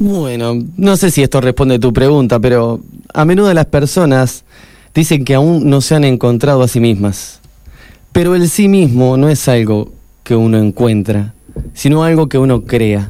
Bueno, no sé si esto responde a tu pregunta, pero a menudo las personas dicen que aún no se han encontrado a sí mismas. Pero el sí mismo no es algo que uno encuentra, sino algo que uno crea.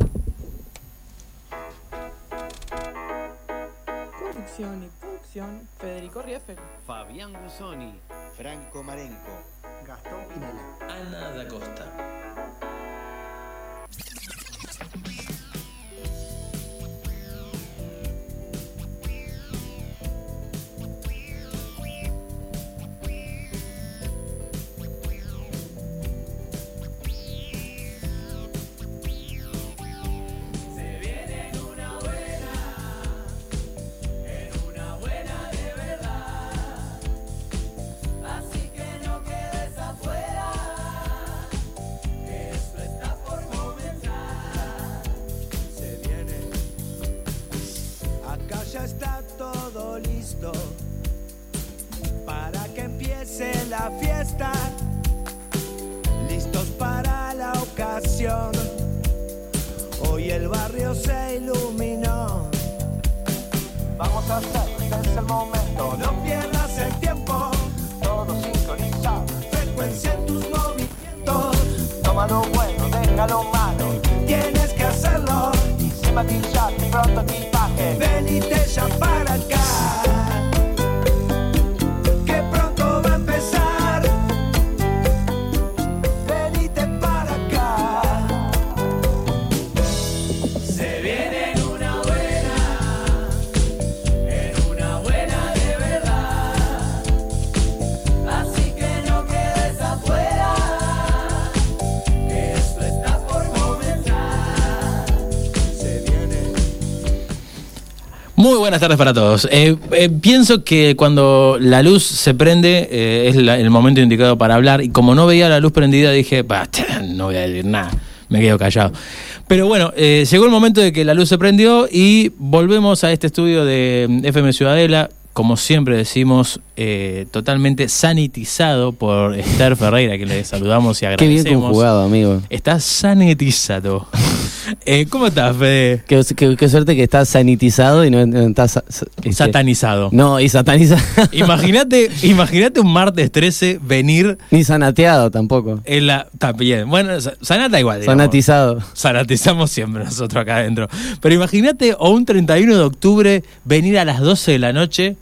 Buenas tardes para todos. Eh, eh, pienso que cuando la luz se prende eh, es la- el momento indicado para hablar y como no veía la luz prendida dije, "Bah, no voy a decir nada, me quedo callado. Pero bueno, llegó el momento de que la luz se prendió y volvemos a este estudio de mm, FM Ciudadela, como siempre decimos, eh, totalmente sanitizado por Esther Ferreira, que le saludamos y Qué agradecemos. bien conjugado, amigo. Está sanitizado. Eh, ¿Cómo estás, Fede? Qué, qué- qué suerte que estás sanitizado y no, no estás... este- Satanizado. No, y satanizado. Imagínate, imagínate un martes 13 venir Ni sanateado tampoco. en la. Bien. Bueno, sa- sanata igual. digamos. Sanatizado. Sanatizamos siempre nosotros acá adentro. Pero imagínate, o un 31 de octubre, venir a las 12 de la noche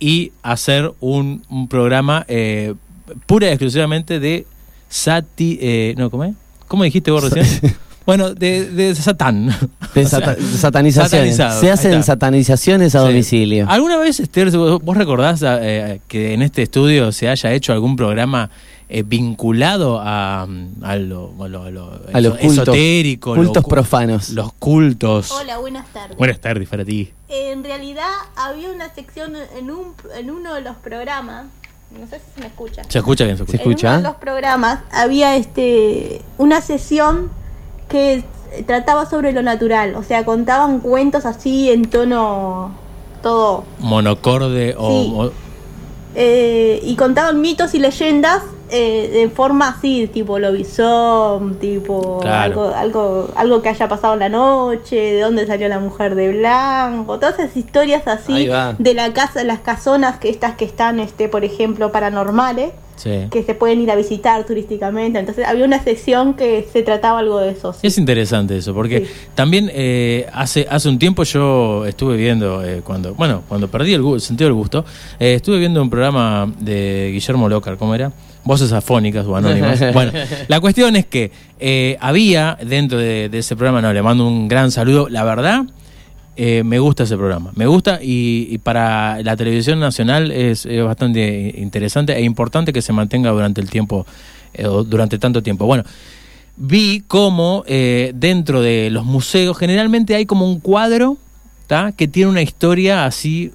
y hacer un, un programa eh, pura y exclusivamente de Sati. eh, no, ¿cómo es? ¿Cómo dijiste vos recién? Bueno, de, de Satán. De sea, sata- satanizaciones. Se hacen satanizaciones a Sí. domicilio. ¿Alguna vez, Esther, vos vos recordás eh, que en este estudio se haya hecho algún programa eh, vinculado a, mm, a lo, a lo- a A esotérico? cultos lo profanos. Los cultos. Hola, buenas tardes. Buenas tardes para ti. En realidad había una sección en, un, en uno de los programas, no sé si se me escucha. Se escucha bien, se escucha. ¿Se escucha? En uno de los programas había este una sesión que trataba sobre lo natural, o sea, contaban cuentos así en tono todo Monocorde o, Sí. o- eh, y contaban mitos y leyendas eh, de forma así, tipo lobizón, tipo Claro. algo, algo, algo que haya pasado en la noche, de dónde salió la mujer de blanco, todas esas historias así de la casa, las casonas que estas que están, este, por ejemplo, paranormales, sí. que se pueden ir a visitar turísticamente. Entonces había una sección que se trataba algo de eso. sí. Es interesante eso, porque Sí. también eh, hace hace un tiempo yo estuve viendo, eh, cuando bueno cuando perdí el, el sentido del gusto, eh, estuve viendo un programa de Guillermo Lócar, ¿cómo era? Voces afónicas o anónimas. bueno, la cuestión es que eh, había dentro de, de ese programa, no, le mando un gran saludo, la verdad, eh, me gusta ese programa, me gusta y, y para la televisión nacional es, es bastante interesante e importante que se mantenga durante el tiempo, eh, durante tanto tiempo. Bueno, vi cómo eh, dentro de los museos generalmente hay como un cuadro ¿tá? que tiene una historia así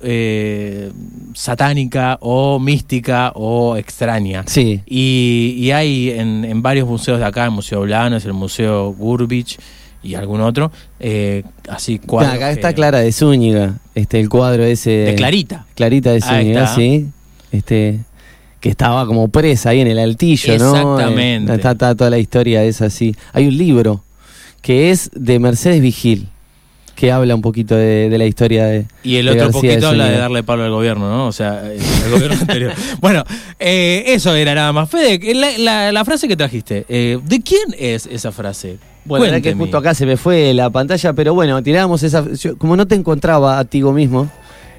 satánica o mística o extraña. Sí. Y, y hay en, en varios museos de acá, el Museo Blanes, el Museo Gurbich y algún otro, eh, así cuadros. acá está que- Clara de Zúñiga, este, el cuadro ese. De Clarita. Clarita de Zúñiga, sí. Este, que estaba como presa ahí en el altillo, ¿no? Exactamente. Eh, Está, está toda la historia esa así. Hay un libro que es de Mercedes Vigil, que habla un poquito de, de la historia de. Y el de otro García poquito habla de darle palo al gobierno, ¿no? O sea, el, el gobierno anterior. Bueno, eh, eso era nada más. Fede, la, la- la frase que trajiste, eh, ¿de quién es esa frase? Bueno, verdad que justo acá se me fue la pantalla, pero bueno, tirábamos esa. yo- como no te encontraba a ti mismo,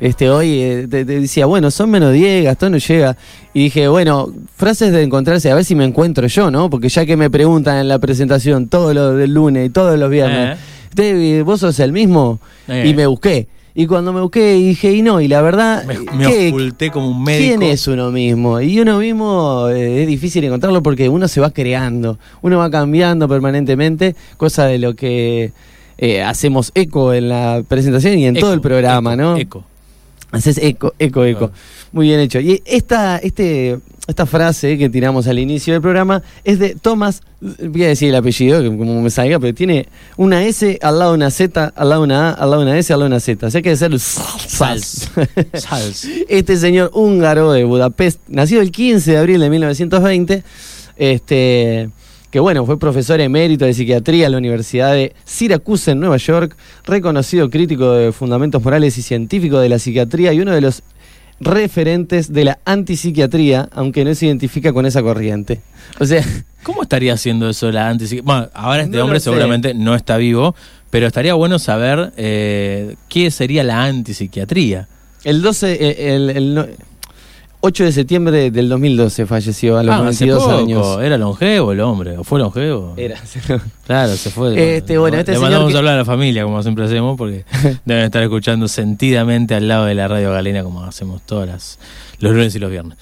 este, hoy eh, te, te decía, bueno, son menos 10, Gastón no llega. Y dije, bueno, frases de encontrarse, a ver si me encuentro yo, ¿no? Porque ya que me preguntan en la presentación todos los del lunes y todos los viernes, Eh. David, ¿vos sos el mismo? Eh. Y me busqué. Y cuando me busqué dije, y no, y la verdad, Me, me ¿qué- oculté como un médico. ¿Quién es uno mismo? Y uno mismo eh, es difícil encontrarlo porque uno se va creando, uno va cambiando permanentemente, cosa de lo que eh, hacemos eco en la presentación y en Eco, todo el programa, eco, ¿no? Eco. Haces eco, eco, eco. Muy bien hecho. Y esta, este, esta frase que tiramos al inicio del programa es de Thomas, voy a decir el apellido, que como me salga, pero tiene una S al lado de una Z, al lado de una A, al lado de una S, al lado de una Z. O sea que debe ser Sals. Sals. este señor húngaro de Budapest, nacido el 15 de abril de 1920, este, que bueno, fue profesor emérito de psiquiatría en la Universidad de Syracuse en Nueva York, reconocido crítico de fundamentos morales y científicos de la psiquiatría y uno de los referentes de la antipsiquiatría, aunque no se identifica con esa corriente. O sea, ¿Cómo estaría haciendo eso la antipsiquiatría? Bueno, ahora este No hombre seguramente no está vivo, pero estaría bueno saber eh, qué sería la antipsiquiatría. el 12, eh, el, 8 de septiembre del 2012 falleció a los Ah, hace 92 poco. años. ¿Era longevo el hombre? ¿O fue longevo? Era. Claro, se fue. Este, bueno, este Le señor mandamos que- a hablar a la familia, como siempre hacemos, porque deben estar escuchando sentidamente al lado de la radio galena, como hacemos todas las, los lunes y los viernes.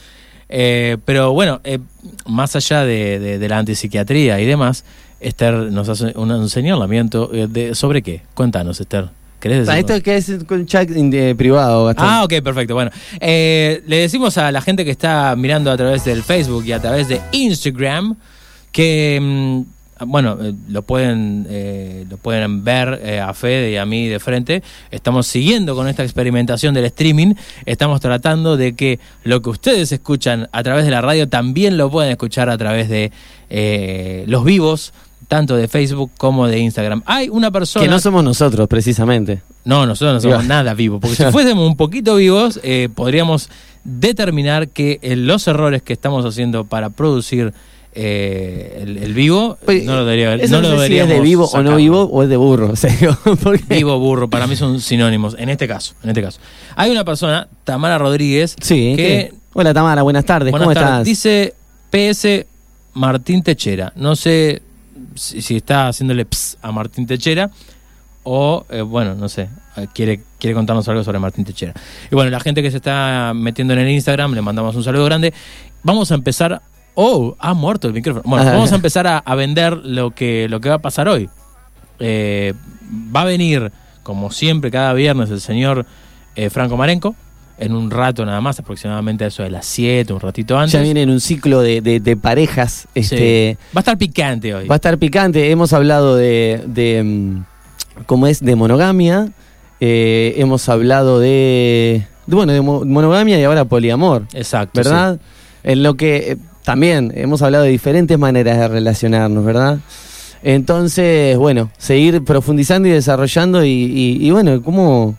Eh, pero bueno, eh, más allá de, de- de la antipsiquiatría y demás, Esther nos hace un, un señalamiento eh, de, sobre qué. Cuéntanos, Esther. ¿Querés Ah, esto que es con chat eh, privado, Gastón. Ah, ok, perfecto. Bueno, eh, le decimos a la gente que está mirando a través del Facebook y a través de Instagram que, mm, bueno, eh, lo pueden eh, lo pueden ver a Fede y a mí de frente. Estamos siguiendo con esta experimentación del streaming. Estamos tratando de que lo que ustedes escuchan a través de la radio también lo pueden escuchar a través de eh, los vivos tanto de Facebook como de Instagram. Hay una persona que no somos nosotros, precisamente. no, nosotros no somos nada vivos, porque si fuésemos un poquito vivos, eh, podríamos determinar que eh, los errores que estamos haciendo para producir eh, el, el vivo Pues, no lo debería Eso no no, lo sé si es de vivo o no vivo o es de burro. o sea, digo, porque- Vivo, burro, para mí son sinónimos, en este caso, en este caso. Hay una persona, Tamara Rodríguez, Sí, que ¿qué? Hola Tamara, buenas tardes, Buenas ¿cómo tardes. estás? Dice PS Martín Techera. No sé si, está haciéndole ps a Martín Techera o, eh, bueno, no sé, eh, quiere, quiere contarnos algo sobre Martín Techera. Y bueno, la gente que se está metiendo en el Instagram, le mandamos un saludo grande. Vamos a empezar. Oh, ha muerto el micrófono. Bueno, Ah. vamos a empezar a, a vender lo que, lo que va a pasar hoy. Eh, va a venir, como siempre, cada viernes el señor eh, Franco Marenco. En un rato nada más, aproximadamente a eso de las 7, un ratito antes. Ya viene en un ciclo de, de- de parejas. Sí. Este, Va a estar picante hoy. Va a estar picante. Hemos hablado de, de mm, cómo es de monogamia. eh, hemos hablado de, bueno, de mo- monogamia y ahora poliamor. Exacto. ¿verdad? En lo que eh, también hemos hablado de diferentes maneras de relacionarnos, ¿verdad? Entonces, bueno, seguir profundizando y desarrollando y, y- y bueno, ¿cómo,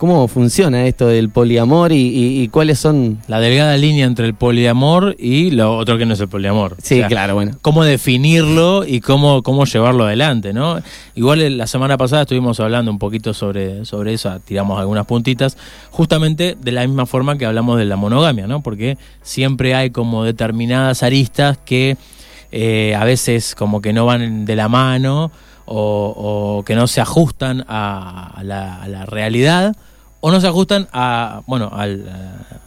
¿cómo funciona esto del poliamor y, y- y cuáles son... La delgada línea entre el poliamor y lo otro que no es el poliamor. Sí, O sea, claro, bueno. Cómo definirlo y cómo, cómo llevarlo adelante, ¿no? Igual eh, la semana pasada estuvimos hablando un poquito sobre, sobre eso, tiramos algunas puntitas, justamente de la misma forma que hablamos de la monogamia, ¿no? Porque siempre hay como determinadas aristas que eh, a veces como que no van de la mano o, o que no se ajustan a, a la, a la realidad o no se ajustan a bueno al-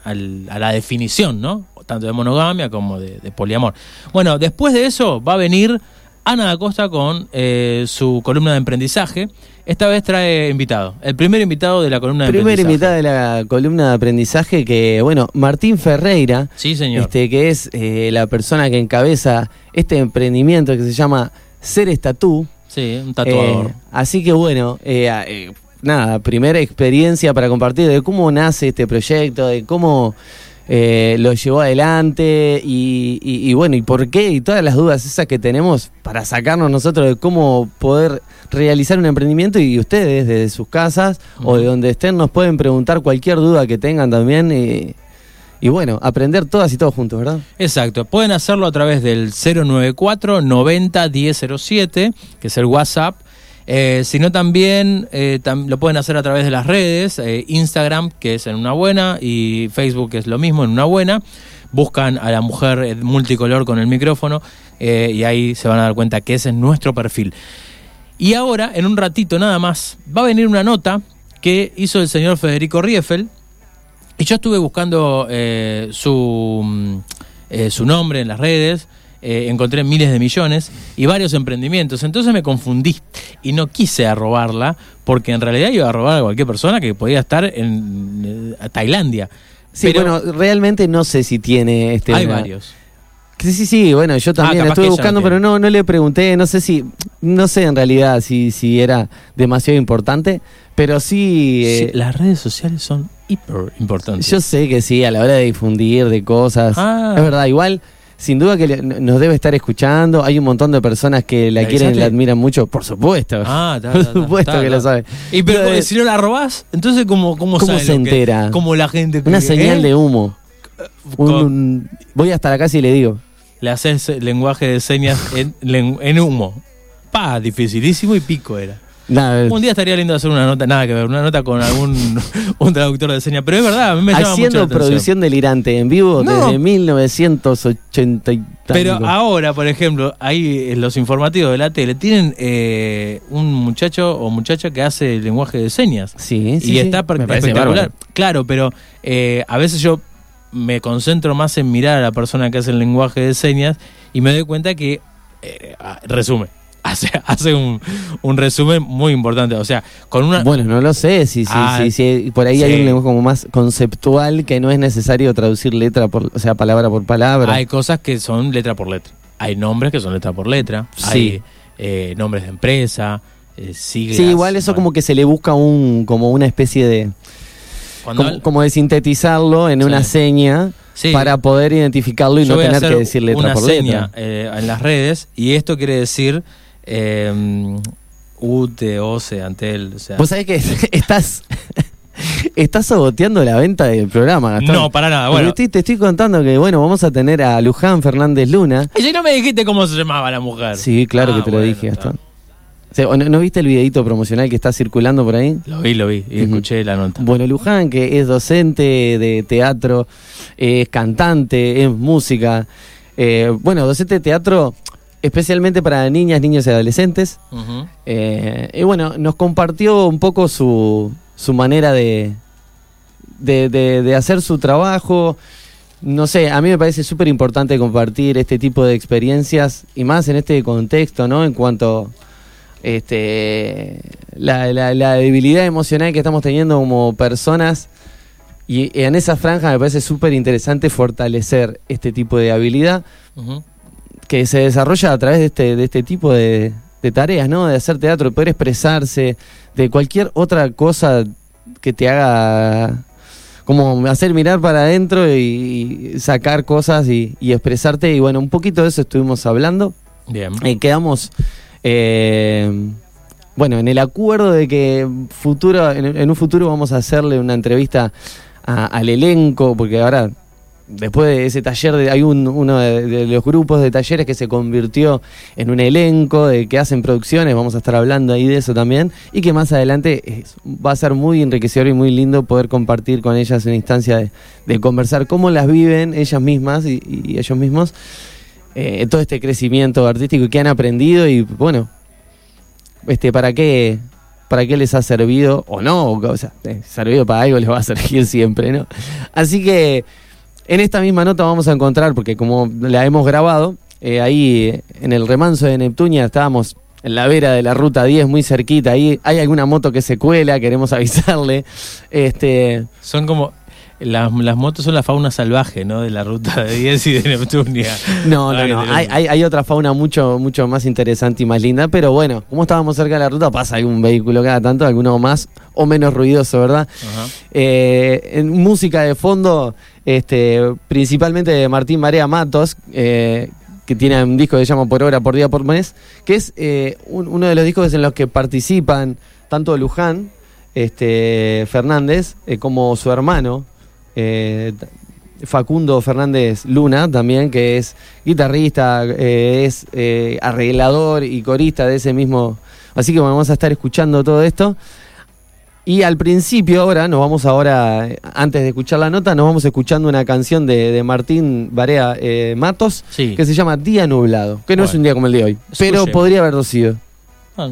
al- a la definición no tanto de monogamia como de, de poliamor bueno después de eso va a venir Ana da Costa con eh, su columna de emprendizaje. Esta vez trae invitado, el primer invitado de la columna de Primer emprendizaje. invitado de la columna de aprendizaje que, bueno, Martín Ferreira, Sí, señor. este que es eh, la persona que encabeza este emprendimiento que se llama Ser Estatú. Sí, un tatuador. Eh, así que bueno, eh, eh, nada, primera experiencia para compartir de cómo nace este proyecto, de cómo eh, lo llevó adelante y, y- y bueno, y por qué, y todas las dudas esas que tenemos para sacarnos nosotros de cómo poder realizar un emprendimiento y ustedes desde sus casas o de donde estén nos pueden preguntar cualquier duda que tengan también y, y bueno, aprender todas y todos juntos, ¿verdad? Exacto, pueden hacerlo a través del 094 90 1007, que es el WhatsApp. Eh, sino también eh, lo pueden hacer a través de las redes, eh, Instagram, que es en una buena, y Facebook, que es lo mismo, en una buena. Buscan a la mujer multicolor con el micrófono y ahí se van a dar cuenta que ese es nuestro perfil. Y ahora, en un ratito nada más, va a venir una nota que hizo el señor Federico Rieffel, y yo estuve buscando su, mm, su nombre en las redes, eh, encontré miles de millones y varios emprendimientos. Entonces me confundí y no quise arrobarla porque en realidad iba a robar a cualquier persona que podía estar en eh, Tailandia. Sí, Pero bueno, realmente no sé si tiene este hay una- varios. Sí, sí, sí, bueno, yo también capaz estuve buscando, no pero no, no le pregunté, no sé si, no sé en realidad si, si era demasiado importante, pero sí, eh, las redes sociales son hiper importantes. yo sé que sí, a la hora de difundir de cosas, Ah. es verdad, igual, sin duda que le- nos debe estar escuchando, hay un montón de personas que la ¿La quieren y la admiran mucho, por supuesto, Ah, ta, por ta, supuesto que lo sabe. Y pero Pero, eh, si no la robás, entonces ¿cómo, cómo, ¿Cómo sabe se entera? cómo la gente... Una que- señal ¿eh? de humo. Un- un- voy hasta la casa y le digo. le haces lenguaje de señas en, en humo. Pa, dificilísimo y pico era. Nada, Un día estaría lindo hacer una nota, nada que ver, una nota con algún un traductor de señas, pero es verdad, a mí me llama mucho la haciendo atención. producción delirante en vivo No. desde 1980 y Pero ahora, por ejemplo, ahí en los informativos de la tele tienen eh, un muchacho o muchacha que hace lenguaje de señas. Sí, sí, y sí. está Me espectacular. bárbaro. Claro, pero eh, a veces yo me concentro más en mirar a la persona que hace el lenguaje de señas y me doy cuenta que eh, ah, resume. Hace, hace un, un resumen muy importante. O sea, con una. Bueno, no lo sé, si, si, Ah, si, si por ahí sí. hay un lenguaje como más conceptual que no es necesario traducir letra por, o sea, palabra por palabra. Hay cosas que son letra por letra. Hay nombres que son letra por letra. Sí. Hay eh, nombres de empresa, eh, siglas. sí, igual eso Bueno, como que se le busca un como una especie de como, como de sintetizarlo en Sí. una seña Sí. para poder identificarlo y Yo no tener que decir letra una por seña letra. eh, en las redes y esto quiere decir eh, UTE, OCE, Antel. O sea, Vos sabés que estás estás saboteando la venta del programa, Gastón. no, para nada. Bueno, estoy- te estoy contando que bueno, vamos a tener a Luján Fernández Luna. y no me dijiste cómo se llamaba la mujer. Sí, claro Ah, que te lo dije. Gastón. O sea, ¿o ¿no, no viste el videito promocional que está circulando por ahí? Lo vi, lo vi y escuché la nota. Bueno, Luján, que es docente de teatro, es cantante, es música. eh, bueno, docente de teatro especialmente para niñas, niños y adolescentes. Eh, y bueno, nos compartió un poco su, su manera de, de, de- de hacer su trabajo. No sé, a mí me parece súper importante compartir este tipo de experiencias y más en este contexto, ¿no? En cuanto este la, la- la debilidad emocional que estamos teniendo como personas y en esa franja me parece súper interesante fortalecer este tipo de habilidad Ujú. Que se desarrolla a través de este, de este tipo de, de tareas, ¿no? De hacer teatro, de poder expresarse, de cualquier otra cosa que te haga como hacer mirar para adentro y, y sacar cosas y, y expresarte. Y bueno, un poquito de eso estuvimos hablando. Bien. Eh, quedamos, eh, bueno, en el acuerdo de que futuro, en, en un futuro vamos a hacerle una entrevista a- al elenco, porque ahora, después de ese taller, de, hay un, uno de, los grupos de talleres que se convirtió en un elenco, de que hacen producciones, vamos a estar hablando ahí de eso también, y que más adelante va a ser muy enriquecedor y muy lindo poder compartir con ellas una instancia de, conversar cómo las viven ellas mismas y, y ellos mismos eh, todo este crecimiento artístico que han aprendido y bueno, este, ¿para qué, para qué les ha servido o no? O sea, eh, servido para algo les va a servir siempre, ¿no? Así que en esta misma nota vamos a encontrar, porque como la hemos grabado, eh, ahí en el remanso de Neptunia, estábamos en la vera de la ruta 10, muy cerquita. Ahí hay alguna moto que se cuela, queremos avisarle. Este, Son como. Las, las motos son la fauna salvaje, ¿no? De la ruta de 10 y de Neptunia. No, no, no. Hay, hay, hay otra fauna mucho, mucho más interesante y más linda, pero bueno, como estábamos cerca de la ruta, pasa algún vehículo cada tanto, alguno más o menos ruidoso, ¿verdad? Ajá. Eh, en música de fondo, este, principalmente de Martín Marea Matos, eh, que tiene un disco que se llama Por Hora, Por Día, Por Mes, que es eh, un- uno de los discos en los que participan tanto Luján este, Fernández eh, como su hermano. Eh, Facundo Fernández Luna también, que es guitarrista, eh, es eh, arreglador y corista de ese mismo. Así que vamos a estar escuchando todo esto. Y al principio ahora, nos vamos ahora, eh, antes de escuchar la nota, nos vamos escuchando una canción de, de Martín Barea eh, Matos, Sí. que se llama Día Nublado, que no es un día como el de hoy, pero podría haberlo sido. Ah,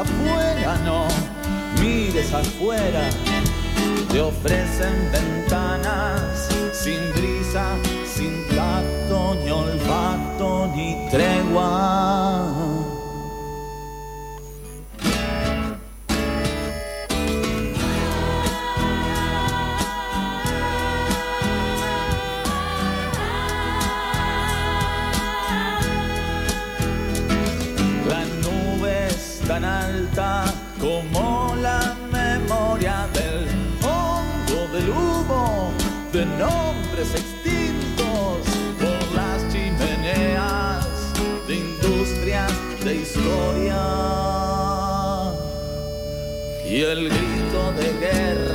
afuera, no mires afuera. Te ofrecen ventanas sin brisa, sin tacto, ni olfato, ni tregua. Del humo de nombres extintos por las chimeneas de industrias de historia. Y el grito de guerra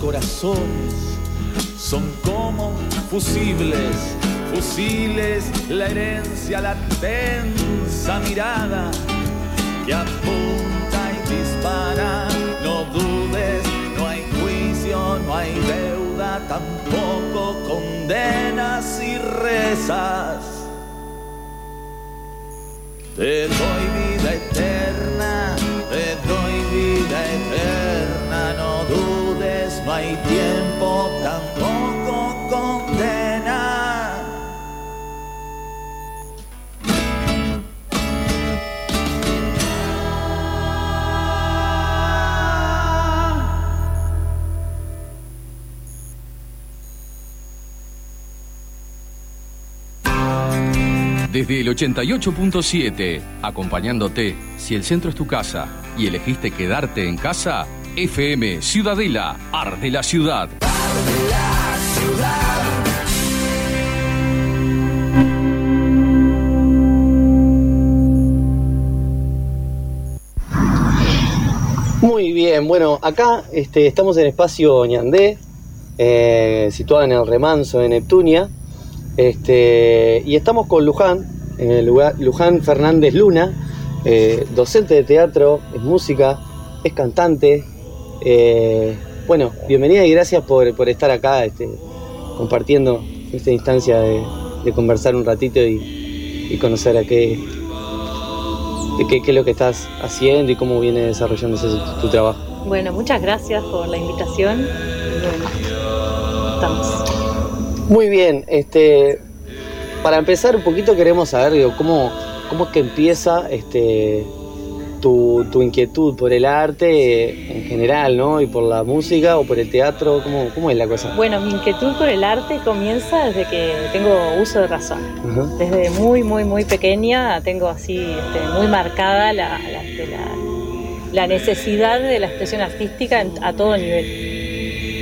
corazones son como fusibles, fusiles, la herencia, la tensa mirada que apunta y dispara. No dudes, no hay juicio, no hay deuda, tampoco condenas y rezas. Te doy vida eterna, hay tiempo, tampoco condena. Desde el 88.7, acompañándote, si el centro es tu casa y elegiste quedarte en casa, FM Ciudadela, Arde la Ciudad. Muy bien, bueno, acá este, estamos en espacio Ñandé, eh, situado en el remanso de Neptunia. Este, y estamos con Luján, en el lugar, Luján Fernández Luna, eh, docente de teatro, es música, es cantante. Eh, bueno, bienvenida y gracias por, por estar acá este, compartiendo esta instancia de, de conversar un ratito y, y conocer a qué, de qué, qué es lo que estás haciendo y cómo viene desarrollándose tu, tu trabajo. Bueno, muchas gracias por la invitación. Bueno, estamos. Muy bien, este, para empezar un poquito queremos saber digo, cómo, cómo es que empieza este, tu, tu inquietud por el arte en general, ¿no? Y por la música o por el teatro, ¿cómo, cómo es la cosa? Bueno, mi inquietud por el arte comienza desde que tengo uso de razón. Desde muy, muy, muy pequeña tengo así este, muy marcada la, la- este, la- la necesidad de la expresión artística a todo nivel.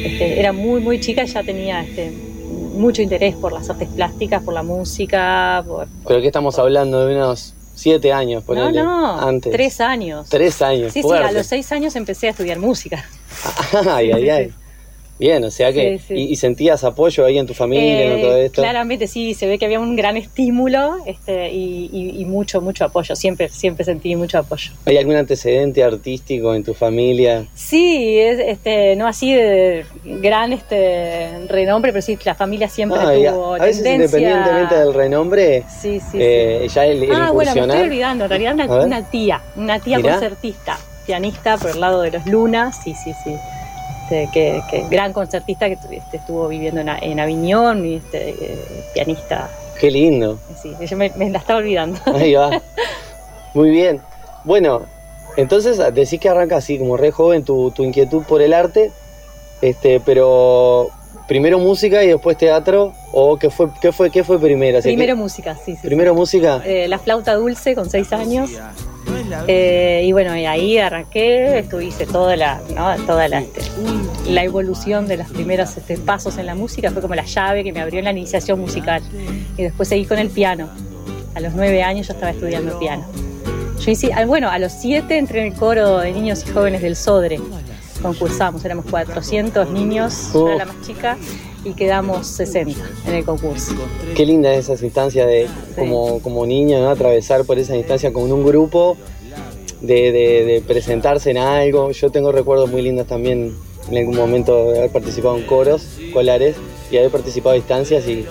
Este, era muy, muy chica y ya tenía este, mucho interés por las artes plásticas, por la música, por... Creo que estamos hablando de unos siete años, No, ponele, no, antes. tres años. Tres años, Sí, sí, a los seis años empecé a estudiar música. Ay, ay, ay. Bien, o sea que. Sí, sí. Y, y sentías apoyo ahí en tu familia, en Eh, todo esto? Claramente sí, se ve que había un gran estímulo este, y, y- y mucho, mucho apoyo. Siempre, siempre sentí mucho apoyo. ¿Hay algún antecedente artístico en tu familia? Sí, es, este, no así de gran este, renombre, pero sí, la familia siempre Ah, y a, tuvo a veces tendencia. independientemente del renombre, Sí, sí, eh, sí. ya el, el ah, bueno, me estoy olvidando. En realidad, una, una tía, una tía Mirá. concertista, pianista por el lado de los Lunas, sí, sí, sí. Este, que, que gran concertista que este, estuvo viviendo en, Aviñón y este, eh, pianista. Qué lindo. Sí, yo me, me la estaba olvidando. Ahí va. Muy bien. Bueno, entonces decís que arranca así, como re joven, tu, tu inquietud por el arte, este, pero primero música y después teatro, o qué fue, qué fue, qué fue primero? Primero ¿qué- música, sí, sí. primero música. Eh, la flauta dulce con seis años. Eh, y bueno, y ahí arranqué, hice toda la, ¿no? toda la, este, la evolución de los primeros este, pasos en la música, fue como la llave que me abrió en la iniciación musical. Y después seguí con el piano. A los nueve años yo estaba estudiando piano. Yo hice, ah, bueno, a los siete entré en el coro de niños y jóvenes del Sodre. Concursamos, éramos 400 niños, yo era la más chica, y quedamos 60 en el concurso. Qué linda es esa instancia de, como, como niño, ¿no? Atravesar por esa instancia con un grupo, de, de- de presentarse en algo. Yo tengo recuerdos muy lindos también en algún momento de haber participado en coros escolares y haber participado a instancias y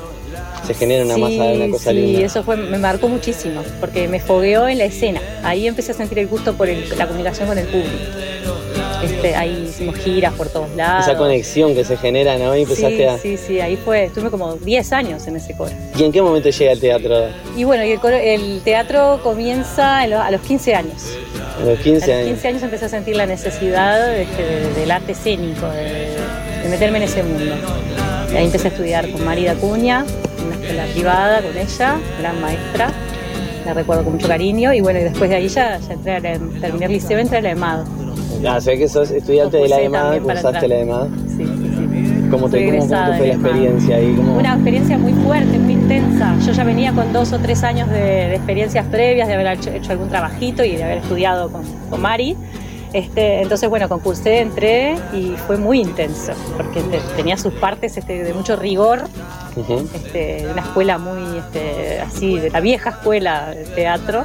se genera una masa de una cosa sí, linda. eso fue, me marcó muchísimo, porque me fogueó en la escena. Ahí empecé a sentir el gusto por el- la comunicación con el público. Este, ahí hicimos giras por todos lados. Esa conexión que se genera, ¿no? Y empezaste sí, a... sí, sí, ahí fue, estuve como 10 años en ese coro. ¿Y en qué momento llega el teatro? Y bueno, y el, coro- el teatro comienza a los 15 años. A los 15 a los años. 15 años empecé a sentir la necesidad este, de- del arte escénico, de, de meterme en ese mundo. Y ahí empecé a estudiar con Marida Cuña, en una escuela privada con ella, gran maestra. La recuerdo con mucho cariño. Y bueno, y después de ahí ya, ya entré a la, terminé el liceo, entré a la EMAD. Ah, sé que sos estudiante de la EMAD, cursaste la. EMAD. Sí, sí, sí. ¿Cómo te, cómo- cómo te fue la experiencia ahí? ¿Cómo- Una experiencia muy fuerte, muy intensa. Yo ya venía con dos o tres años de, de experiencias previas, de haber hecho, hecho algún trabajito y de haber estudiado con, con Mari. Este, entonces, bueno, concursé, entré y fue muy intenso, porque te- tenía sus partes este, de mucho rigor, Este, una escuela muy este, así, de la vieja escuela de teatro,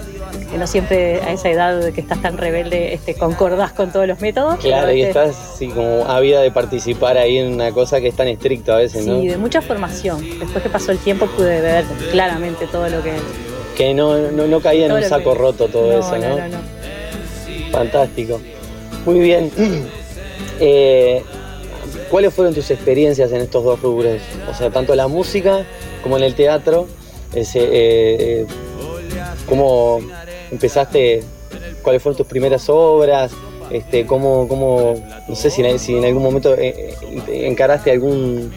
que no siempre a esa edad de que estás tan rebelde este, concordás con todos los métodos. Claro, y este, estás así como ávida de participar ahí en una cosa que es tan estricta a veces, ¿no? Sí, de mucha formación. Después que pasó el tiempo pude ver claramente todo lo que... Que no, no, no caía en un saco que- roto todo No, eso, ¿no? no, no, no. Fantástico. Muy bien. Eh, ¿Cuáles fueron tus experiencias en estos dos rubros? O sea, tanto la música como en el teatro. Eh, eh, ¿Cómo empezaste? ¿Cuáles fueron tus primeras obras? Este, ¿cómo, cómo, no sé si en, algún momento eh, encaraste algún,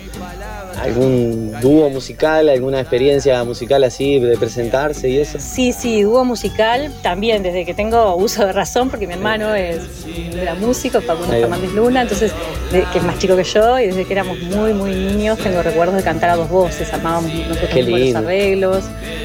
algún dúo musical, alguna experiencia musical así de presentarse y eso? Sí, sí, dúo musical también, desde que tengo uso de razón, porque mi hermano es era músico, Facundo. Fernández Luna, entonces, que es más chico que yo, y desde que éramos muy, muy niños tengo recuerdos de cantar a dos voces, armábamos nosotros los arreglos.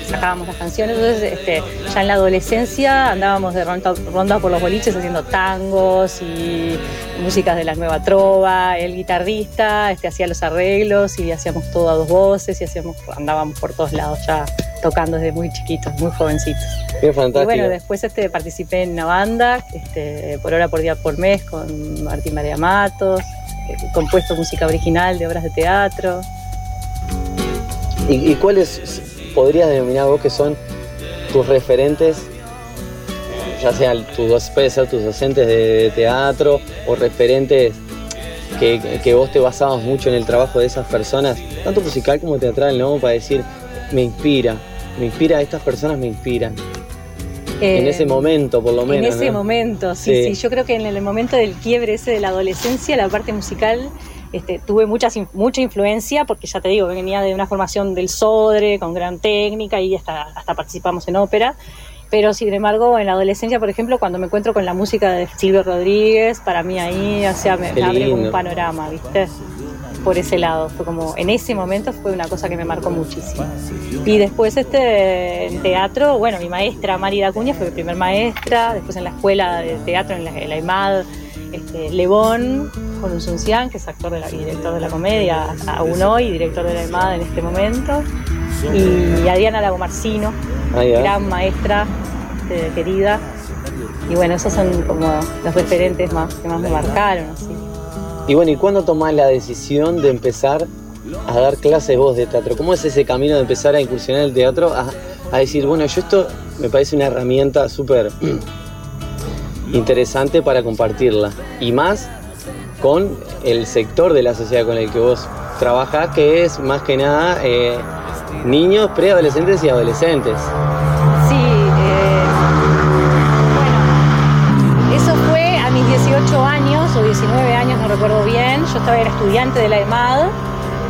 sacábamos las canciones. Entonces, este, ya en la adolescencia andábamos de ronda, ronda por los boliches haciendo tangos y músicas de la nueva trova. El guitarrista este, hacía los arreglos y hacíamos todo a dos voces y hacíamos, andábamos por todos lados ya tocando desde muy chiquitos, muy jovencitos. Qué fantástico. Y bueno, después este, participé en una banda, este, por hora, por día, por mes, con Martín María Matos, eh, compuesto música original de obras de teatro. ¿Y, y cuáles podrías denominar vos que son tus referentes, ya sean tus, dos- puede ser tus docentes de teatro o referentes que, que vos te basabas mucho en el trabajo de esas personas, tanto musical como teatral, ¿no? Para decir, me inspira, me inspira, estas personas me inspiran. en Eh, ese momento, por lo menos. En ese ¿no? momento, sí, Sí. sí, Yo creo que en el momento del quiebre ese de la adolescencia, la parte musical, este, tuve muchas, mucha influencia, porque ya te digo, venía de una formación del Sodre, con gran técnica, y hasta, hasta participamos en ópera. Pero sin embargo, en la adolescencia, por ejemplo, cuando me encuentro con la música de Silvio Rodríguez, para mí ahí, o sea, me, abre un panorama, ¿viste? Por ese lado, fue como, en ese momento fue una cosa que me marcó muchísimo. Y después este, en teatro, bueno, mi maestra Mari Dacuña fue mi primer maestra, después en la escuela de teatro, en la, en la IMAD, este, Lebón, con un Suncian, que es actor de la- y director de la comedia, aún hoy, director de la IMAD en este momento, y Adriana Lagomarcino, Ahí va. gran maestra, este, querida. Y bueno, esos son como los referentes más que más me marcaron. Así. Y bueno, ¿y cuándo tomás la decisión de empezar a dar clases vos de teatro? ¿Cómo es ese camino de empezar a incursionar en el teatro? A, a decir, bueno, yo esto me parece una herramienta súper interesante para compartirla. Y más con el sector de la sociedad con el que vos trabajás, que es más que nada eh, niños, preadolescentes y adolescentes. Sí, eh, bueno, eso fue a mis 18 años o 19 años, no recuerdo bien. Yo estaba era estudiante de la EMAD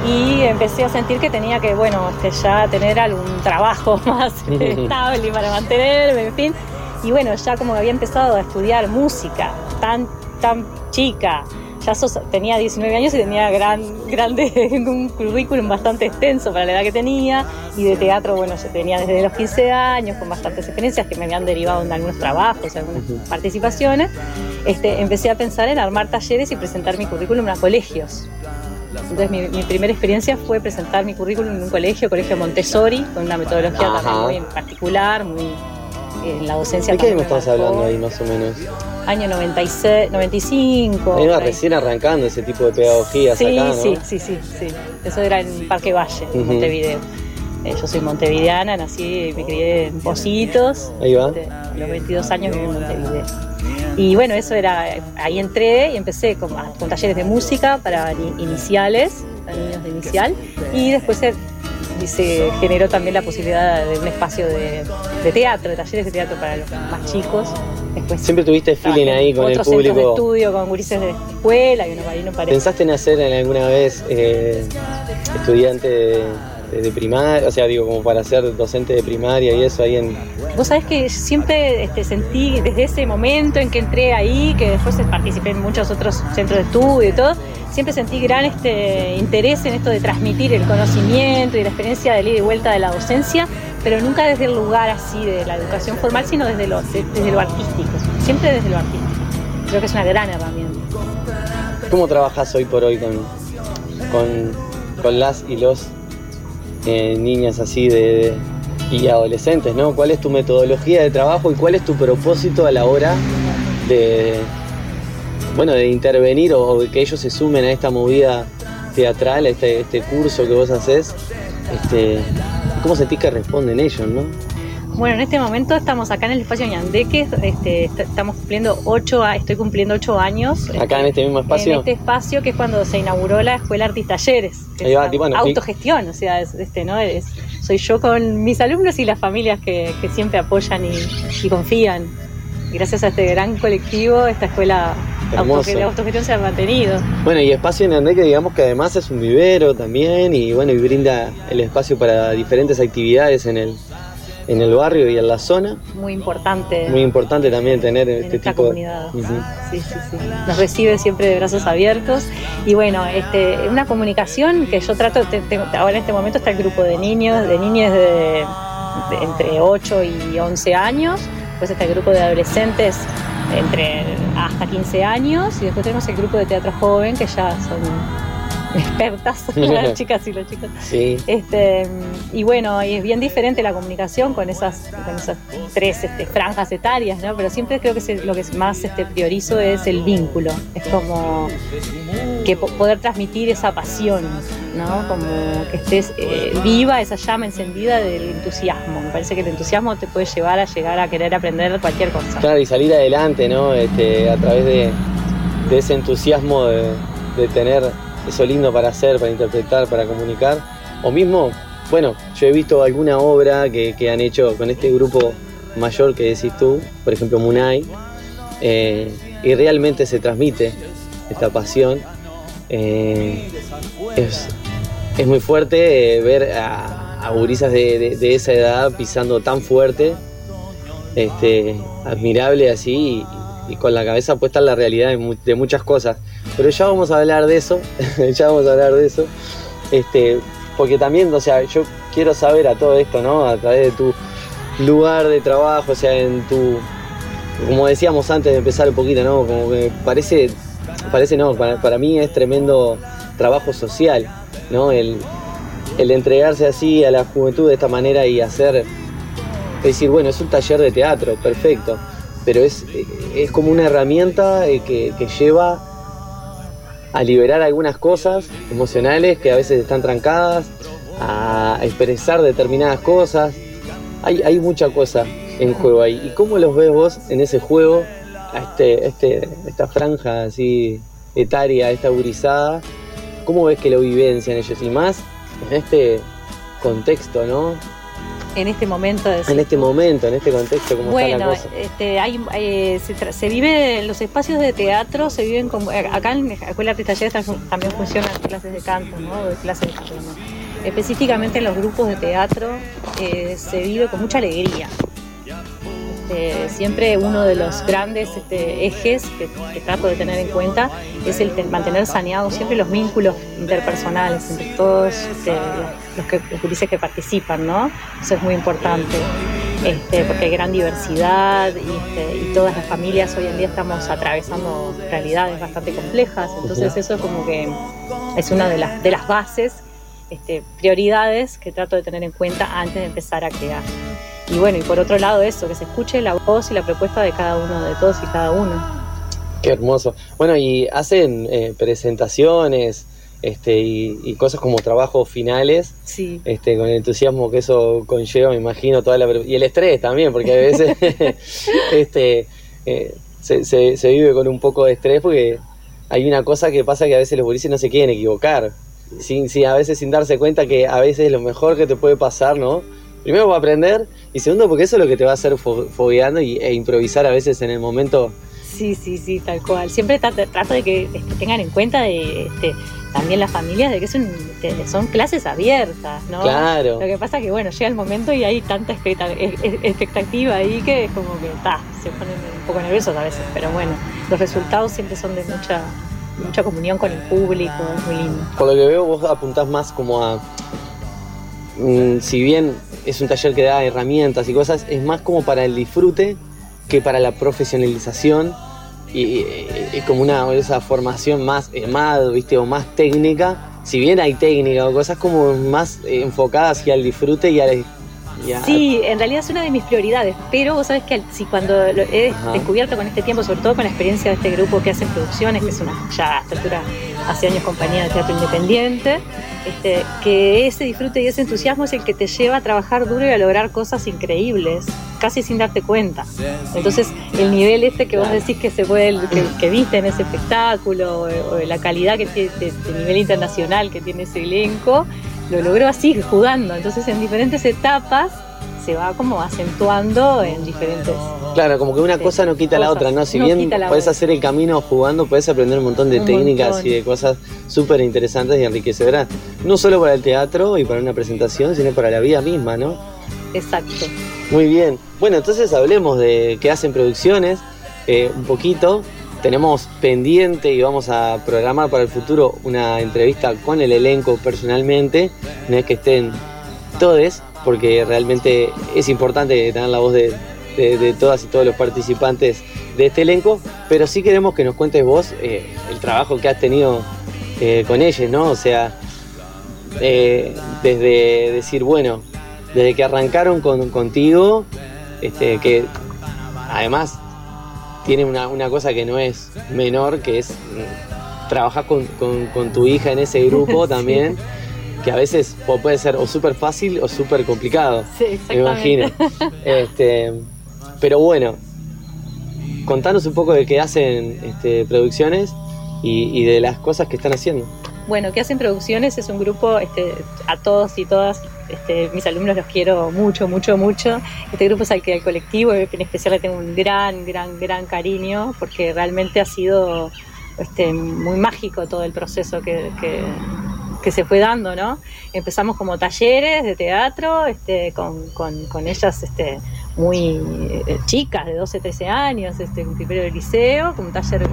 y empecé a sentir que tenía que, bueno, este, ya tener algún trabajo más estable para mantenerme, en fin. Y bueno, ya como había empezado a estudiar música tan, tan chica, ya sos- tenía 19 años y tenía gran, grande, un currículum bastante extenso para la edad que tenía y de teatro, bueno, yo tenía desde los 15 años con bastantes experiencias que me habían derivado en algunos trabajos, algunas participaciones. Este, empecé a pensar en armar talleres y presentar mi currículum a colegios. Entonces mi, mi primera experiencia fue presentar mi currículum en un colegio, Colegio Montessori, con una metodología Ajá. también muy particular, muy en la docencia. ¿De qué año me hablando ahí más o menos? Año 96, 95. Ahí va por ahí. recién arrancando ese tipo de pedagogías Sí, acá, ¿no? sí, sí, sí, sí. Eso era en Parque Valle, en Ujú. Montevideo. Eh, yo soy montevideana, nací y me crié en Positos. Ahí va. Este, a los 22 años viví en Montevideo. Y bueno, eso era, ahí entré y empecé con, con talleres de música para ni- iniciales, para niños de inicial, y después se, y se generó también la posibilidad de un espacio de, de teatro, de talleres de teatro para los más chicos. Después Siempre tuviste feeling ahí con el centros de público. estudio, con gurises de escuela y uno para no parece. ¿Pensaste en hacer en alguna vez eh, estudiante de, de primaria? O sea, digo, como para ser docente de primaria y eso ahí en. Vos sabés que siempre este, sentí desde ese momento en que entré ahí, que después participé en muchos otros centros de estudio y todo, siempre sentí gran este, interés en esto de transmitir el conocimiento y la experiencia de ida y vuelta de la docencia, pero nunca desde el lugar así de la educación formal, sino desde lo, de- desde lo artístico, siempre desde lo artístico. Creo que es una gran herramienta. ¿Cómo trabajas hoy por hoy con, con, con las y los niñas así de, y adolescentes, ¿no? ¿Cuál es tu metodología de trabajo y cuál es tu propósito a la hora de, bueno, de intervenir o, que ellos se sumen a esta movida teatral, a este, este curso que vos haces? Este, ¿Cómo sentís que responden ellos, no? Bueno, en este momento estamos acá en el espacio Ñandeque, este, est- estamos cumpliendo ocho, estoy cumpliendo ocho años. Acá en este mismo espacio. En este espacio que es cuando se inauguró la Escuela Artis Talleres. que es va, bueno, y- autogestión, o sea, es, este, ¿no? Es- soy yo con mis alumnos y las familias que, que siempre apoyan y, y confían. Gracias a este gran colectivo, esta escuela de autogestión se ha mantenido. Bueno, y Espacio en que digamos que además es un vivero también y bueno, y brinda el espacio para diferentes actividades en el, en el barrio y en la zona. Muy importante. Muy importante también tener en este esta tipo comunidad. de... Ujú. Sí, sí, sí. Nos recibe siempre de brazos abiertos. Y bueno, este, una comunicación que yo trato, te- te- ahora en este momento está el grupo de niños, de niñas de de entre 8 y 11 años, después está el grupo de adolescentes entre hasta 15 años y después tenemos el grupo de teatro joven que ya son expertas, las chicas y los chicos. Sí. Este, y bueno, y es bien diferente la comunicación con esas, con esas tres este, franjas etarias, ¿no? Pero siempre creo que se- lo que más este, priorizo es el vínculo. Es como que po- poder transmitir esa pasión, ¿no? Como que estés eh, viva esa llama encendida del entusiasmo. Me parece que el entusiasmo te puede llevar a llegar a querer aprender cualquier cosa. Claro, y salir adelante, ¿no? Este, a través de, de ese entusiasmo de, de tener eso lindo para hacer, para interpretar, para comunicar. O mismo, bueno, yo he visto alguna obra que, han hecho con este grupo mayor que decís tú, por ejemplo Munay, eh, y realmente se transmite esta pasión. Eh, es, muy fuerte eh, ver a, a gurisas de, esa edad pisando tan fuerte este, admirable así y, con la cabeza puesta en la realidad de muchas cosas. Pero ya vamos a hablar de eso, ya vamos a hablar de eso, este, porque también, o sea, yo quiero saber a todo esto, ¿no? A través de tu lugar de trabajo, o sea, en tu, como decíamos antes de empezar un poquito, ¿no? Como que parece, parece no, para, para mí es tremendo trabajo social, ¿no? El, el entregarse así a la juventud de esta manera y hacer decir, bueno, es un taller de teatro, perfecto, pero es, es como una herramienta eh, que, que lleva a liberar algunas cosas emocionales que a veces están trancadas, a expresar determinadas cosas. Hay, hay mucha cosa en juego ahí. ¿Y cómo los ves vos en ese juego, a este, este, esta franja así etaria, esta gurizada? ¿Cómo ves que lo vivencian ellos? Y más en este contexto, ¿no? En este momento de En este momento, en este contexto, ¿cómo está la Bueno, cosa? este, hay, eh, se, tra- se vive en los espacios de teatro, se viven como eh, acá en la Escuela de Talleres tam- también funcionan clases de canto, ¿no? De clases de canto, ¿no? Específicamente en los grupos de teatro eh, se vive con mucha alegría. Este, siempre uno de los grandes este, ejes que, que trato de tener en cuenta es el mantener saneados siempre los vínculos interpersonales entre todos este, los, que, los gurises que participan, ¿no? Eso es muy importante este, porque hay gran diversidad y, y todas las familias hoy en día estamos atravesando realidades bastante complejas, entonces eso es como que es una de las, de las bases, prioridades que trato de tener en cuenta antes de empezar a crear. Y bueno, y por otro lado eso, que se escuche la voz y la propuesta de cada uno, de todos y cada uno. Qué hermoso. Bueno, y hacen eh, presentaciones este, y, y cosas como trabajos finales, Sí. este, con el entusiasmo que eso conlleva, me imagino, toda la y el estrés también, porque a veces este, eh, se, se- se vive con un poco de estrés porque hay una cosa que pasa que a veces los gurises no se quieren equivocar, sin, sin- a veces sin darse cuenta que a veces lo mejor que te puede pasar, ¿no? Primero para aprender y segundo porque eso es lo que te va a hacer fo- fogueando y, e improvisar a veces en el momento Sí, sí, sí, tal cual. Siempre trato, trato de que este, tengan en cuenta de, este, también las familias de que son, clases abiertas, ¿no? Claro. Lo que pasa es que, bueno, llega el momento y hay tanta e- e- expectativa ahí que es como que, ta, se ponen un poco nerviosos a veces, pero bueno, los resultados siempre son de mucha, mucha comunión con el público, es muy lindo. Por lo que veo, vos apuntás más como a. mm, si bien es un taller que da herramientas y cosas, es más como para el disfrute que para la profesionalización y, y como una esa formación más EMAD, ¿viste? O más técnica. Si bien hay técnica o cosas como más enfocadas hacia el disfrute y al. y a- Sí, en realidad es una de mis prioridades, pero vos sabés que si cuando lo he Ajá. descubierto con este tiempo, sobre todo con la experiencia de este grupo que hacen producciones, que es una ya a esta altura hace años compañía de teatro independiente, este, que ese disfrute y ese entusiasmo es el que te lleva a trabajar duro y a lograr cosas increíbles, casi sin darte cuenta. Entonces, el nivel este que vos decís que se puede, que, que viste en ese espectáculo, o, o la calidad que tiene, de, de nivel internacional que tiene ese elenco, lo logró así, jugando. Entonces, en diferentes etapas se va como acentuando en diferentes. Claro, como que una cosa no quita la otra, ¿no? Si No bien puedes hacer el camino jugando, puedes aprender un montón de Un técnicas montón. y de cosas súper interesantes y enriquecedoras. No solo para el teatro y para una presentación, sino para la vida misma, ¿no? Exacto. Muy bien. Bueno, entonces hablemos de qué hacen producciones eh, un poquito. Tenemos pendiente y vamos a programar para el futuro una entrevista con el elenco personalmente, una vez que estén todos. porque realmente es importante tener la voz de, de- de todas y todos los participantes de este elenco, pero sí queremos que nos cuentes vos eh, el trabajo que has tenido eh, con ellos, ¿no? O sea, eh, desde decir, bueno, desde que arrancaron con- contigo, este, que además tiene una, una cosa que no es menor, que es mm, trabajar con, con- con tu hija en ese grupo Sí. también, que a veces pu- puede ser o súper fácil o súper complicado, Sí, me imagino. Este, pero bueno, contanos un poco de qué hacen este, producciones y, y de las cosas que están haciendo. Bueno, que hacen producciones es un grupo, este, a todos y todas, este, mis alumnos los quiero mucho, mucho, mucho. Este grupo es al que al colectivo, en especial le tengo un gran, gran, gran cariño, porque realmente ha sido este, muy mágico todo el proceso que, se fue dando, ¿no? Empezamos como talleres de teatro, este, con, con- ellas muy eh, chicas, de 12, 13 años, este, primero de liceo, como un taller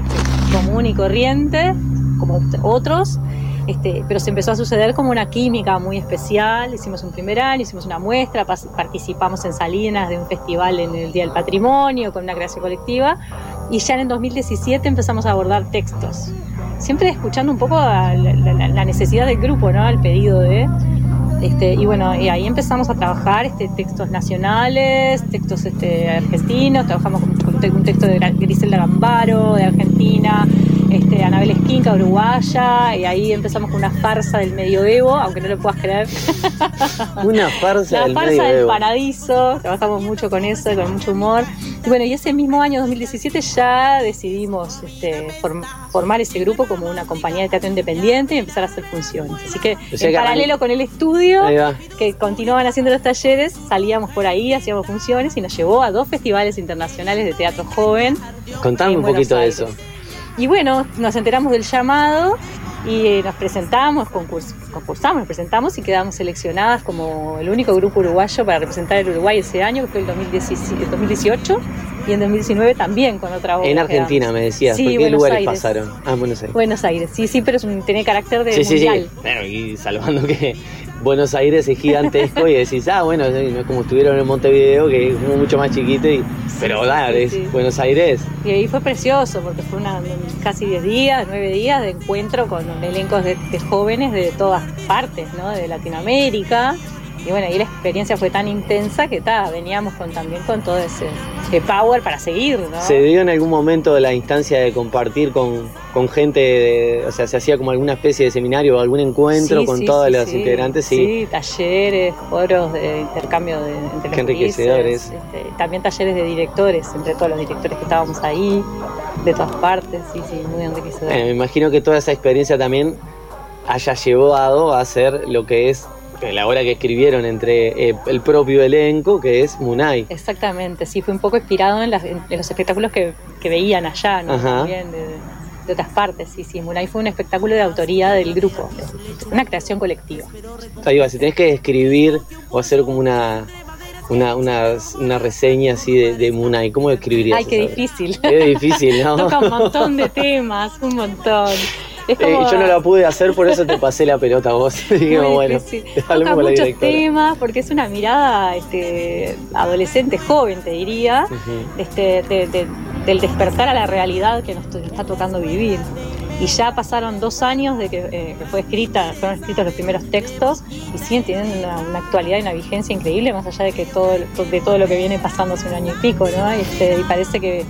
común y corriente, como otros, este, pero se empezó a suceder como una química muy especial. Hicimos un primer año, hicimos una muestra, participamos en Salinas de un festival en el Día del Patrimonio con una creación colectiva y ya en el 2017 empezamos a abordar textos. Siempre escuchando un poco la, la- la necesidad del grupo, ¿no? El pedido de. Este, y bueno, y ahí empezamos a trabajar este, textos nacionales, textos este, argentinos, trabajamos con, con un texto de Griselda Gambaro, de Argentina, este, Anabel Esquinca, uruguaya, y ahí empezamos con una farsa del medioevo, aunque no lo puedas creer. Una farsa La del farsa del medioevo. paradiso, trabajamos mucho con eso, con mucho humor. Y bueno, y ese mismo año 2017 ya decidimos este, form- formar ese grupo como una compañía de teatro independiente y empezar a hacer funciones. Así que O sea en que paralelo con el estudio, que continuaban haciendo los talleres, salíamos por ahí, hacíamos funciones y nos llevó a dos festivales internacionales de teatro joven. Contame un poquito de eso. Y bueno, nos enteramos del llamado y eh, nos presentamos, concurs- concursamos, nos presentamos y quedamos seleccionadas como el único grupo uruguayo para representar el Uruguay ese año, que fue el 2017 el 2018, y en 2019 también con otra obra. En Argentina quedamos. me decías, Sí, ¿por qué Buenos lugares Aires. pasaron? Ah, Buenos Aires. Buenos Aires, sí, sí, pero es un, tiene carácter de sí, sí, mundial. sí. Claro, y salvando que Buenos Aires es gigantesco y decís, ah, bueno, como estuvieron en Montevideo, que es mucho más chiquito, y, pero sí, es sí. Buenos Aires. Y ahí fue precioso porque fue una, casi 10 días, 9 días de encuentro con elencos de, de jóvenes de todas partes, ¿no? De Latinoamérica. Y bueno, ahí la experiencia fue tan intensa que ta, veníamos con, también con todo ese, ese power para seguir, ¿no? ¿Se dio en algún momento la instancia de compartir con, con gente, de- o sea, se hacía como alguna especie de seminario o algún encuentro Sí, con sí, todos sí, los integrantes? Sí. Sí, talleres, foros de intercambio de, entre Qué los enriquecedores. países, este, también talleres de directores, entre todos los directores que estábamos ahí, de todas partes, sí, sí, muy enriquecedor. Bueno, me imagino que toda esa experiencia también haya llevado a hacer lo que es eh, la obra que escribieron entre eh, el propio elenco, que es Munay. Exactamente, sí, fue un poco inspirado en, las- en los espectáculos que, que veían allá, ¿no? También de, de otras partes, sí, sí. Munay fue un espectáculo de autoría del grupo, una creación colectiva. Ahí va, si tenés que describir o hacer como una, una, una, una reseña así de, de Munay, ¿cómo describirías? Ay, qué difícil. Qué difícil, ¿no? Toca un montón de temas, un montón. Es Eh, yo no la pude hacer, por eso te pasé la pelota a vos. Dije, Muy bueno, Toca muchos temas porque es una mirada este, adolescente, joven, te diría, este, de- de- del despertar a la realidad que nos está tocando vivir. Y ya pasaron dos años de que, eh, que fue escrita, fueron escritos los primeros textos y siguen teniendo una, una actualidad y una vigencia increíble, más allá de que todo, de todo lo que viene pasando hace un año y pico, ¿no? Este, y parece que,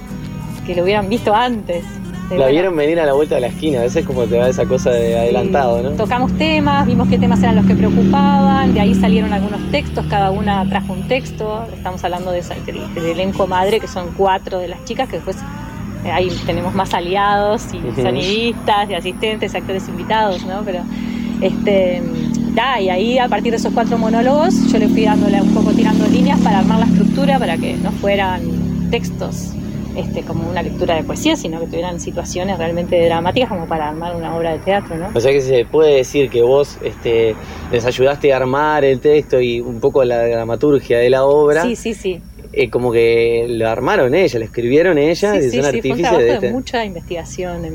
que lo hubieran visto antes. La bueno, vieron venir a la vuelta de la esquina, a veces como te va esa cosa de adelantado, ¿no? Tocamos temas, vimos qué temas eran los que preocupaban, de ahí salieron algunos textos, cada una trajo un texto, estamos hablando de del, elenco madre, que son cuatro de las chicas, que después eh, ahí tenemos más aliados y sonidistas y asistentes, actores invitados, ¿no? Pero este da, y ahí a partir de esos cuatro monólogos yo le fui dándole un poco tirando líneas para armar la estructura para que no fueran textos este, como una lectura de poesía, sino que tuvieran situaciones realmente dramáticas como para armar una obra de teatro, ¿no? O sea que se puede decir que vos este, les ayudaste a armar el texto y un poco la dramaturgia de la obra. Sí, sí, sí. Eh, como que lo armaron ella, lo escribieron ella, Sí, y sí, son sí, fue un trabajo de de este. mucha investigación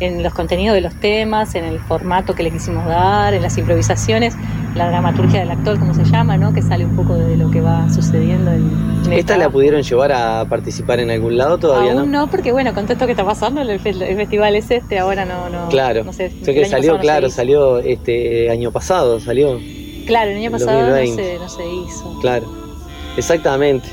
en, los contenidos de los temas, en el formato que le quisimos dar, en las improvisaciones, la dramaturgia del actor, como se llama, ¿no? Que sale un poco de lo que va sucediendo en, ¿Esta la pudieron llevar a participar en algún lado todavía, Aún no? no, porque bueno, con todo esto que está pasando, el, fe- el festival es este, ahora no, no. Claro. no sé, que salió, no claro, salió este año pasado, salió, Claro, el año pasado no 2020. se, no se hizo. claro. Exactamente.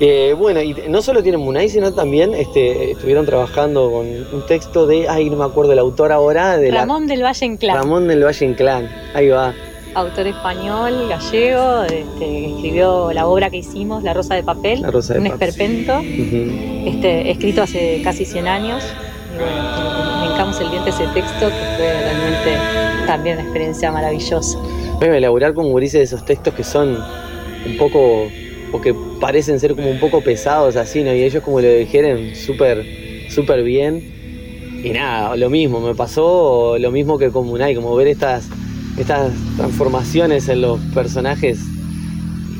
Eh, bueno, y no solo tienen Munay, sino también este, estuvieron trabajando con un texto de, ay, no me acuerdo el autor ahora, de la- Ramón del Valle Inclán. Ramón del Valle Inclán. Ahí va. autor español, gallego, este, escribió la obra que hicimos, La Rosa de Papel, La Rosa de un Papel. esperpento, este, escrito hace casi 100 años. Y bueno, me hincamos el diente ese texto, que fue realmente también una experiencia maravillosa. Bueno, elaborar con gurises esos textos que son un poco, o que parecen ser como un poco pesados así, ¿no? Y ellos como lo dijeron súper, súper bien. Y nada, lo mismo, me pasó lo mismo que con Munay, como ver estas, estas transformaciones en los personajes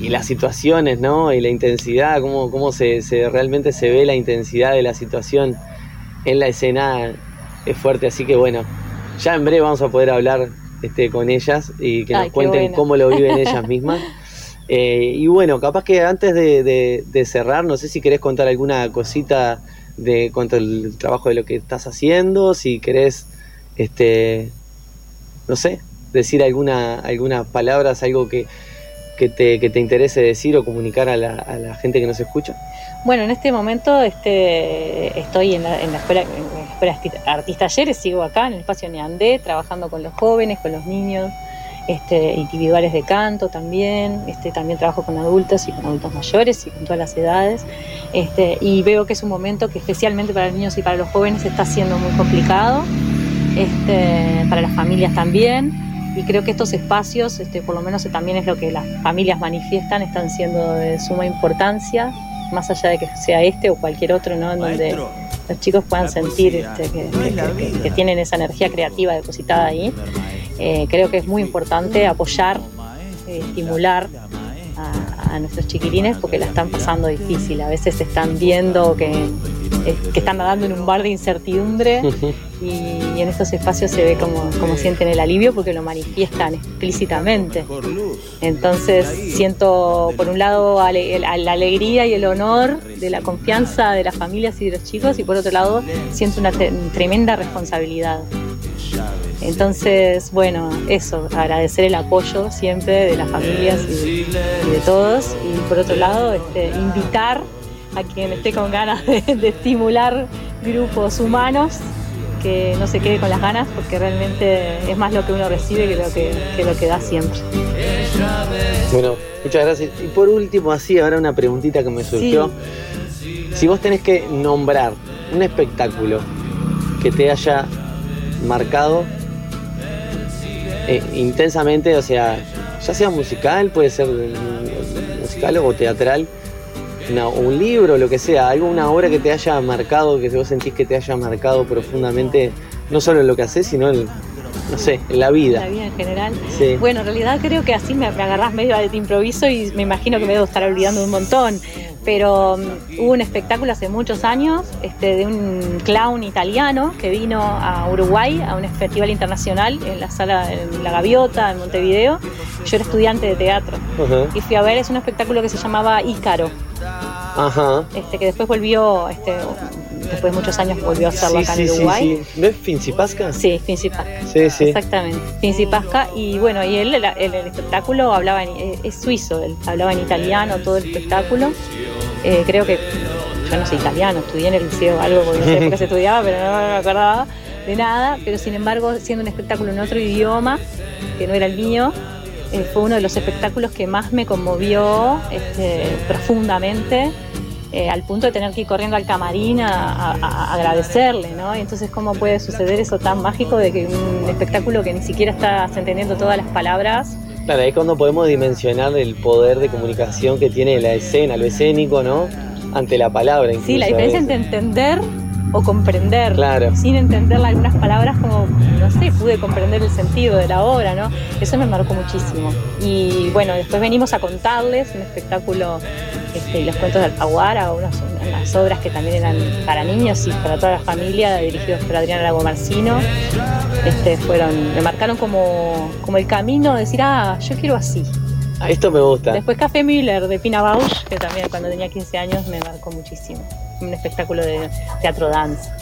y las situaciones, ¿no? Y la intensidad, cómo, cómo se, se- realmente se ve la intensidad de la situación en la escena es fuerte, así que bueno, ya en breve vamos a poder hablar este, con ellas y que Ay, nos cuenten bueno. cómo lo viven ellas mismas. Eh, y bueno, capaz que antes de, de- cerrar, no sé si querés contar alguna cosita de cuanto al trabajo de lo que estás haciendo, si querés, este, no sé, decir alguna, algunas palabras, algo que, que, te, que te interese decir o comunicar a la, a la gente que nos escucha. Bueno, en este momento este, estoy en la, en la escuela, escuela Arti- Artista Talleres, sigo acá en el espacio Neandé, trabajando con los jóvenes, con los niños, este, individuales de canto también, este, también trabajo con adultos y con adultos mayores y con todas las edades, este, y veo que es un momento que especialmente para los niños y para los jóvenes está siendo muy complicado, este, para las familias también, y creo que estos espacios, este, por lo menos también es lo que las familias manifiestan, están siendo de suma importancia, más allá de que sea este o cualquier otro, ¿no? En donde los chicos puedan sentir este, que, que- que- que tienen esa energía creativa depositada ahí. Eh, creo que es muy importante apoyar, eh, estimular a, a nuestros chiquilines porque la están pasando difícil. A veces están viendo que, eh, que están nadando en un bar de incertidumbre y, y en estos espacios se ve como, como sienten el alivio porque lo manifiestan explícitamente. Entonces siento por un lado ale- el- la alegría y el honor de la confianza de las familias y de los chicos y por otro lado siento una tremenda responsabilidad. Entonces, bueno, eso, agradecer el apoyo siempre de las familias y, y de todos. Y por otro lado, este, invitar a quien esté con ganas de, de estimular grupos humanos que no se quede con las ganas porque realmente es más lo que uno recibe que lo que, que lo que da siempre. Bueno, muchas gracias. Y por último, así, ahora una preguntita que me surgió. Si vos tenés que nombrar un espectáculo que te haya marcado eh, intensamente, o sea, ya sea musical, puede ser musical o teatral, una- un libro, lo que sea, algo, una obra que te haya marcado, que vos sentís que te haya marcado profundamente, no solo en lo que haces, sino en, no sé, en la vida. La vida en general. Sí. Bueno, en realidad creo que así me, me agarrás medio de improviso y me imagino que me debo estar olvidando un montón. Pero mm, hubo un espectáculo hace muchos años este, de un clown italiano que vino a Uruguay a un festival internacional en la sala en La Gaviota, en Montevideo. Yo era estudiante de teatro. Y fui a ver, es un espectáculo que se llamaba Ícaro, Ajá. este, que después volvió, este, después de muchos años volvió a hacerlo Sí, acá sí, en Uruguay. sí. ¿No es Fincipasca? Sí, Fincipasca. Sí, sí. Exactamente, Finzi Pasca. Y bueno, y él, el, el- el espectáculo hablaba en, eh, es suizo, él hablaba en italiano todo el espectáculo. Eh, creo que yo no soy italiano, estudié en el liceo algo porque no sé por se estudiaba, pero no, me acordaba de nada. Pero sin embargo, siendo un espectáculo en otro idioma, que no era el mío, eh, fue uno de los espectáculos que más me conmovió este, profundamente. Eh, al punto de tener que ir corriendo al camarín a, a- a agradecerle, ¿no? Y entonces, ¿cómo puede suceder eso tan mágico de que un espectáculo que ni siquiera estás entendiendo todas las palabras Claro, ahí es cuando podemos dimensionar el poder de comunicación que tiene la escena, lo escénico, ¿no? Ante la palabra. Sí, la incluso, diferencia entre entender o comprender. Claro. Sin entender algunas palabras, como, no sé, pude comprender el sentido de la obra, ¿no? Eso me marcó muchísimo. Y bueno, después venimos a contarles un espectáculo este, los cuentos de Alfaguara, unas, unas obras que también eran para niños y para toda la familia, dirigidos por Adriana Lago Marcino. Este, fueron, me marcaron como, como el camino de decir, ah, yo quiero así. Esto me gusta. Después Café Miller de Pina Bausch, que también cuando tenía 15 años me marcó muchísimo. Un espectáculo de teatro danza.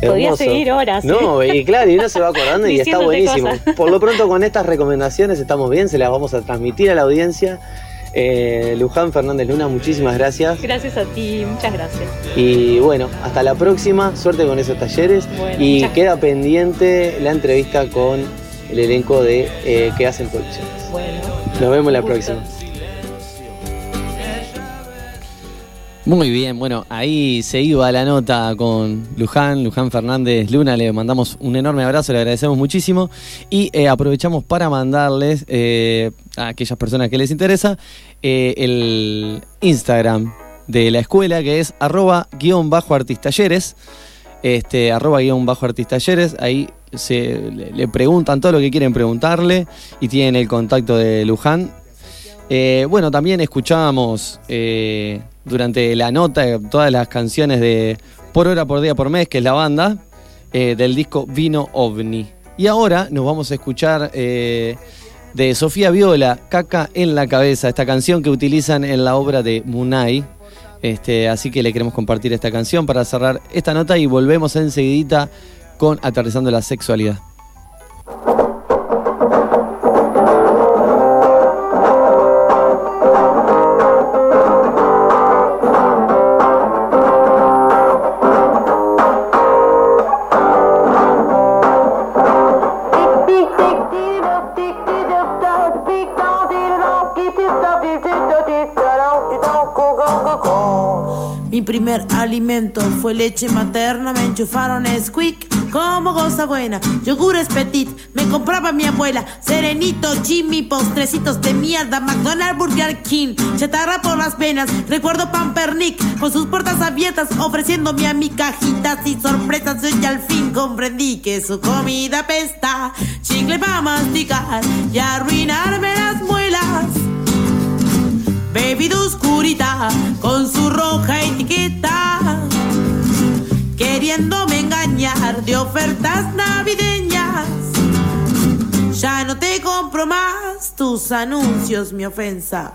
Podía Hermoso. seguir horas. No, y claro, y uno se va acordando y está buenísimo. cosas. Por lo pronto con estas recomendaciones estamos bien, se las vamos a transmitir a la audiencia. Eh, Luján Fernández Luna, muchísimas gracias. Gracias a ti, muchas gracias. Y bueno, hasta la próxima, suerte con esos talleres. Bueno, y queda pendiente la entrevista con el elenco de eh, que hacen producciones. Bueno. Nos vemos la gusto. próxima. Muy bien, bueno, ahí se iba la nota con Luján, Luján Fernández Luna, le mandamos un enorme abrazo, le agradecemos muchísimo y eh, aprovechamos para mandarles eh, a aquellas personas que les interesa eh, el Instagram de la escuela que es arroba guion bajo artistalleres, este, arroba guion bajo artistalleres, ahí se, le, preguntan todo lo que quieren preguntarle y tienen el contacto de Luján. Bueno, también escuchábamos eh, durante la nota eh, todas las canciones de Por Hora, Por Día, Por Mes, que es la banda, eh, del disco Vino OVNI. Y ahora nos vamos a escuchar eh, de Sofía Viola, Caca en la Cabeza, esta canción que utilizan en la obra de Munay. Este, así que le queremos compartir esta canción para cerrar esta nota y volvemos enseguidita con Aterrizando la Sexualidad. Primer alimento fue leche materna, me enchufaron Squeak como cosa buena. Yogures petit, me compraba mi abuela. Serenito, Jimmy, postrecitos de mierda. McDonald's, Burger King, chatarra por las venas. Recuerdo Pampernick con sus puertas abiertas, ofreciéndome a mi cajitas y sorpresas. Yo ya al fin comprendí que su comida pesta. Chicle para masticar y arruinarme las muelas. Bebida oscurita con su roja etiqueta. Queriéndome engañar de ofertas navideñas. Ya no te compro más tus anuncios, mi ofensa.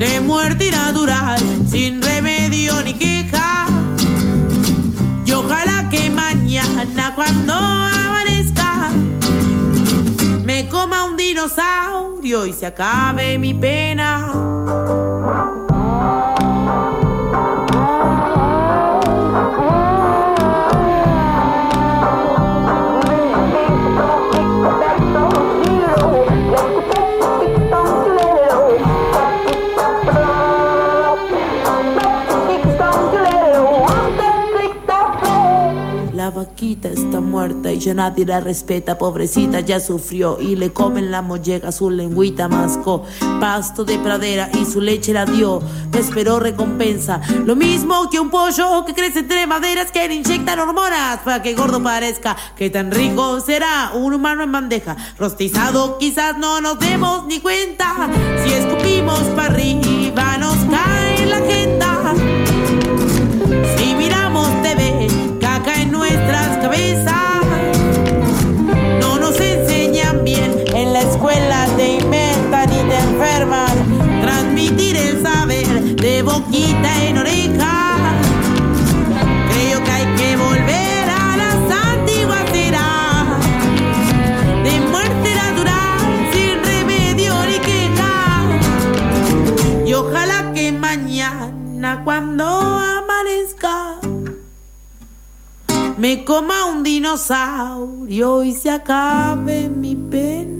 de muerte natural, sin remedio ni queja. Y ojalá que mañana cuando amanezca me coma un dinosaurio y se acabe mi pena. La vaquita está muerta y ya nadie la respeta, pobrecita ya sufrió y le comen la molleja, su lengüita mascó, pasto de pradera y su leche la dio, esperó recompensa, lo mismo que un pollo que crece entre maderas que le inyectan hormonas para que gordo parezca, que tan rico será un humano en bandeja, rostizado quizás no nos demos ni cuenta, si escupimos para de boquita en oreja. Creo que hay que volver a las antiguas eras. De muerte natural, sin remedio ni queja. Y ojalá que mañana cuando amanezca me coma un dinosaurio y se acabe mi pena.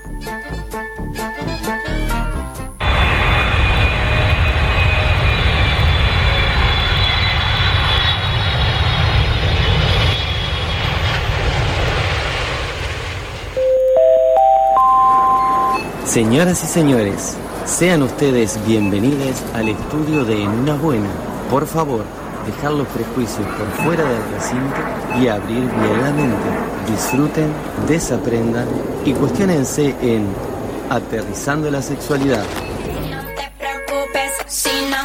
Señoras y señores, sean ustedes bienvenidos al estudio de En Una Buena. Por favor, dejar los prejuicios por fuera del recinto y abrir bien la mente. Disfruten, desaprendan y cuestionense en Aterrizando la Sexualidad. preocupes si no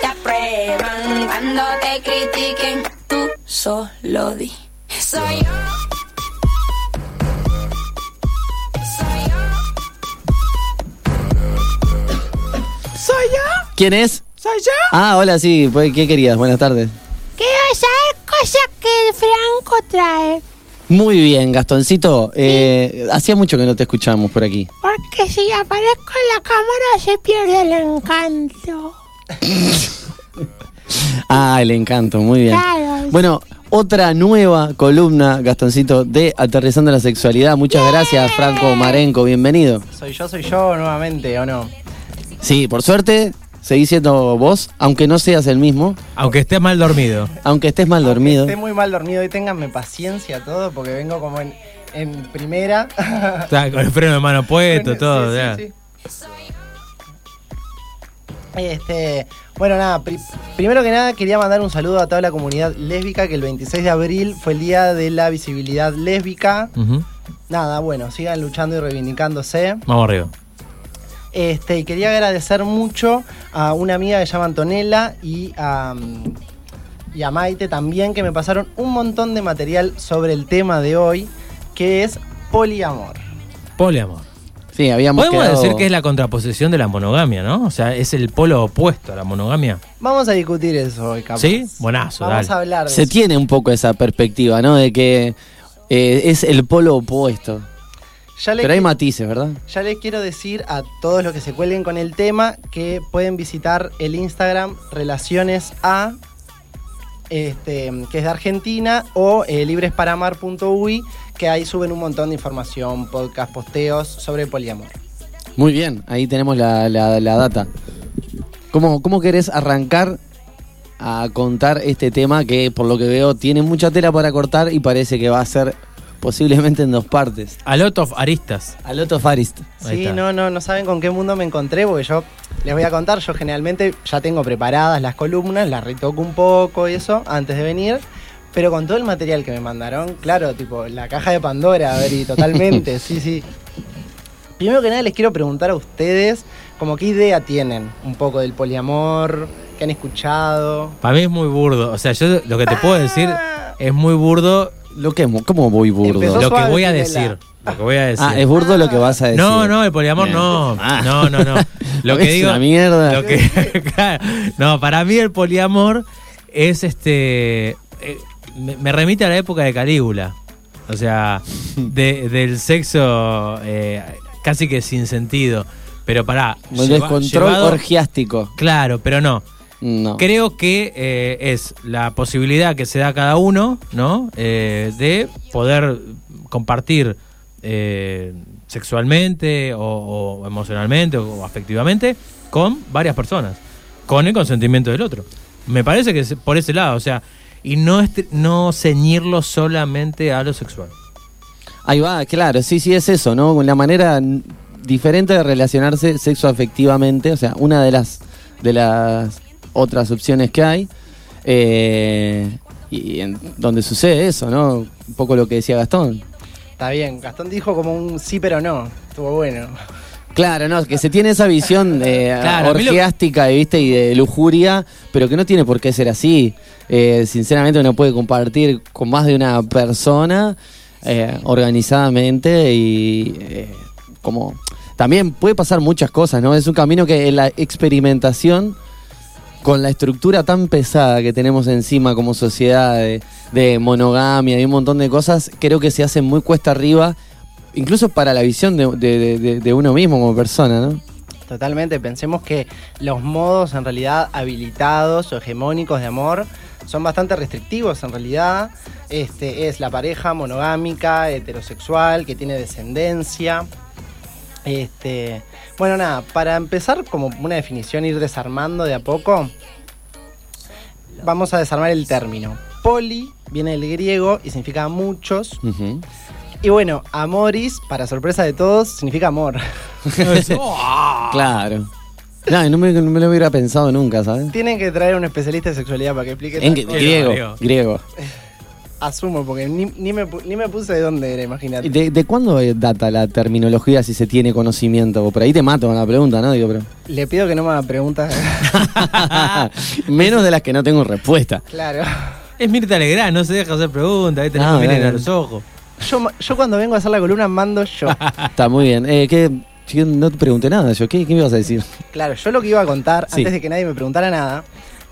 te aprueban cuando te critiquen. Tú solo di. Soy yo. ¿Quién es? ¿Soy yo? Ah, hola, sí, pues, ¿qué querías? Buenas tardes. Quiero saber cosas que Franco trae. Muy bien, Gastoncito. Eh, hacía mucho que no te escuchábamos por aquí. Porque si aparezco en la cámara se pierde el encanto. Ah, el encanto, muy bien. Claro. Bueno, otra nueva columna, Gastoncito, de Aterrizando la Sexualidad. Muchas gracias, Franco Marenco, bienvenido. Soy yo, soy yo nuevamente, ¿o no? Sí, por suerte, seguís siendo vos, aunque no seas el mismo. Aunque estés mal dormido. Aunque estés mal dormido. Estoy muy mal dormido y ténganme paciencia todo porque vengo como en, en primera. Está con el freno de mano puesto, todo. sí, ya. sí. Este, bueno, nada, pri- primero que nada quería mandar un saludo a toda la comunidad lésbica, que el 26 de abril fue el día de la visibilidad lésbica. Nada, bueno, sigan luchando y reivindicándose. Vamos arriba. Este, y quería agradecer mucho a una amiga que se llama Antonella y a, y a Maite también, que me pasaron un montón de material sobre el tema de hoy, que es poliamor. Poliamor. Sí, habíamos Podemos quedado- decir que es la contraposición de la monogamia, ¿no? O sea, es el polo opuesto a la monogamia. Vamos a discutir eso hoy, capaz. ¿Sí? Buenazo, Vamos dale. a hablar de Se eso. tiene un poco esa perspectiva, ¿no? De que eh, es el polo opuesto. Ya Pero hay matices, ¿verdad? Ya les quiero decir a todos los que se cuelguen con el tema que pueden visitar el Instagram Relaciones A, este, que es de Argentina, o eh, libresparamar.uy, que ahí suben un montón de información, podcast, posteos sobre poliamor. Muy bien, ahí tenemos la, la- la data. ¿Cómo, ¿Cómo querés arrancar a contar este tema que por lo que veo tiene mucha tela para cortar y parece que va a ser posiblemente en dos partes? A lot of aristas. A lot of arist. Ahí Sí, no, no, no saben con qué mundo me encontré, porque yo les voy a contar, yo generalmente ya tengo preparadas las columnas, las retoco un poco y eso antes de venir, pero con todo el material que me mandaron, claro, tipo la caja de Pandora, a ver, y totalmente, sí, sí. Primero que nada les quiero preguntar a ustedes, como qué idea tienen un poco del poliamor, qué han escuchado. Para mí es muy burdo. O sea, yo lo que te puedo decir es muy burdo. Lo que, ¿Cómo voy burdo? Empezó Lo que suave, voy a decir. Lo que voy a decir. Ah, es burdo lo que vas a decir. No, no, el poliamor Bien. no. Ah. No, no, no. Lo Es que digo. una mierda. lo que- claro. no, para mí el poliamor es este. eh, me, me remite a la época de Calígula. O sea, de- del sexo eh, casi que sin sentido. Pero pará. El lleva- descontrol llevado- orgiástico. Claro, pero no. No. Creo que eh, es la posibilidad que se da a cada uno, ¿no? Eh, de poder compartir eh, sexualmente o, o emocionalmente o afectivamente con varias personas, con el consentimiento del otro. Me parece que es por ese lado, o sea, y no, no ceñirlo solamente a lo sexual. Ahí va, claro, sí, sí es eso, ¿no? Una manera diferente de relacionarse sexoafectivamente, o sea, una de las de las otras opciones que hay, eh, y en donde sucede eso, ¿no? Un poco lo que decía Gastón. Está bien, Gastón dijo como un sí pero no. Estuvo bueno. Claro, no, que se tiene esa visión eh, Claro, lo- orgiástica ¿viste? y de lujuria, pero que no tiene por qué ser así. Eh, sinceramente uno puede compartir con más de una persona eh, organizadamente y eh, como también puede pasar muchas cosas, ¿no? Es un camino que la experimentación con la estructura tan pesada que tenemos encima como sociedad de, monogamia y un montón de cosas, creo que se hace muy cuesta arriba, incluso para la visión de- de uno mismo como persona, ¿no? Totalmente, pensemos que los modos en realidad habilitados o hegemónicos de amor son bastante restrictivos en realidad. Este es la pareja monogámica, heterosexual, que tiene descendencia. Este, bueno, nada, para empezar como una definición, ir desarmando de a poco, vamos a desarmar el término. Poli viene del griego y significa muchos. Y bueno, amoris, para sorpresa de todos, significa amor. Claro. No, no me, no me lo hubiera pensado nunca, ¿sabes? Tienen que traer un especialista de sexualidad para que explique En griego, griego. Asumo, porque ni, ni me, ni me puse de dónde era, imagínate. ¿De, de cuándo data la terminología si se tiene conocimiento? O Por ahí te mato con la pregunta, ¿no? Digo, pero... Le pido que no me haga preguntas. Menos de las que no tengo respuesta. claro. Es Mirta Legrand, no se deja hacer preguntas, ahí tenés Ah, que mirar los ojos. Yo, yo cuando vengo a hacer la columna mando yo. Está muy bien. Eh, ¿qué? Yo no te pregunté nada, yo. ¿Qué, qué me ibas a decir? Claro, yo lo que iba a contar, Sí. antes de que nadie me preguntara nada,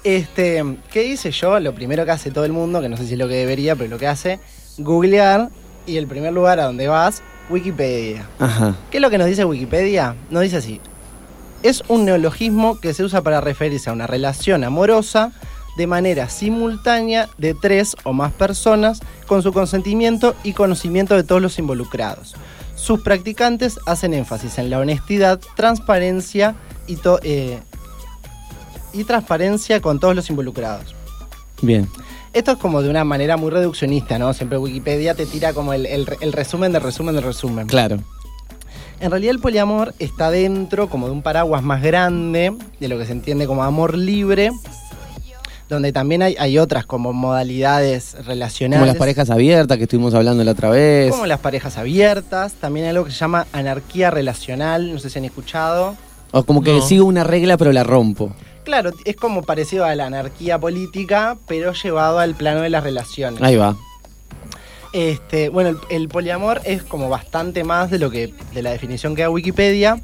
este, ¿qué hice yo? Lo primero que hace todo el mundo, que no sé si es lo que debería, pero lo que hace, googlear y el primer lugar a donde vas, Wikipedia. Ajá. ¿Qué es lo que nos dice Wikipedia? Nos dice así. Es un neologismo que se usa para referirse a una relación amorosa de manera simultánea de tres o más personas con su consentimiento y conocimiento de todos los involucrados. Sus practicantes hacen énfasis en la honestidad, transparencia y, to- eh, y transparencia con todos los involucrados. Bien. Esto es como de una manera muy reduccionista, ¿no? Siempre Wikipedia te tira como el, el- el resumen del resumen del resumen. Claro. En realidad el poliamor está dentro como de un paraguas más grande, de lo que se entiende como amor libre, donde también hay, hay otras como modalidades relacionales. Como las parejas abiertas que estuvimos hablando la otra vez. Como las parejas abiertas, también hay algo que se llama anarquía relacional, no sé si han escuchado. O como que No. sigo una regla pero la rompo. Claro, es como parecido a la anarquía política, pero llevado al plano de las relaciones. Ahí va. Este, bueno, el, el poliamor es como bastante más de lo que de la definición que da Wikipedia.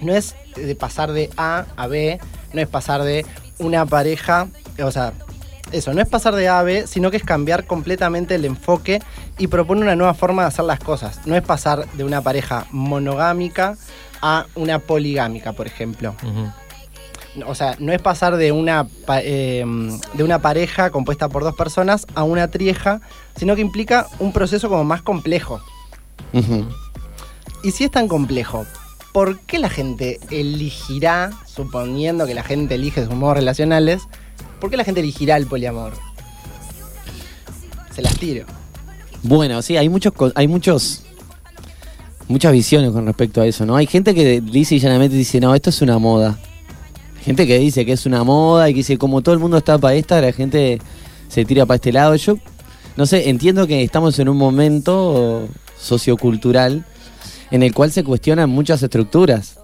No es de pasar de A a B, no es pasar de una pareja, o sea, eso, no es pasar de A a B, sino que es cambiar completamente el enfoque y propone una nueva forma de hacer las cosas. No es pasar de una pareja monogámica a una poligámica, por ejemplo. O sea, no es pasar de una, pa- eh, de una pareja compuesta por dos personas a una trieja, sino que implica un proceso como más complejo. Y si es tan complejo, ¿por qué la gente elegirá, suponiendo que la gente elige sus modos relacionales, ¿por qué la gente elegirá el poliamor? Se las tiro. Bueno, sí, hay muchos, hay muchos, muchas visiones con respecto a eso, ¿no? Hay gente que dice y llanamente dice, no, esto es una moda. Gente que dice que es una moda y que dice, como todo el mundo está para esta, la gente se tira para este lado. Yo, no sé, entiendo que estamos en un momento sociocultural en el cual se cuestionan muchas estructuras.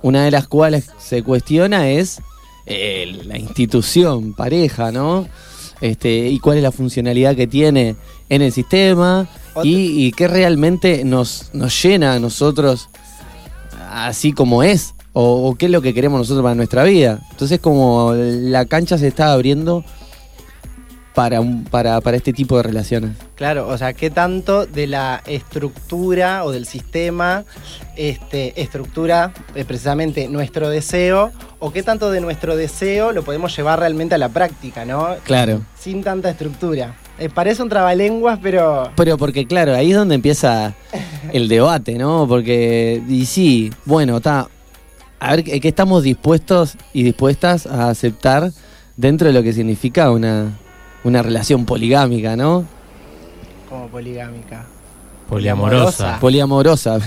Una de las cuales se cuestiona es eh, la institución, pareja, ¿no? Este, y cuál es la funcionalidad que tiene en el sistema y, y qué realmente nos, nos llena a nosotros así como es, o, o qué es lo que queremos nosotros para nuestra vida. Entonces como la cancha se está abriendo para, un, para, para este tipo de relaciones. Claro, o sea, qué tanto de la estructura o del sistema este, estructura eh, precisamente nuestro deseo o qué tanto de nuestro deseo lo podemos llevar realmente a la práctica, ¿no? Claro. Sin tanta estructura. Eh, parece un trabalenguas, pero Pero porque, claro, ahí es donde empieza el debate, ¿no? Porque, y sí, bueno, está. A ver, ¿qué estamos dispuestos y dispuestas a aceptar dentro de lo que significa una, una relación poligámica, ¿no? como poligámica. Poliamorosa. Poliamorosa.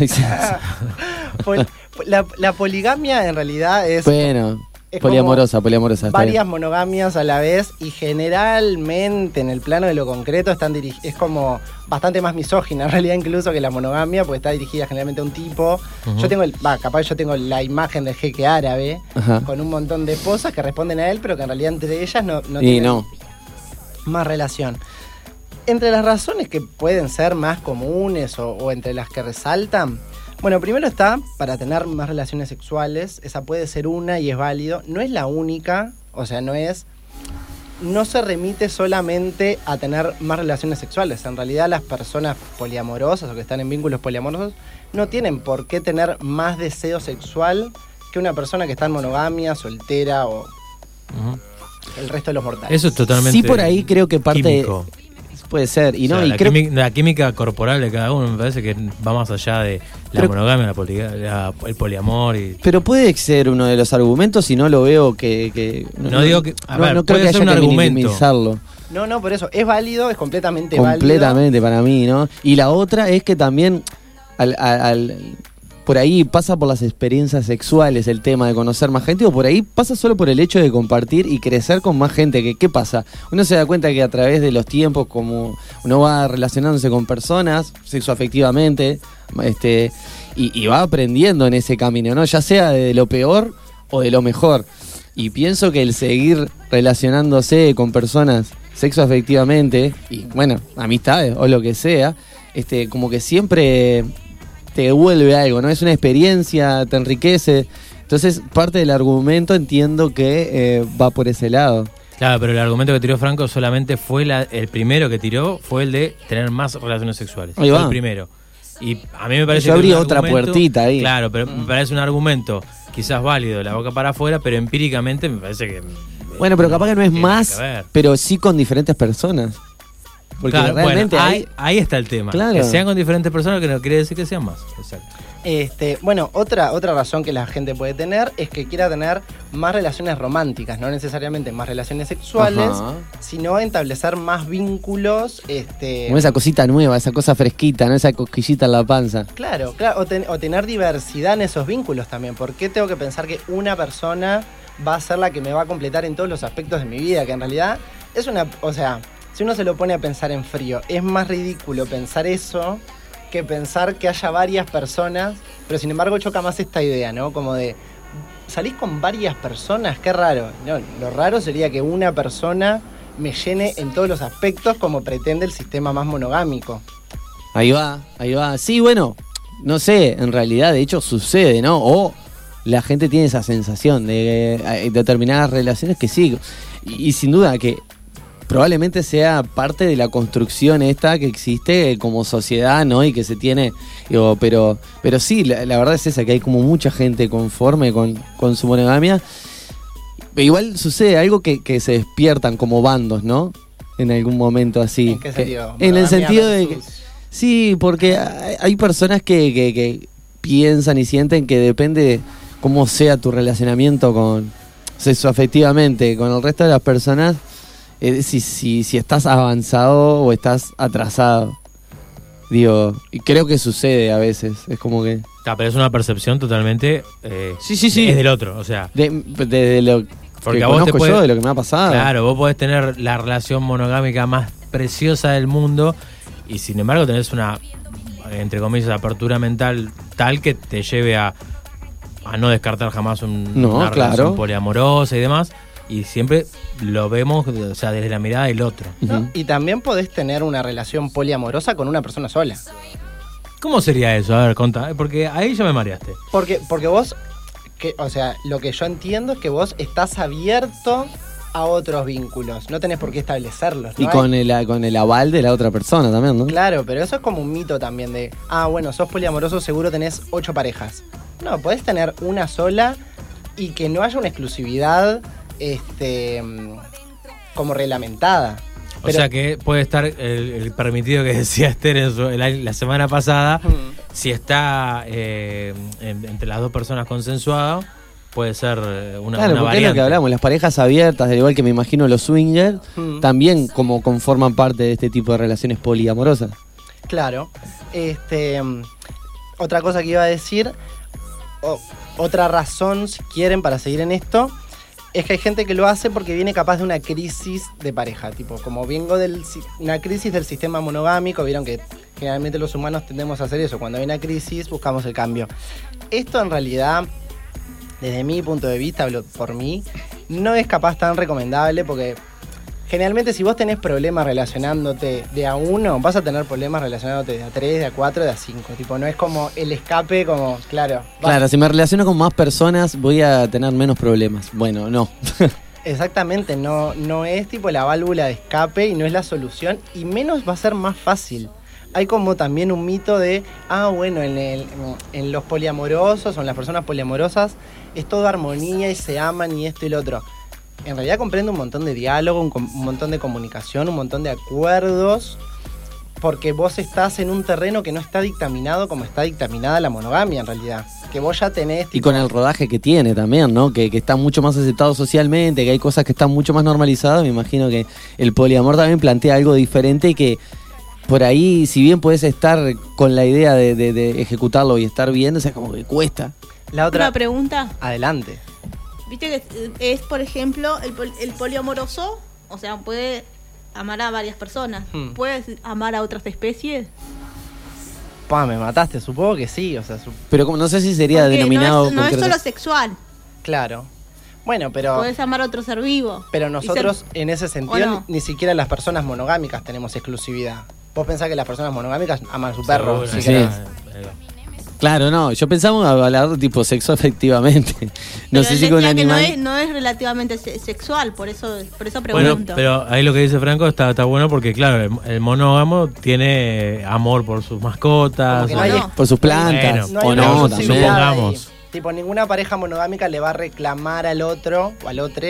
Pol- la, la poligamia en realidad es bueno, es poliamorosa, poliamorosa. está bien. varias monogamias a la vez y generalmente en el plano de lo concreto están es como bastante más misógina en realidad incluso que la monogamia porque está dirigida generalmente a un tipo. Yo tengo el, va, capaz yo tengo la imagen del jeque árabe con un montón de esposas que responden a él, pero que en realidad entre ellas no, no y tienen no. más relación. Entre las razones que pueden ser más comunes o, o entre las que resaltan, bueno, primero está para tener más relaciones sexuales, esa puede ser una y es válido, no es la única, o sea, no es, no se remite solamente a tener más relaciones sexuales, en realidad las personas poliamorosas o que están en vínculos poliamorosos no tienen por qué tener más deseo sexual que una persona que está en monogamia, soltera o el resto de los mortales. Eso es totalmente. Sí, por ahí creo que parte. químico. Puede ser. Y O no, sea, y la, creo quimi- la química corporal de cada uno me parece que va más allá de la Pero- monogamia, la poliga- la- el poliamor y Pero puede ser uno de los argumentos y no lo veo que. que- No digo que- a no, ver, no creo puede que ser haya un que argumento. minimizarlo. No, no, por eso es válido, es completamente, válido. Completamente para mí, ¿no? Y la otra es que también al, al- al- por ahí pasa por las experiencias sexuales el tema de conocer más gente o por ahí pasa solo por el hecho de compartir y crecer con más gente. ¿Qué pasa? Uno se da cuenta que a través de los tiempos, como uno va relacionándose con personas sexoafectivamente, este, y, y va aprendiendo en ese camino, ¿no? Ya sea de lo peor o de lo mejor. Y pienso que el seguir relacionándose con personas sexoafectivamente, y bueno, amistades o lo que sea, este, como que siempre te devuelve algo, ¿no? Es una experiencia, te enriquece. Entonces, parte del argumento entiendo que eh, va por ese lado. Claro, pero el argumento que tiró Franco solamente fue la- el primero que tiró, fue el de tener más relaciones sexuales. Ahí Fue va. el primero. Y a mí me parece Yo que abrí otra puertita ahí. Claro, pero me parece un argumento quizás válido, la boca para afuera, pero empíricamente me parece que. Bueno, pero capaz que no es más, pero sí con diferentes personas. Porque Claro, bueno, realmente ahí, hay- ahí está el tema. Claro. Que sean con diferentes personas, que no quiere decir que sean más. Exacto. Este, bueno, otra, otra razón que la gente puede tener es que quiera tener más relaciones románticas, no necesariamente más relaciones sexuales, Ajá. sino establecer más vínculos. Este, Como esa cosita nueva, esa cosa fresquita, ¿no? Esa cosquillita en la panza. Claro, claro, o, ten- o tener diversidad en esos vínculos también. ¿Por qué tengo que pensar que una persona va a ser la que me va a completar en todos los aspectos de mi vida? Que en realidad es una, o sea, si uno se lo pone a pensar en frío, es más ridículo pensar eso que pensar que haya varias personas, pero sin embargo choca más esta idea, ¿no? Como de salís con varias personas, qué raro. Lo raro sería que una persona me llene en todos los aspectos como pretende el sistema más monogámico. Ahí va, ahí va. Sí, bueno, no sé, en realidad de hecho sucede, ¿no? O la gente tiene esa sensación de hay determinadas relaciones que sí. Y sin duda que probablemente sea parte de la construcción esta que existe como sociedad, ¿no? Y que se tiene, digo, pero, pero sí, la, la verdad es esa, que hay como mucha gente conforme con, con su monogamia. Igual sucede algo que, que se despiertan como bandos, ¿no? En algún momento así. ¿En qué Que- sentido? en el sentido de que... Sí, porque hay, hay personas que, que- que piensan y sienten que depende cómo sea tu relacionamiento con sexoafectivamente con el resto de las personas, eh, si, si, si estás avanzado o estás atrasado. Digo, y creo que sucede a veces. Es como que. Ah, pero es una percepción totalmente. eh, Sí, sí, sí. Es del otro, o sea. De, de lo Porque que a vos te conozco puede- yo, de lo que me ha pasado. Claro, vos podés tener la relación monogámica más preciosa del mundo y sin embargo tenés una, entre comillas, apertura mental tal que te lleve a, a no descartar jamás un, No, una claro. relación poliamorosa y demás. Y siempre lo vemos o sea, desde la mirada del otro. ¿no? Y también podés tener una relación poliamorosa con una persona sola. ¿Cómo sería eso? A ver, contá, porque ahí ya me mareaste. Porque, porque vos, que, o sea, lo que yo entiendo es que vos estás abierto a otros vínculos. No tenés por qué establecerlos. Y con el, con el aval de la otra persona también, ¿no? Claro, pero eso es como un mito también de, ah, bueno, sos poliamoroso, seguro tenés ocho parejas. No, podés tener una sola y que no haya una exclusividad este, mm, como reglamentada. O Pero- sea que puede estar el, el permitido que decía Esther en su- el la semana pasada, si está eh, en- entre las dos personas consensuado, puede ser eh, una, claro, una porque es lo variante. que hablamos, las parejas abiertas, al igual que me imagino los swingers, Mm. también como conforman parte de este tipo de relaciones poliamorosas. Claro. Este, mm, otra cosa que iba a decir, o- otra razón, si quieren, para seguir en esto, es que hay gente que lo hace porque viene capaz de una crisis de pareja. Tipo, como vengo de una crisis del sistema monogámico, vieron que generalmente los humanos tendemos a hacer eso. Cuando hay una crisis, buscamos el cambio. Esto en realidad, desde mi punto de vista, hablo por mí, no es capaz tan recomendable porque Generalmente si vos tenés problemas relacionándote de a uno, vas a tener problemas relacionándote de a tres, de a cuatro, de a cinco. Tipo, no es como el escape, como, claro. vas- Claro, si me relaciono con más personas voy a tener menos problemas. Bueno, no. Exactamente, no, no es tipo la válvula de escape y no es la solución, y menos va a ser más fácil. Hay como también un mito de, ah, bueno, en, el- en los poliamorosos o en las personas poliamorosas es todo armonía y se aman y esto y lo otro. En realidad comprende un montón de diálogo, un, com- un montón de comunicación, un montón de acuerdos, porque vos estás en un terreno que no está dictaminado como está dictaminada la monogamia en realidad. Que vos ya tenés Y con el rodaje que tiene también, ¿no? Que, que está mucho más aceptado socialmente, que hay cosas que están mucho más normalizadas. Me imagino que el poliamor también plantea algo diferente y que por ahí, si bien puedes estar con la idea de, de- de ejecutarlo y estar bien, o sea, como que cuesta. La Una pregunta. Adelante. Viste que es, por ejemplo, el, pol- el poliamoroso, o sea, puede amar a varias personas. Hmm. ¿Puedes amar a otras especies? Pa, me mataste, supongo que sí, o sea, su- Pero como no sé si sería Porque denominado... no es, no es solo sexual. claro. Bueno, pero... Puedes amar a otro ser vivo. Pero nosotros, ser- en ese ¿O sentido, no? ni siquiera las personas monogámicas tenemos exclusividad. Vos pensás que las personas monogámicas aman a su perro. Seguro, si sí. Claro, no, yo pensaba hablar tipo sexo efectivamente. No Pero sé él si con un que no es, no es relativamente se- sexual, por eso, por eso Bueno, pregunto. pero ahí lo que dice Franco está, está bueno porque, claro, el, el monógamo tiene amor por sus mascotas. No hay- Por sus plantas, Bueno, hay o no, ahí. supongamos. Tipo, ninguna pareja monogámica le va a reclamar al otro o al otro.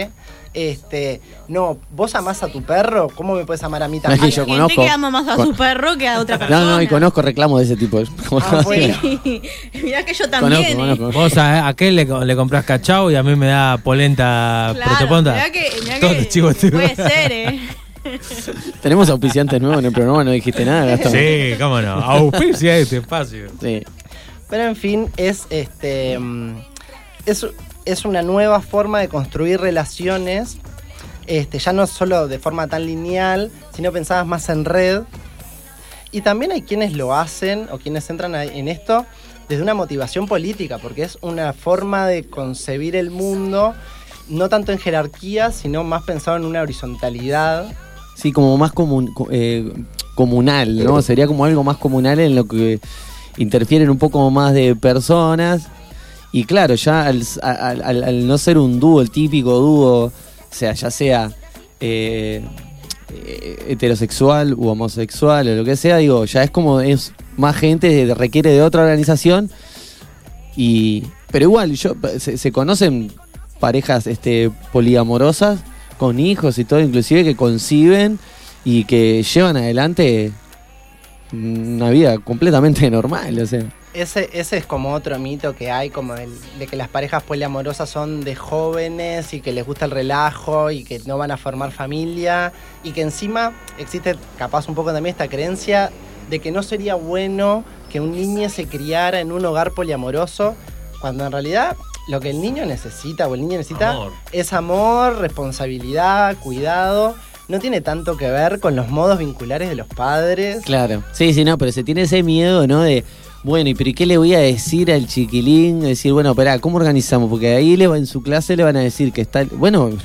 Este, no, vos amás a tu perro, ¿cómo me puedes amar a mí No, es también? que yo Hay gente conozco- que ama más a con- su perro que a otra No, persona. no, y conozco reclamos de ese tipo. Ah, bueno. Mirá que yo también. Conozco, ¿eh? conozco. Vos a, a aquel le, le compras cachao y a mí me da polenta Claro, protoponta. mirá que, mirá Todo que chivo, puede ser, ¿eh? Tenemos auspiciantes nuevos en el programa, no dijiste nada, Gastón. Sí, cómo no. Auspicia este espacio. Sí. Pero en fin, es este. mm, Es, es una nueva forma de construir relaciones. Este, ya no solo de forma tan lineal, sino pensadas más en red. Y también hay quienes lo hacen o quienes entran en esto desde una motivación política, porque es una forma de concebir el mundo, no tanto en jerarquía, sino más pensado en una horizontalidad. Sí, como más comun- co- eh, comunal, ¿no? Sería como algo más comunal en lo que interfieren un poco más de personas. Y claro, ya al, al- no ser un dúo, el típico dúo, o sea, ya sea eh, heterosexual u homosexual o lo que sea, digo, ya es como es más gente, requiere de otra organización. Y, pero igual, yo, se, se conocen parejas este, poliamorosas con hijos y todo, inclusive que conciben y que llevan adelante una vida completamente normal, o sea. Ese, ese es como otro mito que hay, como el, de que las parejas poliamorosas son de jóvenes y que les gusta el relajo y que no van a formar familia y que encima existe capaz un poco también esta creencia de que no sería bueno que un niño se criara en un hogar poliamoroso cuando en realidad lo que el niño necesita o el niño necesita Amor. es amor, responsabilidad, cuidado. No tiene tanto que ver con los modos vinculares de los padres. Claro. Sí, sí, no, pero se tiene ese miedo, ¿no? De, bueno, ¿y pero qué le voy a decir al chiquilín? Decir, bueno, espera, ¿cómo organizamos? Porque ahí le va, en su clase le van a decir que está... Bueno,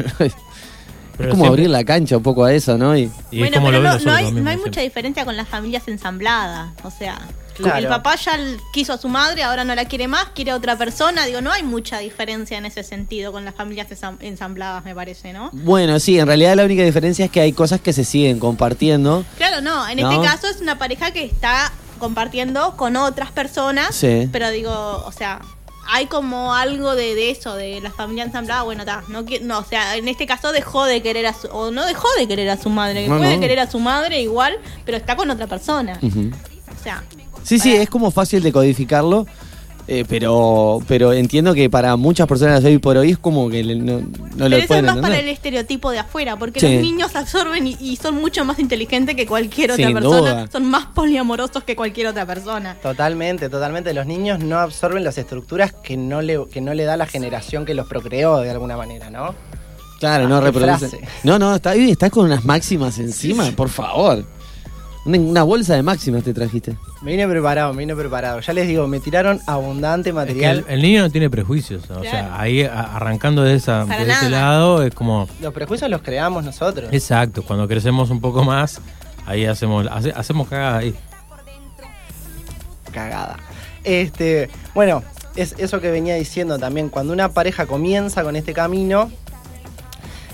Pero es como siempre- abrir la cancha un poco a eso, ¿no? Y, Bueno, pero no, no hay, no hay mucha diferencia con las familias ensambladas. O sea, Claro. el papá ya quiso a su madre, ahora no la quiere más, quiere a otra persona. Digo, no hay mucha diferencia en ese sentido con las familias ensam- ensambladas, me parece, ¿no? Bueno, sí, en realidad la única diferencia es que hay cosas que se siguen compartiendo. Claro, no. En No. este caso es una pareja que está compartiendo con otras personas. Sí. Pero digo, o sea, hay como algo de, de eso, de la familia ensamblada. Bueno, está. No, no, o sea, en este caso dejó de querer a su. O no dejó de querer a su madre. que No, puede no. querer a su madre igual, pero está con otra persona. O sea, Sí, sí, es como fácil de codificarlo, eh, pero pero entiendo que para muchas personas hoy por hoy es como que le- no, no pero lo eso es más para el estereotipo de afuera, porque Sí. los niños absorben y, y son mucho más inteligentes que cualquier otra Sin persona. duda. Son más poliamorosos que cualquier otra persona. Totalmente, totalmente. Los niños no absorben las estructuras que no le, que no le da la generación que los procreó de alguna manera, ¿no? Claro, no Ah, qué reproduce. frase. No, no, está, estás con unas máximas encima, por favor. Una, bolsa de máximas te trajiste. Me vine preparado, me vine preparado. Ya les digo, me tiraron abundante Es que material. el, el niño no tiene prejuicios. O sea, ahí a- arrancando de, esa, de ese lado es como. Los prejuicios los creamos nosotros. Exacto, cuando crecemos un poco más, ahí hacemos, hace- hacemos cagada ahí. Cagada. Este, bueno, es eso que venía diciendo también. Cuando una pareja comienza con este camino,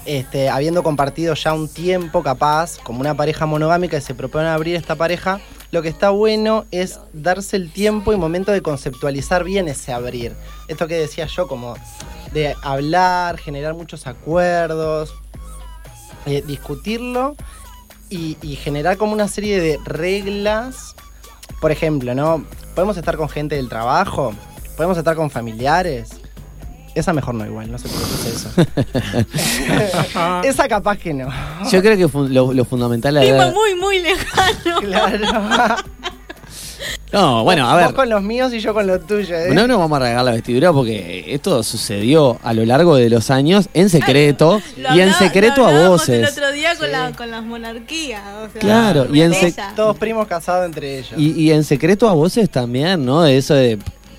este, habiendo compartido ya un tiempo capaz, como una pareja monogámica y se propone abrir esta pareja, lo que está bueno es darse el tiempo y momento de conceptualizar bien ese abrir. Esto que decía yo, como de hablar, generar muchos acuerdos, eh, discutirlo y generar como una serie de reglas. Por ejemplo, ¿no? Podemos estar con gente del trabajo, podemos estar con familiares. Esa mejor no igual, no sé por qué eso. Esa capaz que no. Yo creo que fu- lo, lo fundamental es... Primo muy, muy lejano. Claro. No, bueno, a Vos ver. con los míos y yo con los tuyos. ¿eh? No nos vamos a regalar la vestidura porque esto sucedió a lo largo de los años en secreto Lo y en secreto lo a hablábamos El voces. otro día con, la, con las monarquías. o sea, Claro, y en Todos primos casados entre ellos. Y, y en secreto a voces también, ¿no? De eso de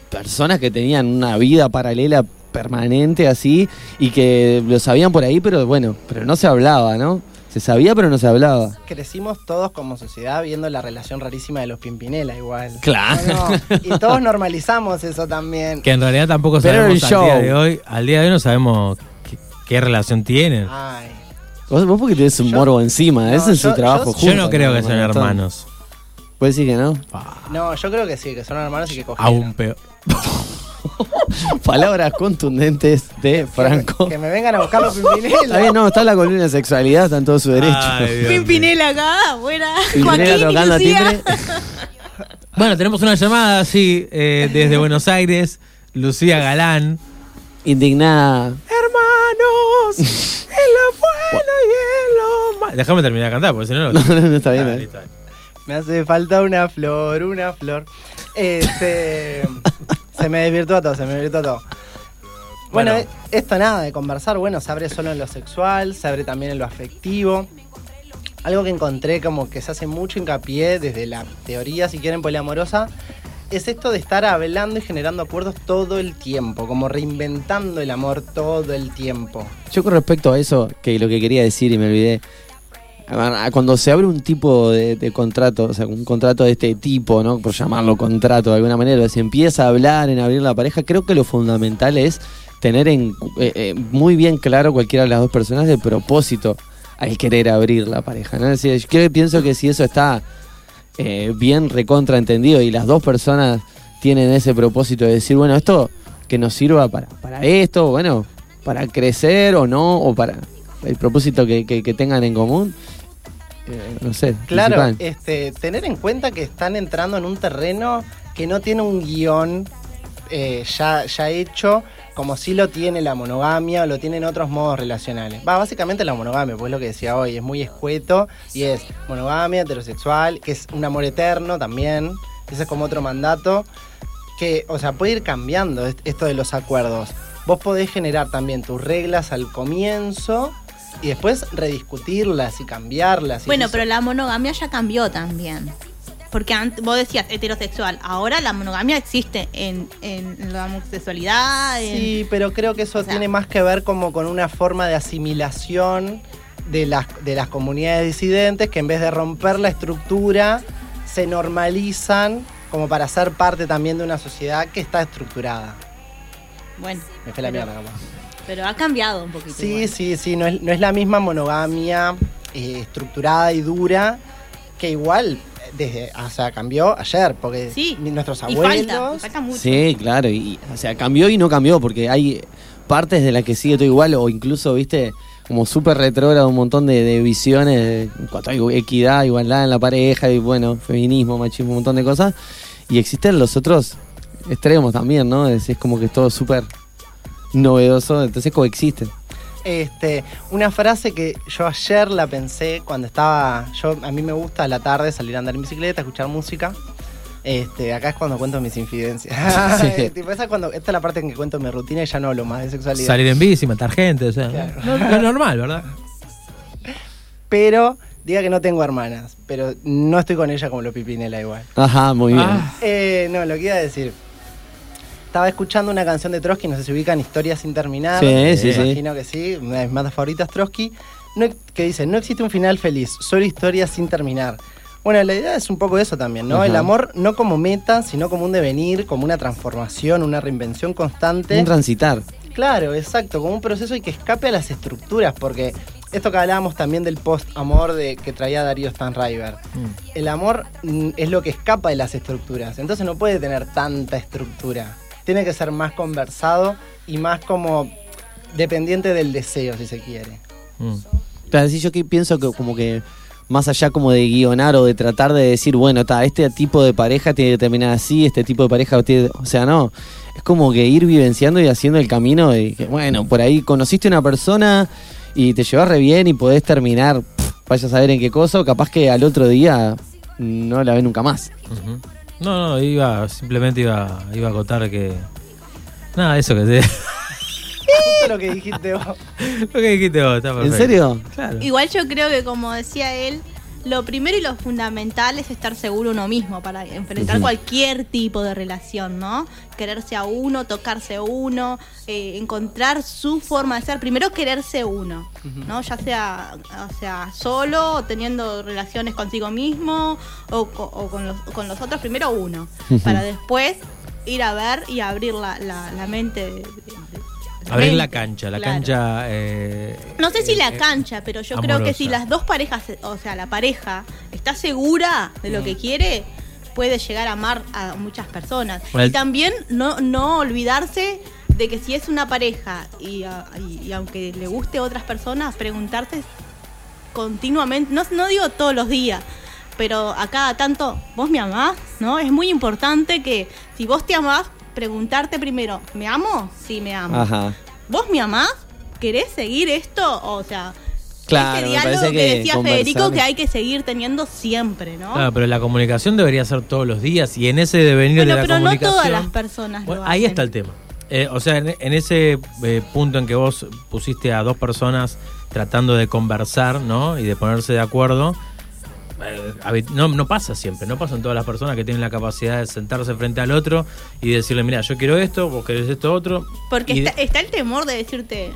personas que tenían una vida paralela permanente así y que lo sabían por ahí, pero bueno, pero no se hablaba, ¿no? Se sabía, pero no se hablaba. Crecimos todos como sociedad viendo la relación rarísima de los Pimpinela igual. Claro. Y todos normalizamos eso también. Que en realidad tampoco Pero sabemos el al día show. de hoy. Al día de hoy no sabemos qué, qué relación tienen. Ay. Vos, vos porque tenés un morbo encima, no, ese es yo- su trabajo yo-. Yo no creo que sean hermanos. ¿Puedes decir que no? No, yo creo que sí, que son hermanos y que cogieron. Aún peor. Palabras contundentes de Franco. Que me vengan a buscar los Pimpinela. Está bien, no, está la columna de sexualidad, está en todo su derecho. Ay. Pimpinela acá, buena. Pimpinela Joaquín y tocando timbre. Bueno, tenemos una llamada así eh, desde Buenos Aires. Lucía Galán. Indignada. Hermanos, en lo bueno y en lo malo. Déjame terminar de cantar, porque si no. No, no, no, está bien, Ah, eh. listo. Me hace falta una flor, una flor. Este. Se me desvirtuó todo, se me desvirtuó todo. Bueno, Bueno. esto nada de conversar, bueno, se abre solo en lo sexual, se abre también en lo afectivo. Algo que encontré como que se hace mucho hincapié desde la teoría, si quieren, poliamorosa, es esto de estar hablando y generando acuerdos todo el tiempo, como reinventando el amor todo el tiempo. Yo con respecto a eso, que lo que quería decir y me olvidé, cuando se abre un tipo de, contrato, o sea, un contrato de este tipo, ¿no? Por llamarlo contrato de alguna manera, se empieza a hablar en abrir la pareja, creo que lo fundamental es tener en, eh, eh, muy bien claro cualquiera de las dos personas el propósito al querer abrir la pareja, ¿no? Es decir, yo pienso que si eso está eh, bien recontraentendido y las dos personas tienen ese propósito de decir, bueno, esto que nos sirva para, para esto, bueno, para crecer o no, o para el propósito que, que- que tengan en común, no sé. Claro, este, tener en cuenta que están entrando en un terreno que no tiene un guion eh, ya, ya hecho, como si lo tiene la monogamia o lo tienen otros modos relacionales. Va, básicamente la monogamia, pues lo que decía hoy, es muy escueto y es monogamia, heterosexual, que es un amor eterno también. Ese es como otro mandato. Que, o sea, puede ir cambiando est- esto de los acuerdos. Vos podés generar también tus reglas al comienzo y después rediscutirlas y cambiarlas. y Bueno, eso- pero la monogamia ya cambió también. Porque antes, vos decías heterosexual, ahora la monogamia existe en, en la homosexualidad. en- Sí, pero creo que eso tiene más que ver como con una forma de asimilación de las, de las comunidades disidentes que en vez de romper la estructura, se normalizan como para ser parte también de una sociedad que está estructurada. Bueno. Me fue la mierda, capaz. Pero ha cambiado un poquito. Sí, igual. sí, sí, no es, no es la misma monogamia eh, estructurada y dura que igual desde, o sea, cambió ayer, porque ni nuestros abuelos... falta, y falta mucho. Sí, claro, y, o sea, cambió y no cambió, porque hay partes de las que sigue todo igual, o incluso, viste, como súper retrógrado, un montón de, de visiones de- en cuanto a equidad, igualdad en la pareja, y bueno, feminismo, machismo, un montón de cosas. Y existen los otros extremos también, ¿no? Es, es como que es todo súper novedoso, entonces coexisten. Este, una frase que yo ayer la pensé cuando estaba. Yo, a mí me gusta a la tarde salir a andar en bicicleta, escuchar música. Este, acá es cuando cuento mis infidencias. Sí. Tipo, esa es cuando, esta es la parte en que cuento mi rutina y ya no hablo más de sexualidad. Salir en bici, matar gente, o sea. No, no es normal, ¿verdad? Pero, diga que no tengo hermanas, pero no estoy con ella como lo pipinela igual. Ajá, muy bien. Eh, no, lo que iba a decir. Estaba escuchando una canción de Trotsky, no sé si ubican Historias sin terminar. Sí, sí, sí. Imagino que sí, una de mis bandas favoritas, Trotsky. No, que dice, no existe un final feliz, solo historias sin terminar. Bueno, la idea es un poco eso también, ¿no? El amor no como meta, sino como un devenir, como una transformación, una reinvención constante. Un transitar. Claro, exacto, como un proceso y que escape a las estructuras, porque esto que hablábamos también del post-amor de, que traía Darío Stanriver. El amor mm, es lo que escapa de las estructuras, entonces no puede tener tanta estructura. Tiene que ser más conversado y más como dependiente del deseo, si se quiere. Claro, sí, yo que pienso que como que más allá como de guionar o de tratar de decir, bueno, ta, este tipo de pareja tiene que terminar así, este tipo de pareja tiene, o sea, no, es como que ir vivenciando y haciendo el camino de que, bueno, por ahí conociste una persona y te llevas re bien y podés terminar, pff, vaya a saber en qué cosa, o capaz que al otro día no la ves nunca más. Ujú. No, no, iba, simplemente iba, iba a acotar que. Nada, eso que te. Lo que dijiste vos. Lo que dijiste vos, está perfecto. serio? Claro. Igual yo creo que como decía él, lo primero y lo fundamental es estar seguro uno mismo para enfrentar cualquier tipo de relación, ¿no? Quererse a uno, tocarse a uno, eh, encontrar su forma de ser. Primero quererse uno, ¿no? Ya sea, o sea solo, o teniendo relaciones consigo mismo o, co- o con, los, con los otros. Primero uno, para después ir a ver y abrir la, la- la mente. de- Abrir la cancha, la Claro. cancha. eh, No sé si la eh, cancha, pero yo creo que si las dos parejas, o sea, la pareja está segura de lo que quiere, puede llegar a amar a muchas personas. Bueno, Y también no, no olvidarse de que si es una pareja y, ah, y- y aunque le guste a otras personas, preguntarse continuamente, no, no digo todos los días, pero a cada tanto, ¿vos me amás? ¿No? Es muy importante que si vos te amás, preguntarte primero, ¿me amo? Sí, me amo. Ajá. ¿Vos me amás? ¿Querés seguir esto? O sea, Claro, ese diálogo que, que decía conversar- Federico que hay que seguir teniendo siempre, ¿no? Claro, pero la comunicación debería ser todos los días y en ese devenir bueno, de la pero no comunicación. todas las personas Bueno, lo ahí hacen. está el tema. Eh, o sea, en, en ese eh, punto en que vos pusiste a dos personas tratando de conversar, ¿no? Y de ponerse de acuerdo, no, no pasa siempre, no pasan todas las personas que tienen la capacidad de sentarse frente al otro y decirle, mira, yo quiero esto, vos querés esto otro. Porque Y está, está el temor de decirte,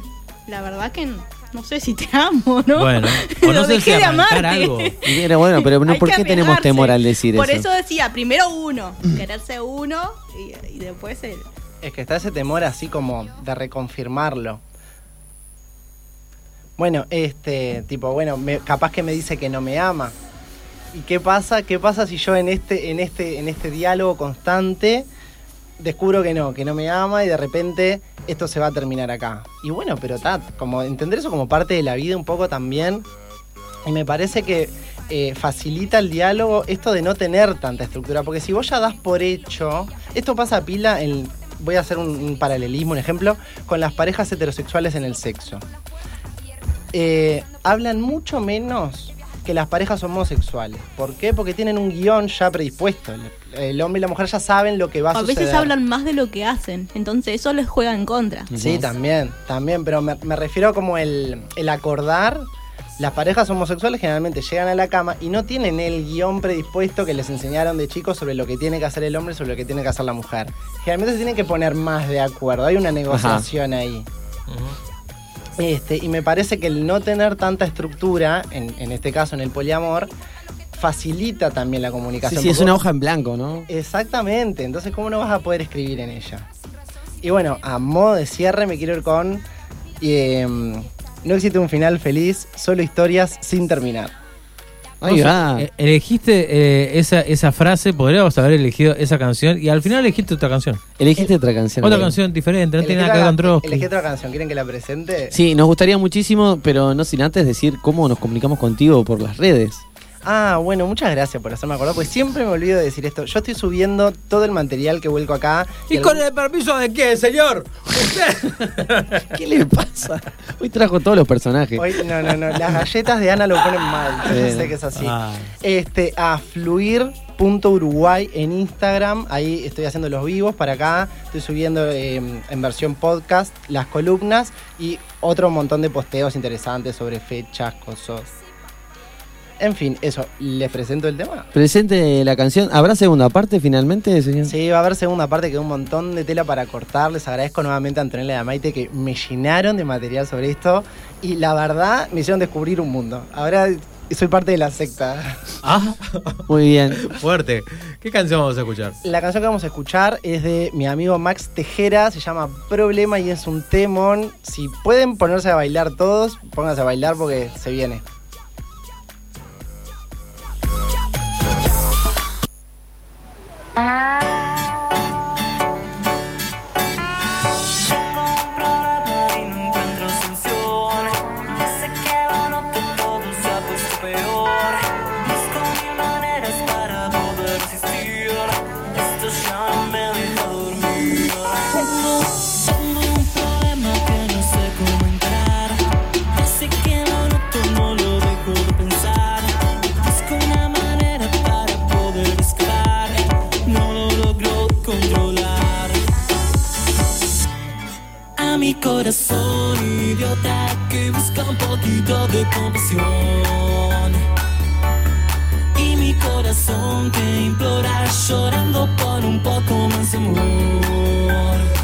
la verdad que no, no sé si te amo, ¿no? Bueno, o no sé si amarte. algo. Bueno, pero no, ¿por qué tenemos temor al decir Por eso? eso decía, primero uno, quererse uno y, y después el... Es que está ese temor así como de reconfirmarlo. Bueno, este, tipo, bueno, me- capaz que me dice que no me ama. ¿Y qué pasa? ¿Qué pasa si yo en este, en este, en este diálogo constante descubro que no, que no me ama y de repente esto se va a terminar acá? Y bueno, pero está, como entender eso como parte de la vida un poco también. Y me parece que eh, facilita el diálogo esto de no tener tanta estructura. Porque si vos ya das por hecho, esto pasa a pila en. Voy a hacer un, un paralelismo, un ejemplo, con las parejas heterosexuales en el sexo. Eh, hablan mucho menos que las parejas homosexuales. ¿Por qué? Porque tienen un guion ya predispuesto. El, hombre y la mujer ya saben lo que va a, A suceder. veces hablan más de lo que hacen, entonces eso les juega en contra. Sí, también, también, pero me, me refiero como el, el acordar. Las parejas homosexuales generalmente llegan a la cama y no tienen el guion predispuesto que les enseñaron de chicos sobre lo que tiene que hacer el hombre y sobre lo que tiene que hacer la mujer. Generalmente se tienen que poner más de acuerdo, hay una negociación ahí. Este, y me parece que el no tener tanta estructura, en, en este caso en el poliamor, facilita también la Sí, comunicación. sí, es porque una hoja en blanco, ¿no? Exactamente, entonces ¿cómo no vas a poder escribir en ella? Y bueno, a modo de cierre me quiero ir con... eh, no existe un final feliz, solo historias sin terminar. Ahí va. eh, elegiste eh, esa, esa frase, podríamos haber elegido esa canción y al final elegiste otra canción. Elegiste otra canción. Otra canción diferente, no tiene nada que ver con Trotsky. elegí otra canción, ¿quieren que la presente? Sí, nos gustaría muchísimo, pero no sin antes decir cómo nos comunicamos contigo por las redes. Ah, bueno, muchas gracias por hacerme acordar, porque siempre me olvido de decir esto. Yo estoy subiendo todo el material que vuelco acá. ¿Y con el permiso de quién, señor? ¿Qué le pasa? Hoy trajo todos los personajes. Hoy, no, no, no, las galletas de Ana lo ponen mal, yo Eh, sé que es así. ah. Este, a fluir.uruguay en Instagram, ahí estoy haciendo los vivos para acá, estoy subiendo eh, en versión podcast las columnas y otro montón de posteos interesantes sobre fechas, cosas. En fin, eso, les presento el tema. Presente la canción. ¿Habrá segunda parte finalmente, señor? Sí, va a haber segunda parte, quedó un montón de tela para cortar. Les agradezco nuevamente a Antonella y a Maite que me llenaron de material sobre esto y la verdad me hicieron descubrir un mundo. Ahora soy parte de la secta. Ah, Muy bien. fuerte. ¿Qué canción vamos a escuchar? La canción que vamos a escuchar es de mi amigo Max Tejera, se llama Problema y es un temón. Si pueden ponerse a bailar todos, pónganse a bailar porque se viene. Y corazón idiota que busca un poquito de compasión. Y mi corazón que implora llorando por un poco más de amor.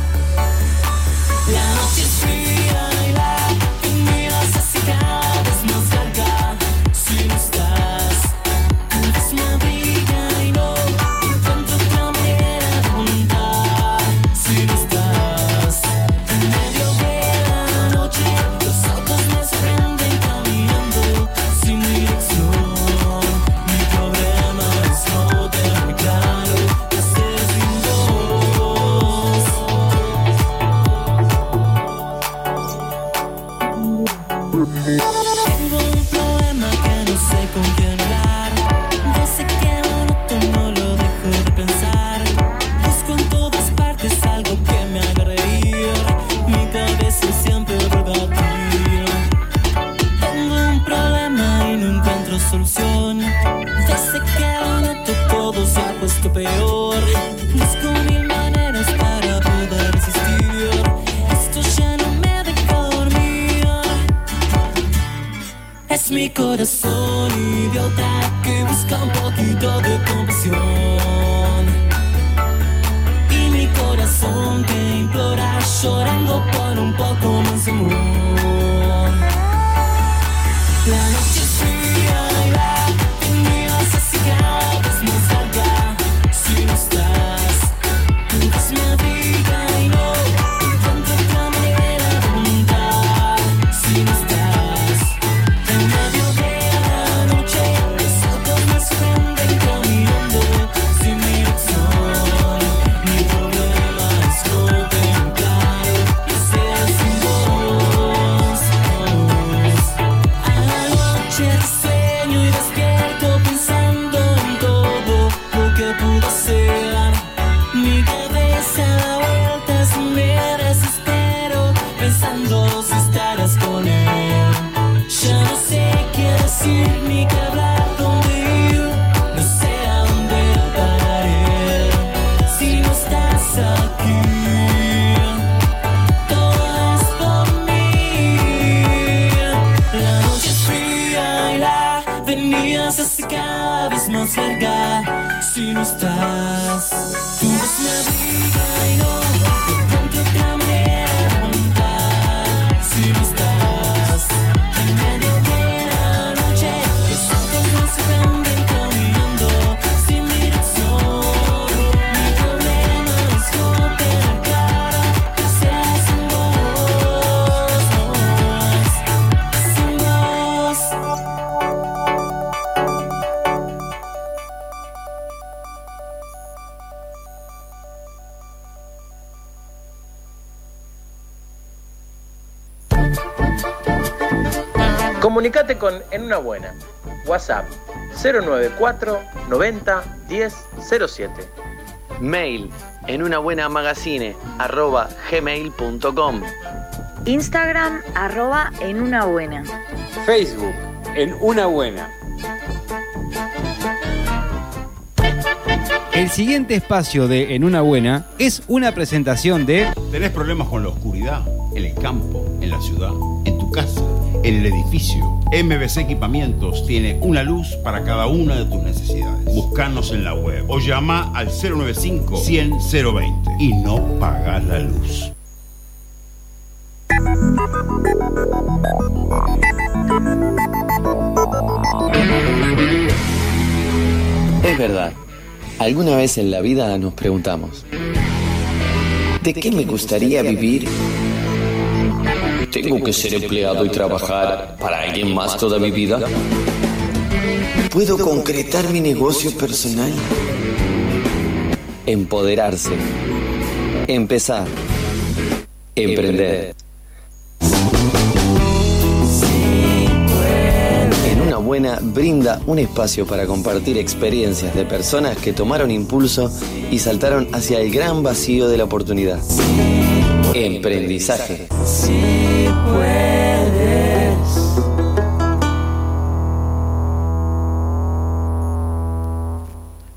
Con En Una Buena. WhatsApp 094 90 10 07. Mail en una buena magazine arroba gmail.com. Instagram arroba en una buena. Facebook, en una buena. El siguiente espacio de En una buena es una presentación de... ¿Tenés problemas con la oscuridad? En el campo, en la ciudad, en tu casa, el edificio. MBC Equipamientos tiene una luz para cada una de tus necesidades. Buscanos en la web o llama al 095 100 020 y no pagas la luz. Es verdad, alguna vez en la vida nos preguntamos, ¿de qué me gustaría vivir? ¿Tengo que ser empleado y trabajar para alguien más toda mi vida? ¿Puedo concretar mi negocio personal? Empoderarse. Empezar. Emprender. Buena brinda un espacio para compartir experiencias de personas que tomaron impulso y saltaron hacia el gran vacío de la oportunidad. Emprendizaje.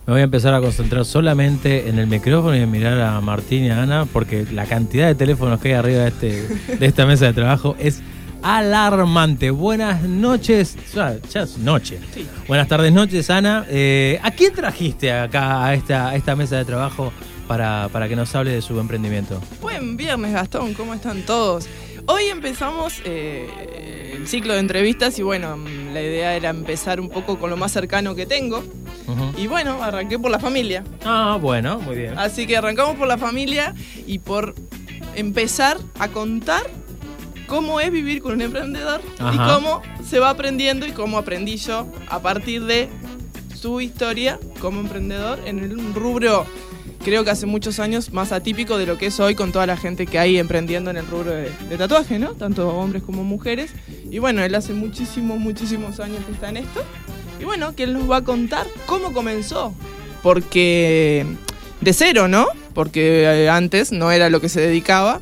Me voy a empezar a concentrar solamente en el micrófono y a mirar a Martín y a Ana porque la cantidad de teléfonos que hay arriba de, este, de esta mesa de trabajo es alarmante. Buenas noches, ya, ya es noche. Buenas tardes, noches, Ana. Eh, ¿A quién trajiste acá a esta, a esta mesa de trabajo para, para que nos hable de su emprendimiento? Buen viernes, Gastón, ¿cómo están todos? Hoy empezamos eh, el ciclo de entrevistas y bueno, la idea era empezar un poco con lo más cercano que tengo. Y bueno, arranqué por la familia. Ah, bueno, muy bien. Así que arrancamos por la familia y por empezar a contar cómo es vivir con un emprendedor y Ajá. cómo se va aprendiendo y cómo aprendí yo a partir de su historia como emprendedor en un rubro creo que hace muchos años más atípico de lo que es hoy con toda la gente que hay emprendiendo en el rubro de, de tatuaje, ¿no? Tanto hombres como mujeres. Y bueno, él hace muchísimos, muchísimos años que está en esto. Y bueno, que él nos va a contar cómo comenzó. Porque de cero, ¿no? Porque eh, antes no era lo que se dedicaba.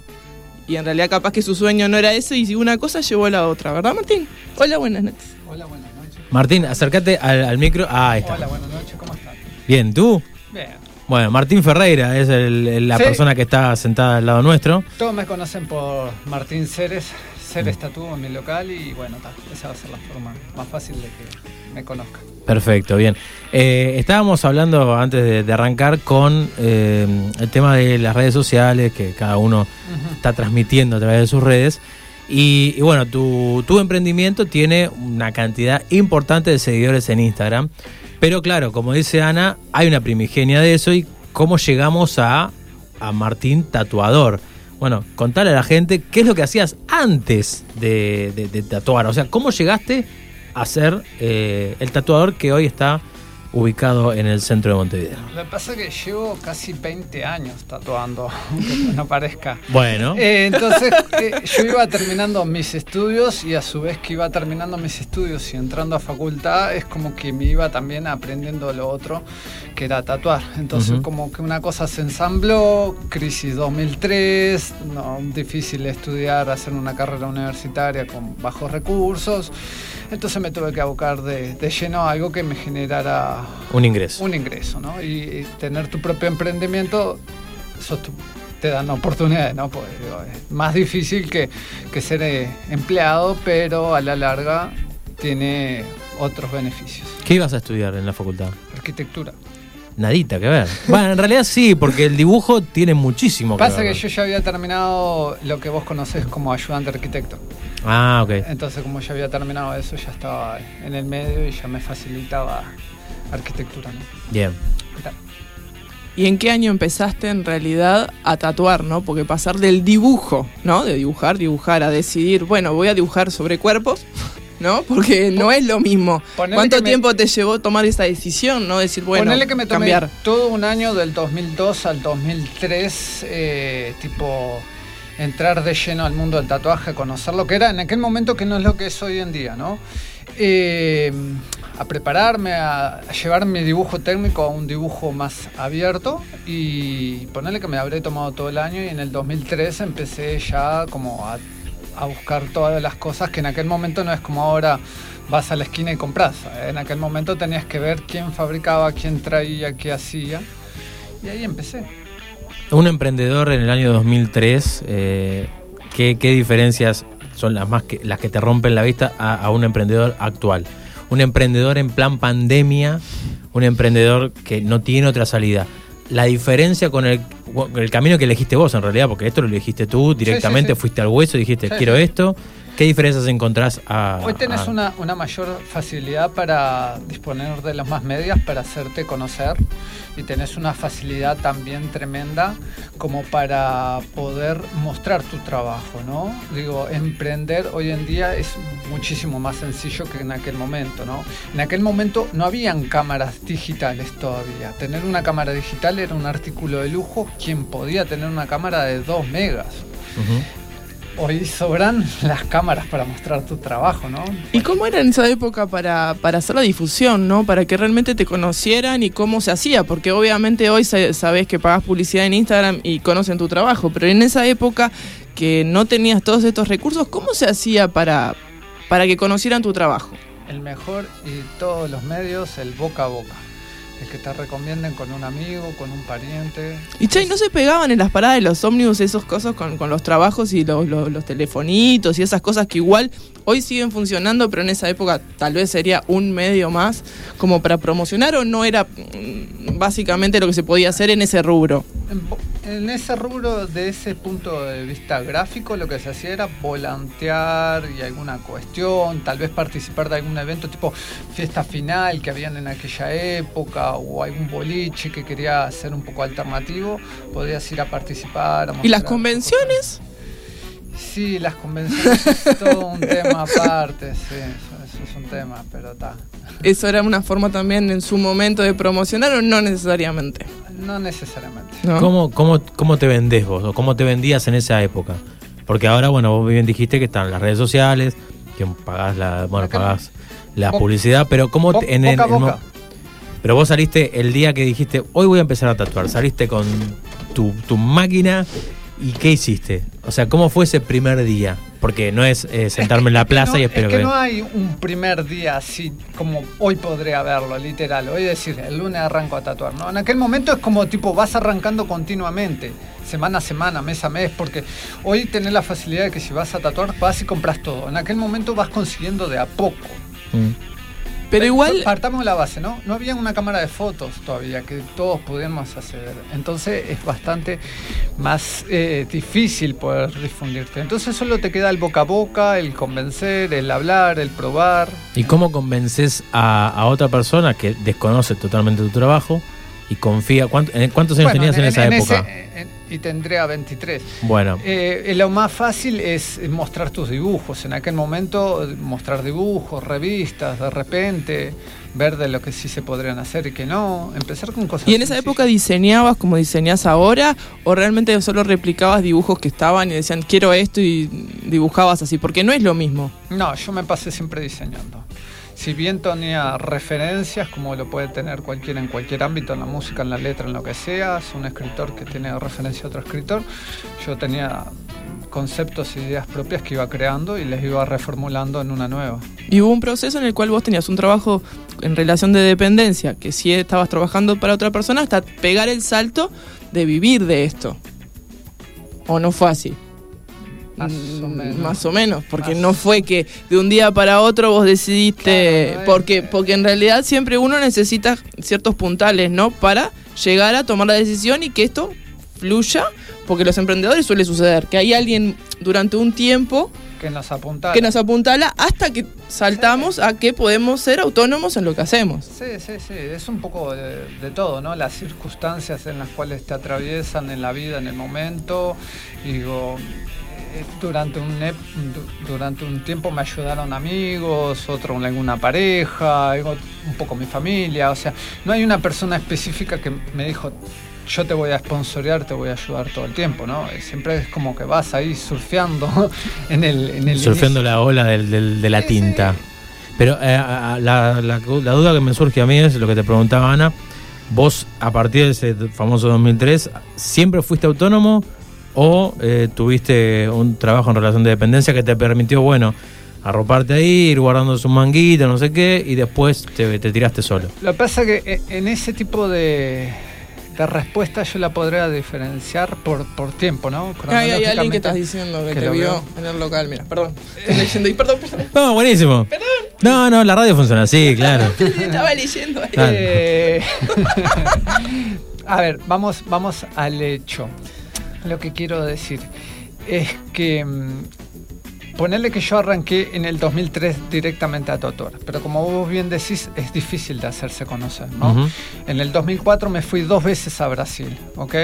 Y en realidad capaz que su sueño no era eso y una cosa llevó a la otra, ¿verdad Martín? Hola, buenas noches. Hola, buenas noches. Martín, acércate al, al micro. Ah, ahí está. Hola, buenas noches, ¿cómo están? Bien, ¿tú? Bien. Bueno, Martín Ferreira es el- el- la Sí. persona que está sentada al lado nuestro. Todos me conocen por Martín Ceres, Ceres Tatú en mi local y bueno, ta, esa va a ser la forma más fácil de que me conozcan. Perfecto, bien. Eh, estábamos hablando antes de, de arrancar con eh, el tema de las redes sociales, que cada uno está transmitiendo a través de sus redes. Y, y bueno, tu, tu emprendimiento tiene una cantidad importante de seguidores en Instagram. Pero claro, como dice Ana, hay una primigenia de eso y cómo llegamos a, a Martín Tatuador. Bueno, contale a la gente qué es lo que hacías antes de, de- tatuar. O sea, cómo llegaste a ser eh, el tatuador que hoy está ubicado en el centro de Montevideo. Lo que pasa es que llevo casi 20 años tatuando, aunque no parezca. Bueno. Eh, entonces eh, yo iba terminando mis estudios y a su vez que iba terminando mis estudios y entrando a facultad es como que me iba también aprendiendo lo otro que era tatuar. Entonces Ujú. como que una cosa se ensambló, crisis 2003, no, difícil estudiar, hacer una carrera universitaria con bajos recursos. Entonces me tuve que abocar de, de lleno a algo que me generara Un ingreso. un ingreso, ¿no? Y, y tener tu propio emprendimiento, tu- te dan oportunidades, ¿no? Pues, digo, es más difícil que, que ser eh, empleado, pero a la larga tiene otros beneficios. ¿Qué ibas a estudiar en la facultad? Arquitectura. Nadita que ver. Bueno, en realidad sí, porque el dibujo tiene muchísimo que Pasa ver. que yo ya había terminado lo que vos conocés como ayudante arquitecto. Ah, ok. Entonces, como ya había terminado eso, ya estaba en el medio y ya me facilitaba arquitectura, ¿no? Bien. ¿Y en qué año empezaste en realidad a tatuar, no? Porque pasar del dibujo, ¿no? De dibujar, dibujar, a decidir, bueno, voy a dibujar sobre cuerpos, ¿no? Porque no es lo mismo. Ponele ¿Cuánto me- tiempo te llevó tomar esa decisión, no? Decir, bueno, Ponele que me tomé cambiar. todo un año del 2002 al 2003, eh, tipo entrar de lleno al mundo del tatuaje, conocer lo que era en aquel momento que no es lo que es hoy en día, ¿no? Eh, a prepararme, a, a llevar mi dibujo técnico a un dibujo más abierto y ponerle que me habré tomado todo el año y en el 2003 empecé ya como a, a buscar todas las cosas que en aquel momento no es como ahora vas a la esquina y compras. En aquel momento tenías que ver quién fabricaba, quién traía, qué hacía y ahí empecé. Un emprendedor en el año 2003, eh, ¿qué, qué diferencias son las más que, las que te rompen la vista a, a un emprendedor actual? Un emprendedor en plan pandemia, un emprendedor que no tiene otra salida. La diferencia con el, el camino que elegiste vos en realidad, porque esto lo elegiste tú directamente, sí. fuiste al hueso y dijiste, quiero esto. ¿Qué diferencias encontrás a, Hoy tenés a- una, una mayor facilidad para disponer de las más medias, para hacerte conocer y tenés una facilidad también tremenda como para poder mostrar tu trabajo, ¿no? Digo, emprender hoy en día es muchísimo más sencillo que en aquel momento, ¿no? En aquel momento no habían cámaras digitales todavía. Tener una cámara digital era un artículo de lujo. Quien podía tener una cámara de 2 megas. Hoy sobran las cámaras para mostrar tu trabajo, ¿no? ¿Y cómo era en esa época para, para hacer la difusión, no? Para que realmente te conocieran y cómo se hacía, porque obviamente hoy sa- sabes que pagas publicidad en Instagram y conocen tu trabajo, pero en esa época que no tenías todos estos recursos, ¿cómo se hacía para, para que conocieran tu trabajo? El mejor y todos los medios, el boca a boca. El que te recomienden con un amigo, con un pariente. Y che, ¿no se pegaban en las paradas de los ómnibus esos cosas con, con los trabajos y los, los telefonitos y esas cosas que igual hoy siguen funcionando, pero en esa época tal vez sería un medio más como para promocionar o no era mm, básicamente lo que se podía hacer en ese rubro? En, ese rubro, de ese punto de vista gráfico, lo que se hacía era volantear y alguna cuestión, tal vez participar de algún evento tipo fiesta final que habían en aquella época o algún boliche que quería ser un poco alternativo, podías ir a participar. a ¿Y las convenciones? Sí, las convenciones es todo un tema aparte, sí, eso, eso es un tema, pero está. ¿Eso era una forma también en su momento de promocionar o no necesariamente? No necesariamente. ¿Cómo, cómo, ¿Cómo te vendés vos o cómo te vendías en esa época? Porque ahora, bueno, vos bien dijiste que están las redes sociales, que pagás la, bueno, Acá- pagás la Bo- publicidad, pero ¿cómo Bo- te- en el- boca mo- boca. Pero vos saliste el día que dijiste, hoy voy a empezar a tatuar, saliste con tu, tu máquina y ¿qué hiciste? O sea, ¿cómo fue ese primer día? Porque no es eh, sentarme en la plaza no, y espero es que que... no hay un primer día así como hoy podría verlo, literal. Hoy decir, el lunes arranco a tatuar. ¿no? En aquel momento es como tipo, vas arrancando continuamente, semana a semana, mes a mes, porque hoy tenés la facilidad de que si vas a tatuar, vas y compras todo. En aquel momento vas consiguiendo de a poco. Mm. Pero igual... Partamos de la base, ¿no? No había una cámara de fotos todavía que todos pudiéramos acceder. Entonces es bastante más eh, difícil poder difundirte. Entonces solo te queda el boca a boca, el convencer, el hablar, el probar. ¿Y cómo convences a, a otra persona que desconoce totalmente tu trabajo y confía? ¿Cuánto- en- ¿Cuántos años Bueno, tenías en, esa época? ese- en- y tendría 23. Bueno. Eh, lo más fácil es mostrar tus dibujos. En aquel momento, mostrar dibujos, revistas, de repente, ver de lo que sí se podrían hacer y que no. Empezar con cosas ¿Y en esa época diseñabas como diseñás ahora o realmente solo replicabas dibujos que estaban y decían quiero esto y dibujabas así? Porque no es lo mismo. No, yo me pasé siempre diseñando. Si bien tenía referencias, como lo puede tener cualquiera en cualquier ámbito, en la música, en la letra, en lo que sea, es un escritor que tiene referencia a otro escritor, yo tenía conceptos e ideas propias que iba creando y les iba reformulando en una nueva. Y hubo un proceso en el cual vos tenías un trabajo en relación de dependencia, que sí estabas trabajando para otra persona, hasta pegar el salto de vivir de esto. ¿O no fue así? Más o Mm, menos. Más o menos, porque no fue que de un día para otro vos decidiste, porque, porque en realidad siempre uno necesita ciertos puntales, ¿no? Para llegar a tomar la decisión y que esto fluya, porque los emprendedores suele suceder, que hay alguien durante un tiempo Que nos apuntara. que nos apuntala hasta que saltamos a que podemos ser autónomos en lo que hacemos. Sí, sí, sí, es un poco de, de todo, ¿no? Las circunstancias en las cuales te atraviesan en la vida, en el momento. Digo, durante un, durante un tiempo me ayudaron amigos, otro alguna pareja, un poco mi familia. O sea, no hay una persona específica que me dijo, yo te voy a sponsorear, te voy a ayudar todo el tiempo, ¿no? Eh, Siempre es como que vas ahí surfeando en el, en el Surfeando la ola del- del- de la tinta. Pero eh, la, la- la duda que me surge a mí es lo que te preguntaba Ana. Vos, a partir de ese famoso 2003, ¿siempre fuiste autónomo o eh, tuviste un trabajo en relación de dependencia que te permitió, bueno, arroparte ahí, ir guardando su manguita, no sé qué, y después te, te tiraste solo? Lo que pasa que eh, en ese tipo de, de respuesta yo la podría diferenciar por, por tiempo, ¿no? Hay, hay alguien que estás diciendo que, que te vio en el local. Mira, perdón. Estoy leyendo y perdón, perdón. No, buenísimo. No, no, la radio funciona así, claro. Estaba leyendo ahí. Eh, a ver, vamos, vamos al hecho. Lo que quiero decir es que mm, ponerle que yo arranqué en el 2003 directamente a Totor, pero como vos bien decís, es difícil de hacerse conocer, ¿no? Ujú. En el 2004 me fui dos veces a Brasil, ¿ok?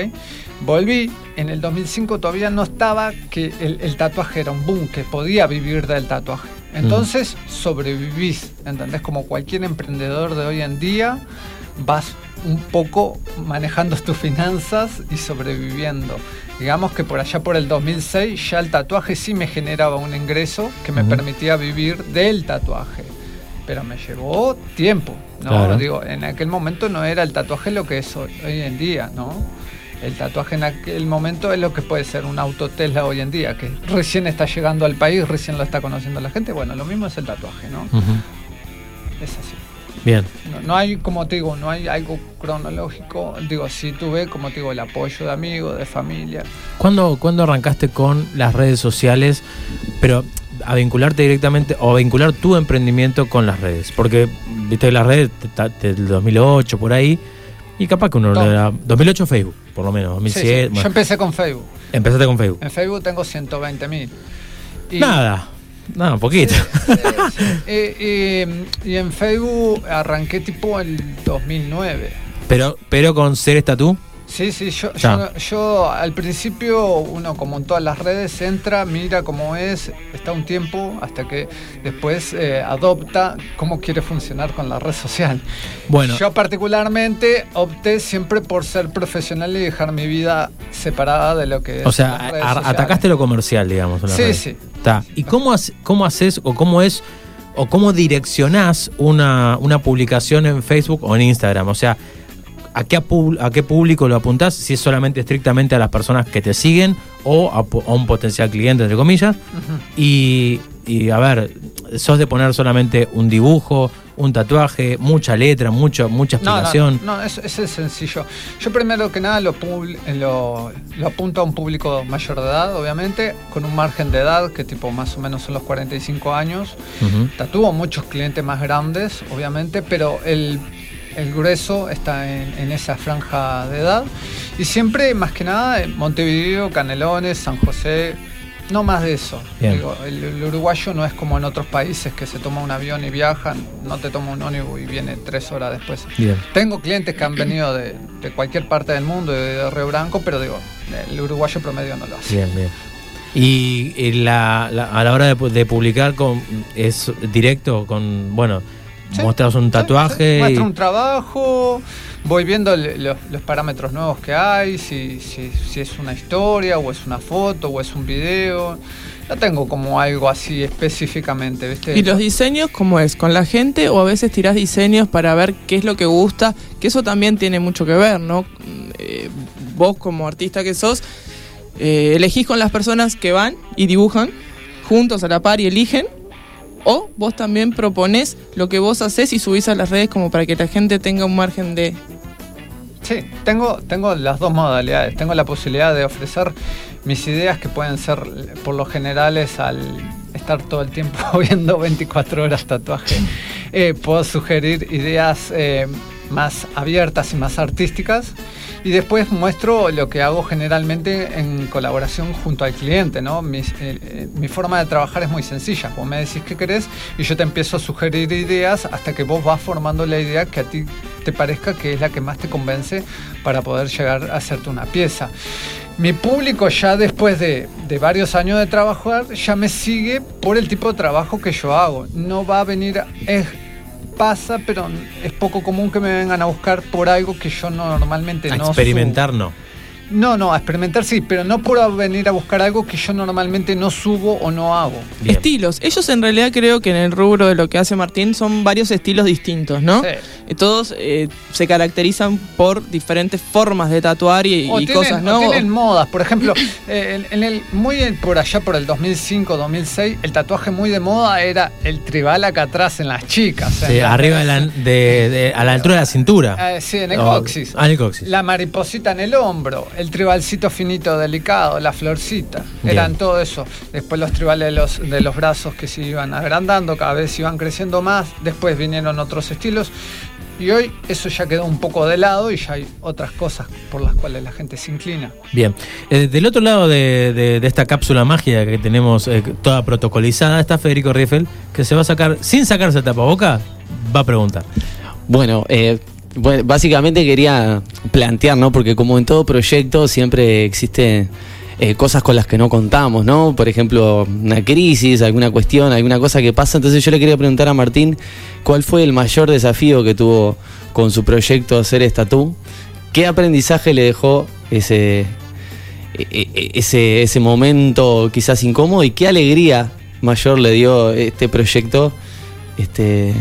Volví, en el 2005 todavía no estaba que el, el tatuaje era un boom, que podía vivir del tatuaje. Entonces sobrevivís, ¿entendés? Como cualquier emprendedor de hoy en día, vas un poco manejando tus finanzas y sobreviviendo. Digamos que por allá por el 2006 ya el tatuaje sí me generaba un ingreso que me permitía vivir del tatuaje. Pero me llevó tiempo, ¿no? Claro. Digo, en aquel momento no era el tatuaje lo que es hoy, hoy en día, ¿no? El tatuaje en aquel momento es lo que puede ser un auto Tesla hoy en día, que recién está llegando al país, recién lo está conociendo la gente. Bueno, lo mismo es el tatuaje, ¿no? Es así. Bien. No, no hay, como te digo, no hay algo cronológico. Digo, sí tuve, como te digo, el apoyo de amigos, de familia. ¿Cuándo, cuándo arrancaste con las redes sociales, pero a vincularte directamente o a vincular tu emprendimiento con las redes? Porque, viste, las redes del 2008, por ahí, y capaz que uno le da... 2008 Facebook, por lo menos, Sí, sí. 2007. Yo bueno. empecé con Facebook. Empezaste con Facebook. En Facebook tengo 120 mil. Nada, nada, poquito. Eh, eh, y en Facebook arranqué tipo el 2009. pero, pero con ser tú Sí, sí, yo, yo, yo al principio, uno como en todas las redes, entra, mira cómo es, está un tiempo, hasta que después eh, adopta cómo quiere funcionar con la red social. Bueno. Yo particularmente opté siempre por ser profesional y dejar mi vida separada de lo que es O sea, las redes a- sociales. atacaste lo comercial, digamos. en Sí, sí. Está. ¿Y cómo, hace- cómo haces o cómo es o cómo direccionás una, una publicación en Facebook o en Instagram? O sea, ¿a qué, ¿a qué público lo apuntás? Si es solamente estrictamente a las personas que te siguen o a, un potencial cliente, entre comillas. Y, y, a ver, sos de poner solamente un dibujo, un tatuaje, mucha letra, mucho, mucha No, no, explicación. No, eso, eso es sencillo. Yo primero que nada lo, eh, lo, lo apunto a un público mayor de edad, obviamente, con un margen de edad que tipo más o menos son los 45 años. Ujú. Tatúo muchos clientes más grandes, obviamente, pero el, el grueso está en, en esa franja de edad. Y siempre, más que nada, en Montevideo, Canelones, San José, no más de eso. Digo, el, el uruguayo no es como en otros países que se toma un avión y viajan, no te toma un ónibus y viene tres horas después. Bien. Tengo clientes que han venido de, de cualquier parte del mundo, de, Río Branco, pero digo, el uruguayo promedio no lo hace. Bien, bien. Y, la, la- a la hora de, de publicar con es directo con bueno Sí, mostras un tatuaje y- Muestro un trabajo, voy viendo el- los, los parámetros nuevos que hay, si, si, si es una historia, o es una foto, o es un video. No tengo como algo así específicamente, ¿viste? ¿Y los diseños cómo es? ¿Con la gente o a veces tirás diseños para ver qué es lo que gusta? Que eso también tiene mucho que ver, ¿no? Eh, vos como artista que sos, eh, elegís con las personas que van y dibujan juntos a la par y eligen. O vos también proponés lo que vos haces y subís a las redes como para que la gente tenga un margen de... Sí, tengo, tengo las dos modalidades. Tengo la posibilidad de ofrecer mis ideas que pueden ser por lo generales al estar todo el tiempo viendo 24 horas tatuaje. Eh, puedo sugerir ideas eh, más abiertas y más artísticas. Y después muestro lo que hago generalmente en colaboración junto al cliente, ¿no? Eh, eh, mi forma de trabajar es muy sencilla. Vos me decís qué querés y yo te empiezo a sugerir ideas hasta que vos vas formando la idea que a ti te parezca que es la que más te convence para poder llegar a hacerte una pieza. Mi público ya después de, de varios años de trabajar ya me sigue por el tipo de trabajo que yo hago. No va a venir... pasa, pero es poco común que me vengan a buscar por algo que yo no, normalmente A no experimentar no. No, no, a experimentar sí, pero no por venir a buscar algo que yo normalmente no subo o no hago. Estilos. Ellos en realidad creo que en el rubro de lo que hace Martín son varios estilos distintos, ¿no? Sí. Y Todos eh, se caracterizan por diferentes formas de tatuar y, O y tienen, cosas, o tienen tienen modas, por ejemplo, eh, en, en el, muy por allá por el 2005, 2006, el tatuaje muy de moda era el tribal acá atrás en las chicas. Sí, en arriba de la, de- de- a la altura de la cintura. Eh, sí, en el O- coxis. Ah, en el coxis. La mariposita en el hombro, el tribalcito finito delicado, la florcita, Bien. eran todo eso. Después los tribales de los, de los brazos que se iban agrandando, cada vez iban creciendo más, después vinieron otros estilos. Y hoy eso ya quedó un poco de lado y ya hay otras cosas por las cuales la gente se inclina. Bien. Eh, del otro lado de, de- de esta cápsula mágica que tenemos eh, toda protocolizada está Federico Rieffel, que se va a sacar, sin sacarse el tapaboca, va a preguntar. Bueno, eh, bueno, básicamente quería plantear, ¿no? Porque como en todo proyecto siempre existe eh, cosas con las que no contamos, ¿no? Por ejemplo, una crisis, alguna cuestión, alguna cosa que pasa. Entonces yo le quería preguntar a Martín cuál fue el mayor desafío que tuvo con su proyecto hacer estatú. ¿Qué aprendizaje le dejó ese, e- e- ese, ese momento quizás incómodo y qué alegría mayor le dio este proyecto este,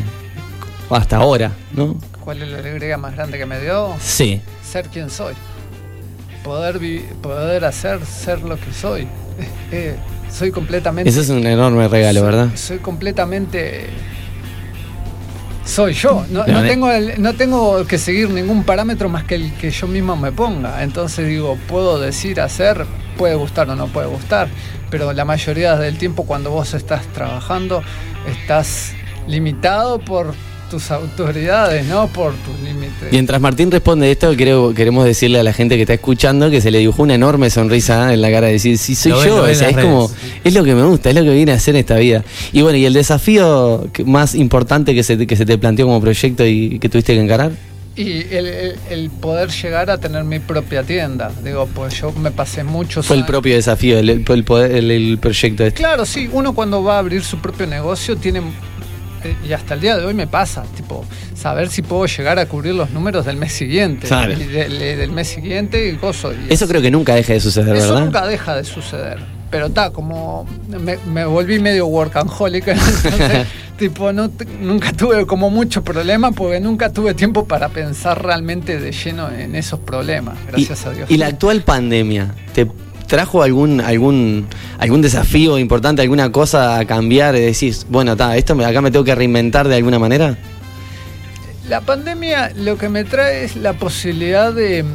hasta ahora, ¿no? ¿Cuál es la alegría más grande que me dio? Sí. Ser quien soy. Poder, poder hacer ser lo que soy. Eh, soy completamente... Ese es un enorme regalo, soy- ¿verdad? Soy completamente... Soy yo. No, tengo el- no tengo que seguir ningún parámetro más que el que yo mismo me ponga. Entonces digo, puedo decir, hacer, puede gustar o no puede gustar. Pero la mayoría del tiempo cuando vos estás trabajando, estás limitado por tus autoridades, no por tus límites. Mientras Martín responde esto, creo, queremos decirle a la gente que está escuchando que se le dibujó una enorme sonrisa en la cara de decir, sí, soy Lo yo, o sea, es como, es lo que me gusta, es lo que vine a hacer en esta vida. Y bueno, ¿y el desafío más importante que se, te- que se te planteó como proyecto y que tuviste que encarar? Y el, el- el poder llegar a tener mi propia tienda. Digo, pues yo me pasé muchos Fue el propio desafío, el, el, poder- el- el proyecto este. Claro, sí, uno cuando va a abrir su propio negocio tiene, y hasta el día de hoy me pasa, tipo, saber si puedo llegar a cubrir los números del mes siguiente. Y del, del mes siguiente y. Y Eso creo que nunca deja de suceder, eso ¿verdad? nunca deja de suceder. Pero está, como me, me volví medio workaholic, entonces, tipo, no, nunca tuve como mucho problema porque nunca tuve tiempo para pensar realmente de lleno en esos problemas, gracias a Dios. ¿Y la actual pandemia te trajo algún algún algún desafío importante, alguna cosa a cambiar? Y decís, bueno, está, esto acá me tengo que reinventar de alguna manera. La pandemia lo que me trae es la posibilidad de,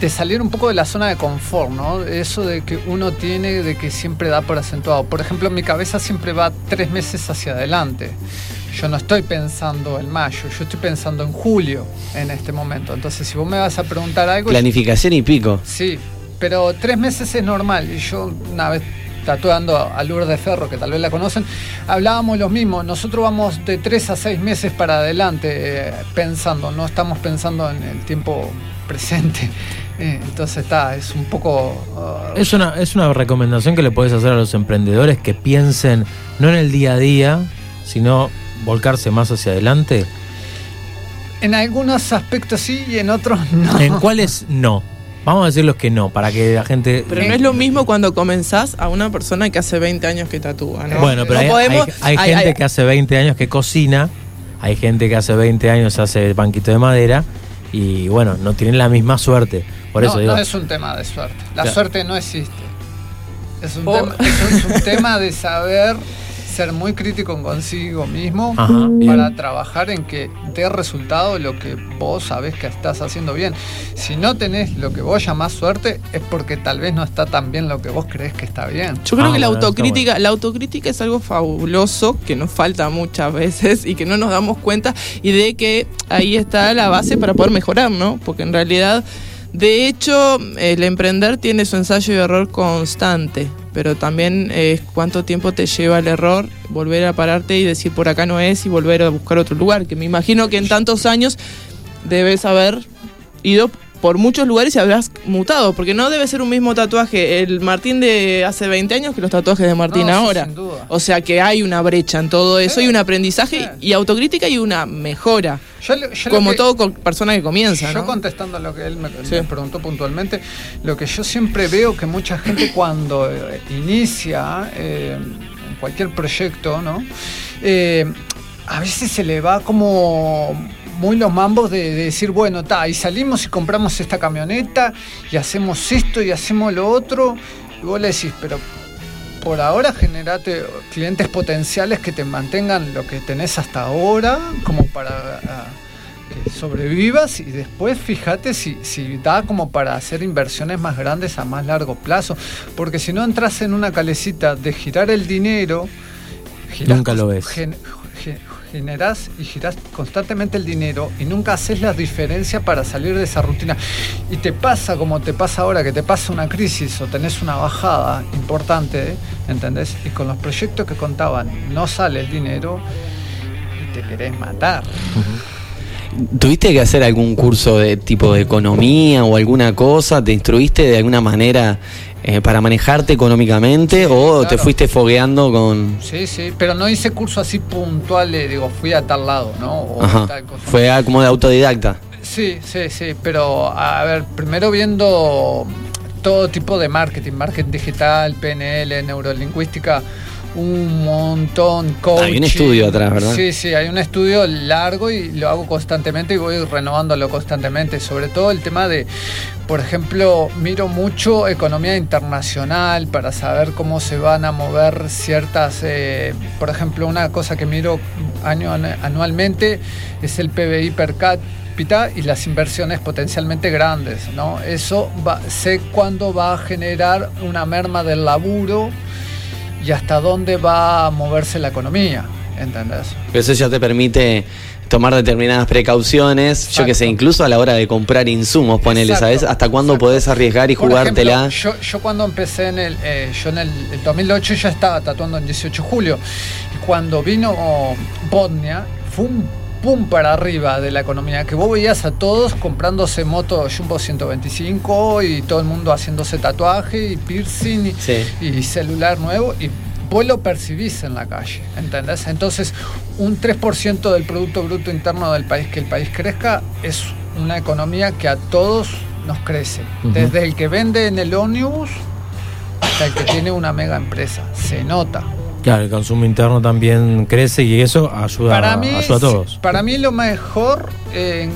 de salir un poco de la zona de confort, ¿no? Eso de que uno tiene, de que siempre da por acentuado. Por ejemplo, mi cabeza siempre va tres meses hacia adelante. Yo no estoy pensando en mayo, yo estoy pensando en julio en este momento. Entonces, si vos me vas a preguntar algo... Planificación y pico. Sí, pero tres meses es normal. Y yo una vez tatuando a Lourdes Ferro, que tal vez la conocen, hablábamos lo mismo. Nosotros vamos de tres a seis meses para adelante eh, pensando, no estamos pensando en el tiempo presente. Eh, entonces está, es un poco... uh, Es una, es una recomendación que le puedes hacer a los emprendedores que piensen no en el día a día, sino volcarse más hacia adelante. en algunos aspectos sí y en otros no. ¿En cuáles no? Vamos a decir los que no, para que la gente... Pero no es lo mismo cuando comenzás a una persona que hace 20 años que tatúa, ¿no? Bueno, pero No hay, podemos- hay- hay hay- gente hay- que hace 20 años que cocina, hay gente que hace 20 años hace banquito de madera y bueno, no tienen la misma suerte. Por no, eso digo, no es un tema de suerte. La Claro. suerte no existe. Es un, Oh. tema, es un- es un tema de saber ser muy crítico consigo mismo Ajá, para trabajar en que dé resultado lo que vos sabés que estás haciendo bien. Si no tenés lo que vos llamás suerte, es porque tal vez no está tan bien lo que vos crees que está bien. Yo creo Ah, que la bueno, autocrítica, la autocrítica es algo fabuloso que nos falta muchas veces y que no nos damos cuenta y de que ahí está la base para poder mejorar, ¿no? Porque en realidad, de hecho, el emprender tiene su ensayo y error constante, pero también es cuánto tiempo te lleva el error, volver a pararte y decir por acá no es y volver a buscar otro lugar, que me imagino que en tantos años debes haber ido por muchos lugares y habrás mutado, porque no debe ser un mismo tatuaje el Martín de hace 20 años que los tatuajes de Martín No, sí, ahora. sin duda. O sea que hay una brecha en todo eso y un aprendizaje y autocrítica y una mejora. Yo yo como que- todo con persona que comienza, Yo ¿no? contestando a lo que él me, me preguntó puntualmente, lo que yo siempre veo que mucha gente cuando eh, inicia eh, cualquier proyecto, ¿no? Eh, a veces se le va como muy los mambos de, de decir, bueno, ta, y salimos y compramos esta camioneta y hacemos esto y hacemos lo otro. Y vos le decís, pero por ahora generate clientes potenciales que te mantengan lo que tenés hasta ahora, como para ah, que sobrevivas y después fíjate si, si da como para hacer inversiones más grandes a más largo plazo. Porque si no entras en una calecita de girar el dinero, Nunca lo ves. gen- generás y girás constantemente el dinero y nunca haces la diferencia para salir de esa rutina. Y te pasa como te pasa ahora, que te pasa una crisis o tenés una bajada importante, ¿entendés? Y con los proyectos que contaban no sale el dinero y te querés matar. ¿Tuviste que hacer algún curso de tipo de economía o alguna cosa? ¿Te instruiste de alguna manera eh, para manejarte económicamente o te fuiste fogueando con... Sí, sí, pero no hice curso así puntual, de, digo, fui a tal lado, ¿no? O Ajá. tal cosa. Fue como de autodidacta. Sí, sí, sí, pero a ver, primero viendo todo tipo de marketing, marketing digital, PNL, neurolingüística, un montón, coaching. Hay un estudio atrás, ¿verdad? Sí, sí, hay un estudio largo y lo hago constantemente y voy renovándolo constantemente. Sobre todo el tema de, por ejemplo, miro mucho economía internacional para saber cómo se van a mover ciertas, eh, por ejemplo, una cosa que miro año anualmente es el PBI per cápita y las inversiones potencialmente grandes, ¿no? Eso va, sé cuándo va a generar una merma del laburo y hasta dónde va a moverse la economía, ¿entendés? Eso ya te permite tomar determinadas precauciones, yo que sé, incluso a la hora de comprar insumos, ponele, Exacto, ¿sabes? Hasta cuándo podés arriesgar y Por jugártela. ejemplo, yo, yo cuando empecé en el, eh, yo en el, el 2008 ya estaba tatuando en 18 de julio y cuando vino Bosnia fue un pum para arriba de la economía, que vos veías a todos comprándose moto Jumbo 125 y todo el mundo haciéndose tatuaje y piercing y, y celular nuevo y vos lo percibís en la calle, ¿entendés? Entonces, un 3% del Producto Bruto Interno del país, que el país crezca, es una economía que a todos nos crece. Desde el que vende en el ómnibus hasta el que tiene una mega empresa. Se nota. Claro, el consumo interno también crece y eso ayuda, Para mí, ayuda a todos. para mí lo mejor eh,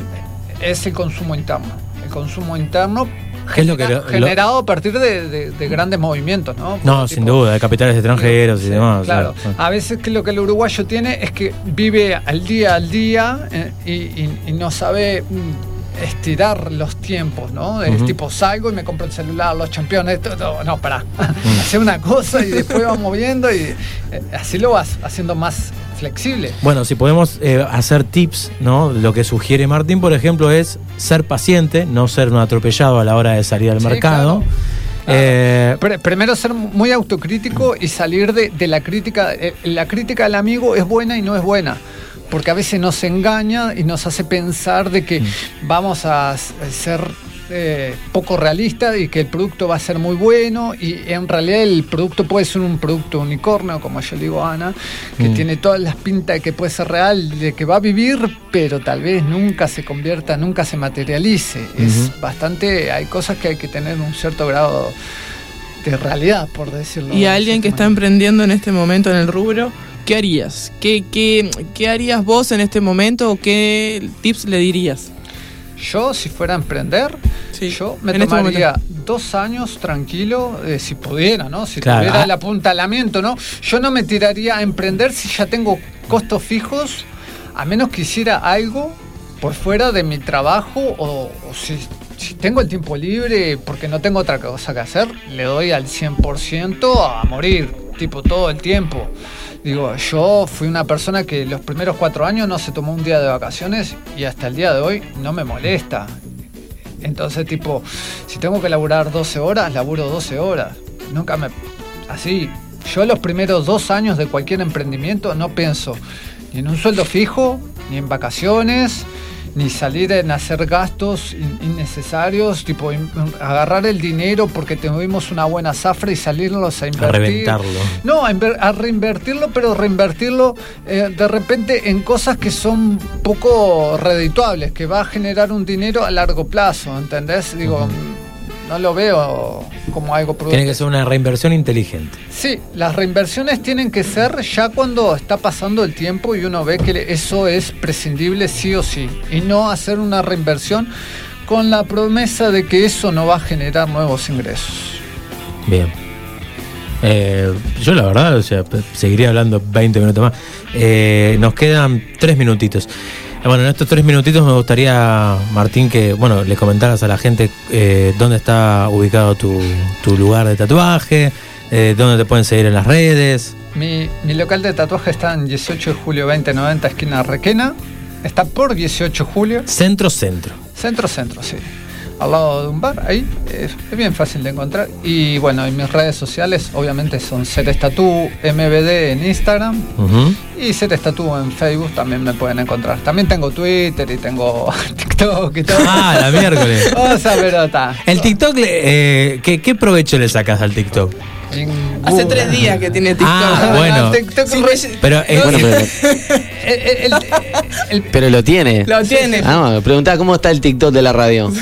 es el consumo interno. El consumo interno ¿Qué es lo que genera- lo- generado a partir de, de- de grandes movimientos, ¿no? No, sin duda, de capitales extranjeros y demás. Claro, a veces que lo que el uruguayo tiene es que vive al día al día eh, y, y- y no sabe mm, estirar los tiempos, ¿no? Es tipo, salgo y me compro el celular, los campeones, todo, no, pará, hacer una cosa y después vas moviendo y eh, así lo vas haciendo más flexible. Bueno, si podemos eh, hacer tips, ¿no? Lo que sugiere Martín, por ejemplo, es ser paciente, no ser un atropellado a la hora de salir al Sí, mercado. Eh, Pr- primero ser muy autocrítico y salir de, de la crítica. Eh, La crítica al amigo es buena y no es buena. Porque a veces nos engaña y nos hace pensar de que vamos a s- ser eh, poco realistas y que el producto va a ser muy bueno. Y en realidad el producto puede ser un producto unicornio, como yo le digo a Ana, que Mm. tiene todas las pintas de que puede ser real, de que va a vivir, pero tal vez nunca se convierta, nunca se materialice. Es bastante. Hay cosas que hay que tener un cierto grado de realidad, por decirlo. Y de a alguien que está emprendiendo en este momento en el rubro, ¿qué harías? ¿Qué, qué, qué harías vos en este momento o qué tips le dirías? Yo, si fuera a emprender, yo me en este tomaría dos años tranquilo, eh, si pudiera, ¿no? Si Claro. tuviera el apuntalamiento, ¿no? Yo no me tiraría a emprender si ya tengo costos fijos, a menos que hiciera algo por fuera de mi trabajo o, o si, si tengo el tiempo libre porque no tengo otra cosa que hacer, le doy al 100% a morir, tipo todo el tiempo. Digo, yo fui una persona que los primeros cuatro años no se tomó un día de vacaciones y hasta el día de hoy no me molesta. Entonces, tipo, si tengo que laburar 12 horas, laburo 12 horas. Nunca me... Así, yo los primeros dos años de cualquier emprendimiento no pienso ni en un sueldo fijo, ni en vacaciones, ni salir en hacer gastos in- innecesarios, tipo in- agarrar el dinero porque tuvimos una buena zafra y salirlos a A invertir. reventarlo. No, a, a reinvertirlo, pero reinvertirlo eh, de repente en cosas que son poco redituables, que va a generar un dinero a largo plazo, ¿entendés? Digo, no lo veo como algo Tiene prudente. que ser una reinversión inteligente. Sí, las reinversiones tienen que ser ya cuando está pasando el tiempo y uno ve que eso es prescindible sí o sí. Y no hacer una reinversión con la promesa de que eso no va a generar nuevos ingresos. Bien. Eh, yo la verdad, o sea, seguiría hablando 20 minutos más. Eh, nos quedan tres minutitos. Eh, Bueno, en estos tres minutitos me gustaría, Martín, que bueno, le comentaras a la gente eh, dónde está ubicado tu, tu lugar de tatuaje, eh, dónde te pueden seguir en las redes. Mi, mi local de tatuaje está en 18 de julio 2090, esquina Requena. Está por 18 de julio. Centro, centro. Centro, centro, sí. Al lado de un bar, ahí. Es, es bien fácil de encontrar. Y bueno, en mis redes sociales, obviamente son Serestatú MBD en Instagram. Ujú. Y Serestatú en Facebook también me pueden encontrar. También tengo Twitter y tengo TikTok y todo. Ah, la miércoles. Vamos a ver otra. El TikTok, le- eh, ¿qué, ¿qué provecho le sacas al TikTok? Hace tres días que tiene TikTok. Ah, bueno. TikTok Sí, re- Pero, Bueno, pero, el- el- el- pero lo tiene. Lo tiene. Ah, preguntaba cómo está el TikTok de la radio.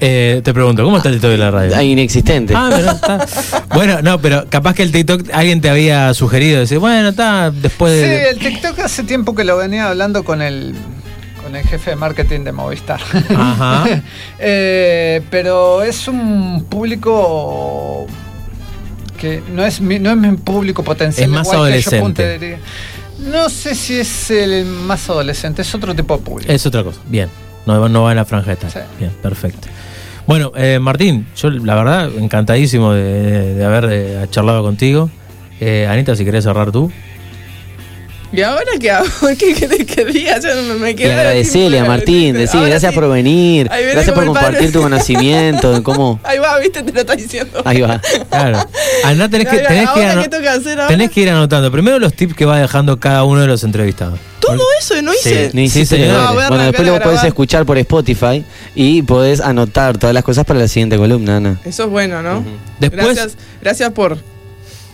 Eh, te pregunto, ¿cómo está el TikTok de la radio? Ah, inexistente. Ah, pero está. Bueno, no, pero capaz que el TikTok alguien te había sugerido decir, bueno, está después Sí, de. el TikTok hace tiempo que lo venía hablando con el con el jefe de marketing de Movistar. Ajá. Eh, pero es un público que no es mi, no es mi público potencial. Es más igual que yo adolescente. No sé si es el más adolescente, es otro tipo de público. Es otra cosa. Bien. No, no va en la franja. Sí. Bien, perfecto. Bueno, eh, Martín, yo la verdad encantadísimo de, de haber eh, charlado contigo. Eh, Anita, si querés cerrar tú. ¿Y ahora qué hago? ¿Qué querés que diga? Yo me, me Y quedé agradecele a Martín, palabras. decir Ahora gracias sí. por venir, gracias por compartir padre. tu conocimiento, de cómo. Ahí va, viste, te lo está diciendo. Ahí va. Claro. Anda, tenés que, tenés que tenés que ir anotando. Primero los tips que va dejando cada uno de los entrevistados. Todo eso no hice. Ni hiciste Sí, los señor. deberes. No, bueno, arrancar después lo podés escuchar por Spotify y podés anotar todas las cosas para la siguiente columna, Ana. Eso es bueno, ¿no? Después- Gracias, gracias por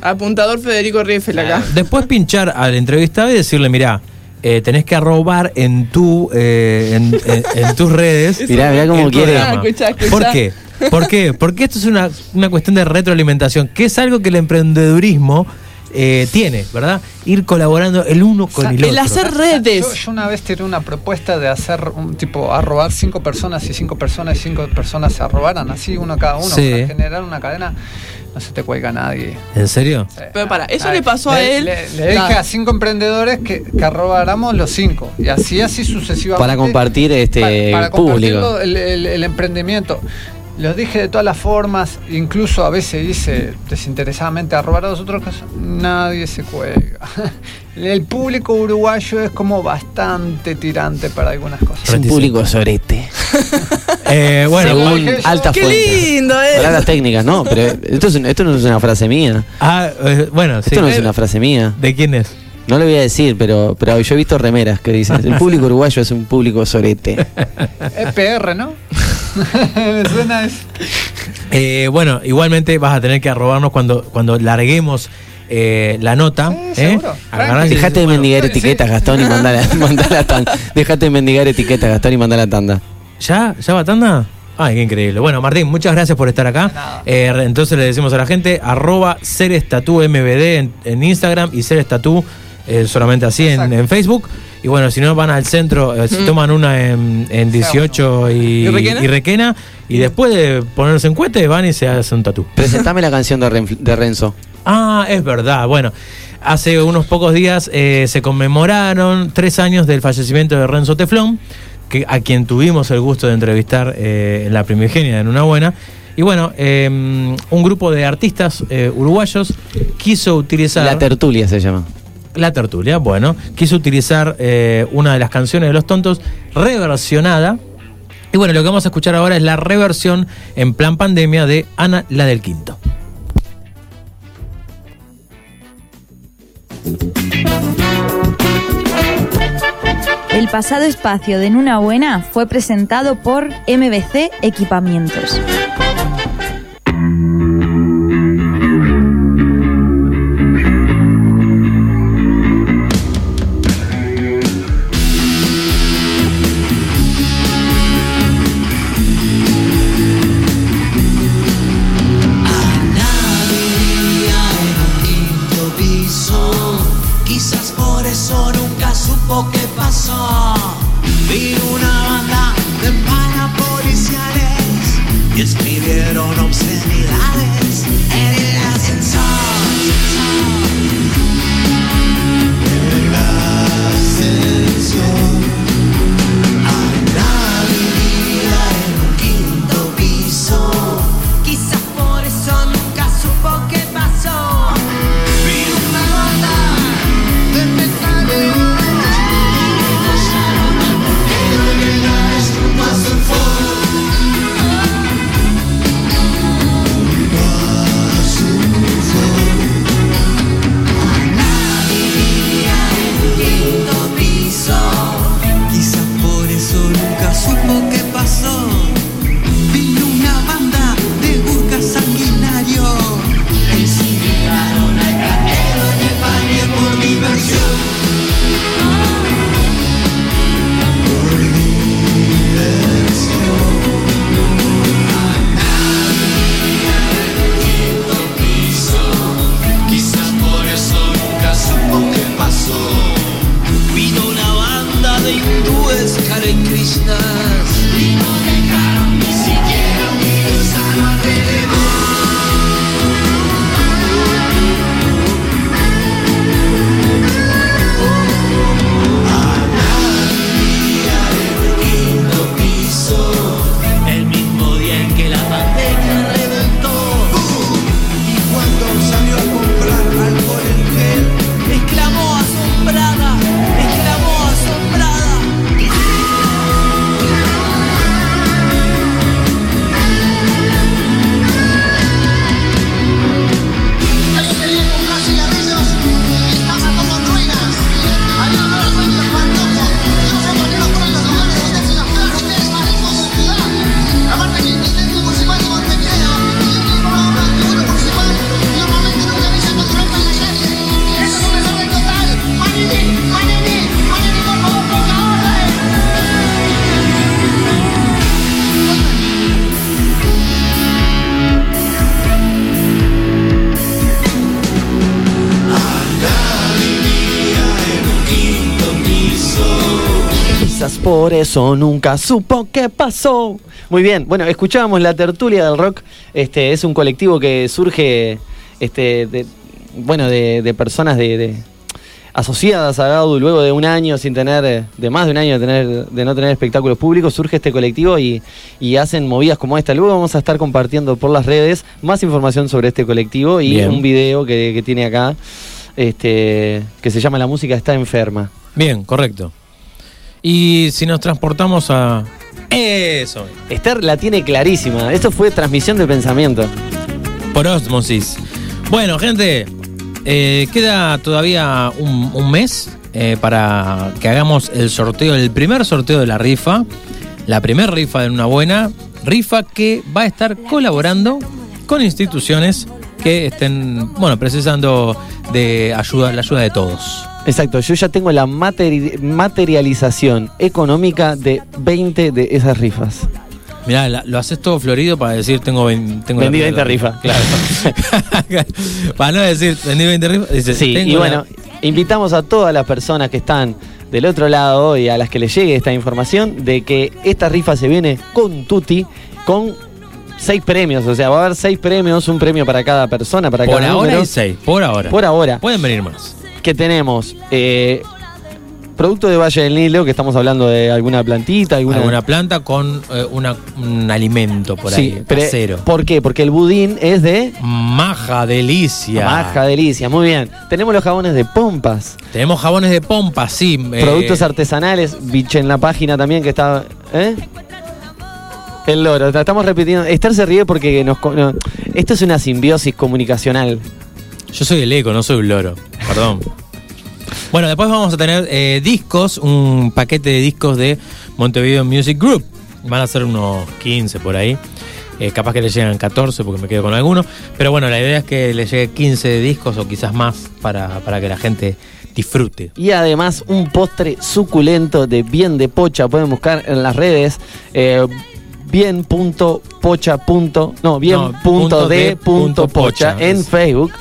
apuntador Federico Rieffel acá. Después pinchar al entrevistado y decirle, mirá, eh, tenés que arrobar en tu eh, en, en- en tus redes. Mirá, mirá cómo quiere. Ah, escuchá, escuchá. ¿Por qué? ¿Por qué? Porque esto es una, una cuestión de retroalimentación, que es algo que el emprendedurismo eh, tiene, ¿verdad? Ir colaborando el uno con el otro. El hacer redes. Yo, yo una vez tiré una propuesta de hacer un tipo, a robar cinco personas y cinco personas y cinco personas se robaran así uno cada uno Sí. para generar una cadena. No se te cuelga nadie. ¿En serio? Pero para, eso Ay, le pasó a él. Le, le dije a cinco emprendedores que, que robáramos los cinco. Y así, así sucesivamente. Para compartir este para, para público. compartirlo, el, el- el emprendimiento. Los dije de todas las formas, incluso a veces hice desinteresadamente a robar a los otros casos. Nadie se cuelga. El público uruguayo es como bastante tirante para algunas cosas. Es un público sorete. Eh, bueno, Según altas Qué lindo, eh. Palabras técnicas, no, pero esto, es un- esto no es una frase mía. ah, eh, bueno, sí. Esto no es una frase mía. ¿De quién es? No lo voy a decir, pero, pero yo he visto remeras que dicen, el público uruguayo es un público sorete. Es PR, ¿no? Me suena eso. Eh, bueno, igualmente vas a tener que arrobarnos cuando, cuando larguemos eh, la nota. ¿eh? seguro. Agarrás y Dejate de bueno, mendigar sí. etiquetas, Gastón, y mandá la, mandá la tanda. Dejate de mendigar etiquetas, Gastón, y mandá la tanda. ¿Ya? ¿Ya va tanda? Ay, qué increíble. Bueno, Martín, muchas gracias por estar acá. Eh, entonces le decimos a la gente, arroba serestatú mbd en, en Instagram y serestatú eh, solamente así en, en Facebook. Y bueno, si no van al centro, eh, se Mm. toman una en, en 18 y, ¿Y Requena? y Requena, y después de ponerse en cuenta van y se hacen un tatú. Presentame la canción de, Ren- de Renzo. Ah, es verdad. Bueno, hace unos pocos días eh, se conmemoraron tres años del fallecimiento de Renzo Teflón, que, a quien tuvimos el gusto de entrevistar eh, en la primigenia en Una Buena. Y bueno, eh, un grupo de artistas eh, uruguayos quiso utilizar... La tertulia se llama. La tertulia, bueno, quiso utilizar eh, una de las canciones de Los Tontos reversionada. Y bueno, lo que vamos a escuchar ahora es la reversión en plan pandemia de Ana la del Quinto. El pasado espacio de En una buena fue presentado por MBC Equipamientos. Nunca supo qué pasó. Muy bien, bueno, escuchábamos la tertulia del rock. Este es un colectivo que surge, este, de, bueno, de, de personas de, de- asociadas a Gaudu luego de un año sin tener, de más de un año de, tener, de no tener espectáculos públicos, surge este colectivo y, y hacen movidas como esta. Luego vamos a estar compartiendo por las redes más información sobre este colectivo y Bien. un video que, que tiene acá, este, que se llama La música está enferma. Bien, correcto. Y si nos transportamos a. Eso. Esther la tiene clarísima. Esto fue transmisión de pensamiento. Por osmosis. Bueno, gente, eh, queda todavía un, un mes eh, para que hagamos el sorteo, el primer sorteo de la rifa. La primera rifa de una buena. Rifa que va a estar colaborando con instituciones que estén, bueno, precisando de ayuda, la ayuda de todos. Exacto, yo ya tengo la materi- materialización económica de 20 de esas rifas. Mirá, la- lo haces todo florido para decir tengo, vein- tengo la Vendí primera 20 rifas. Claro. para no decir vendí 20 rifas, dices, Sí, tengo y bueno, invitamos a todas las personas que están del otro lado y a las que les llegue esta información de que esta rifa se viene con Tuti, con seis premios, o sea, va a haber seis premios, un premio para cada persona, para por cada ahora número. hay seis, por ahora. Por ahora. Pueden venir más. Que tenemos eh, producto de Valle del Nilo, que estamos hablando de alguna plantita, alguna, Alguna planta con eh, una- un alimento por Sí, ahí, pero- casero. ¿Por qué? Porque el budín es de Maja delicia. Maja delicia, muy bien. Tenemos los jabones de pompas, Tenemos jabones de pompa, sí. eh, productos artesanales, biche en la página también que está, ¿eh? El loro, estamos repitiendo. Esther se ríe porque nos no, esto es una simbiosis comunicacional. Yo soy el eco, no soy un loro. Perdón. Bueno, después vamos a tener eh, discos, un paquete de discos de Montevideo Music Group. Van a ser unos 15 por ahí. Eh, capaz que le llegan 14 porque me quedo con alguno. Pero bueno, la idea es que le llegue 15 discos o quizás más para, para que la gente disfrute. Y además un postre suculento de bien de pocha. Pueden buscar en las redes. eh, bien.pocha. punto- No, bien No, punto punto de de punto punto pocha pocha. en Facebook.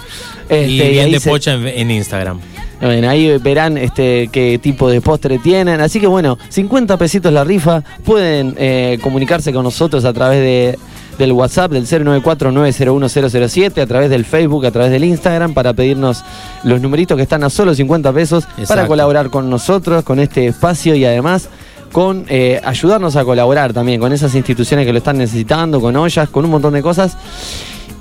Este, y bien de se- pocha en, en Instagram. Bueno, ahí verán este qué tipo de postre tienen. Así que bueno, 50 pesitos la rifa. Pueden eh, comunicarse con nosotros a través de, del WhatsApp del 094-901-007, a través del Facebook, a través del Instagram, para pedirnos los numeritos que están a solo 50 pesos para colaborar con nosotros, con este espacio y además con eh, ayudarnos a colaborar también con esas instituciones que lo están necesitando, con ollas, con un montón de cosas.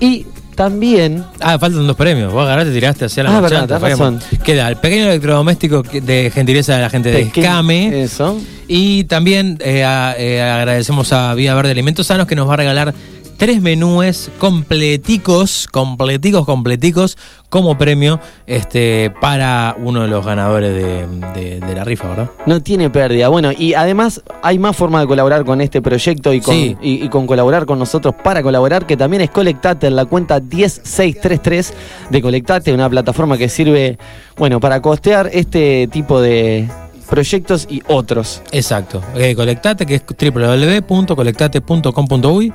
Y también Ah, faltan dos premios. Vos agarraste, tiraste hacia la Ah, marchanta, verdad, razón. Queda el pequeño electrodoméstico de gentileza de la gente de Escame. Eso. Y también eh, a- eh, agradecemos a Vía Verde Alimentos Sanos que nos va a regalar tres menúes completicos, completicos, completicos como premio este para uno de los ganadores de, de- de la rifa, ¿verdad? No tiene pérdida. Bueno, y además hay más formas de colaborar con este proyecto y con, Sí. y, y con colaborar con nosotros para colaborar, que también es Colectate en la cuenta 10633 de Colectate, una plataforma que sirve, bueno, para costear este tipo de proyectos y otros. Exacto. Eh, colectate, que es www.colectate.com.uy.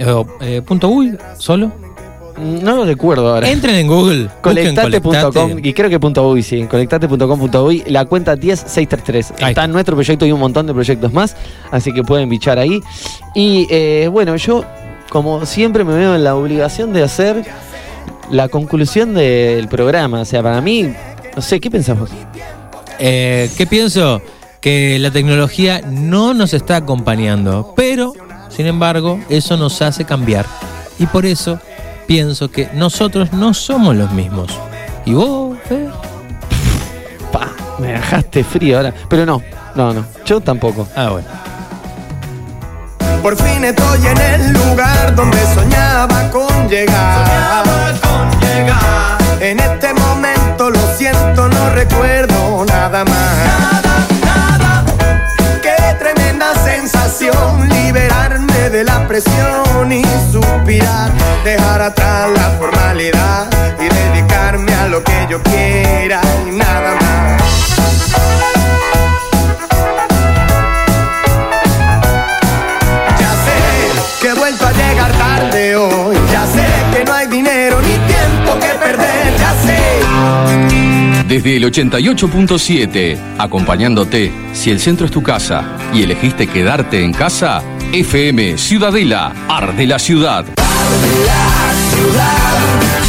Eh, eh, punto .uy solo. No lo recuerdo ahora. Entren en Google. Colectate. y creo que punto .uy, sí, colectate.com.uy, la cuenta 10633. Ahí Está en nuestro proyecto y un montón de proyectos más, así que pueden bichar ahí. Y eh, bueno, yo como siempre me veo en la obligación de hacer la conclusión del programa, o sea, para mí, no sé, ¿qué pensás vos? Eh, ¿Qué pienso? Que la tecnología no nos está acompañando, pero, sin embargo, eso nos hace cambiar. Y por eso pienso que nosotros no somos los mismos. ¿Y vos, Fe? Pa, me dejaste frío ahora, pero no, no, no, yo tampoco. Ah, bueno. Por fin estoy en el lugar donde soñaba con llegar. En este momento lo siento, no recuerdo nada más. Qué tremenda sensación liberarme de la presión y suspirar, dejar atrás la formalidad y dedicarme a lo que yo quiera y nada más. Ya sé que he vuelto a llegar tarde hoy. Ya sé que no hay dinero ni tiempo que perder. Ya sé desde el 88.7, acompañándote si el centro es tu casa y elegiste quedarte en casa, FM Ciudadela, Arde la Ciudad. Arde la ciudad.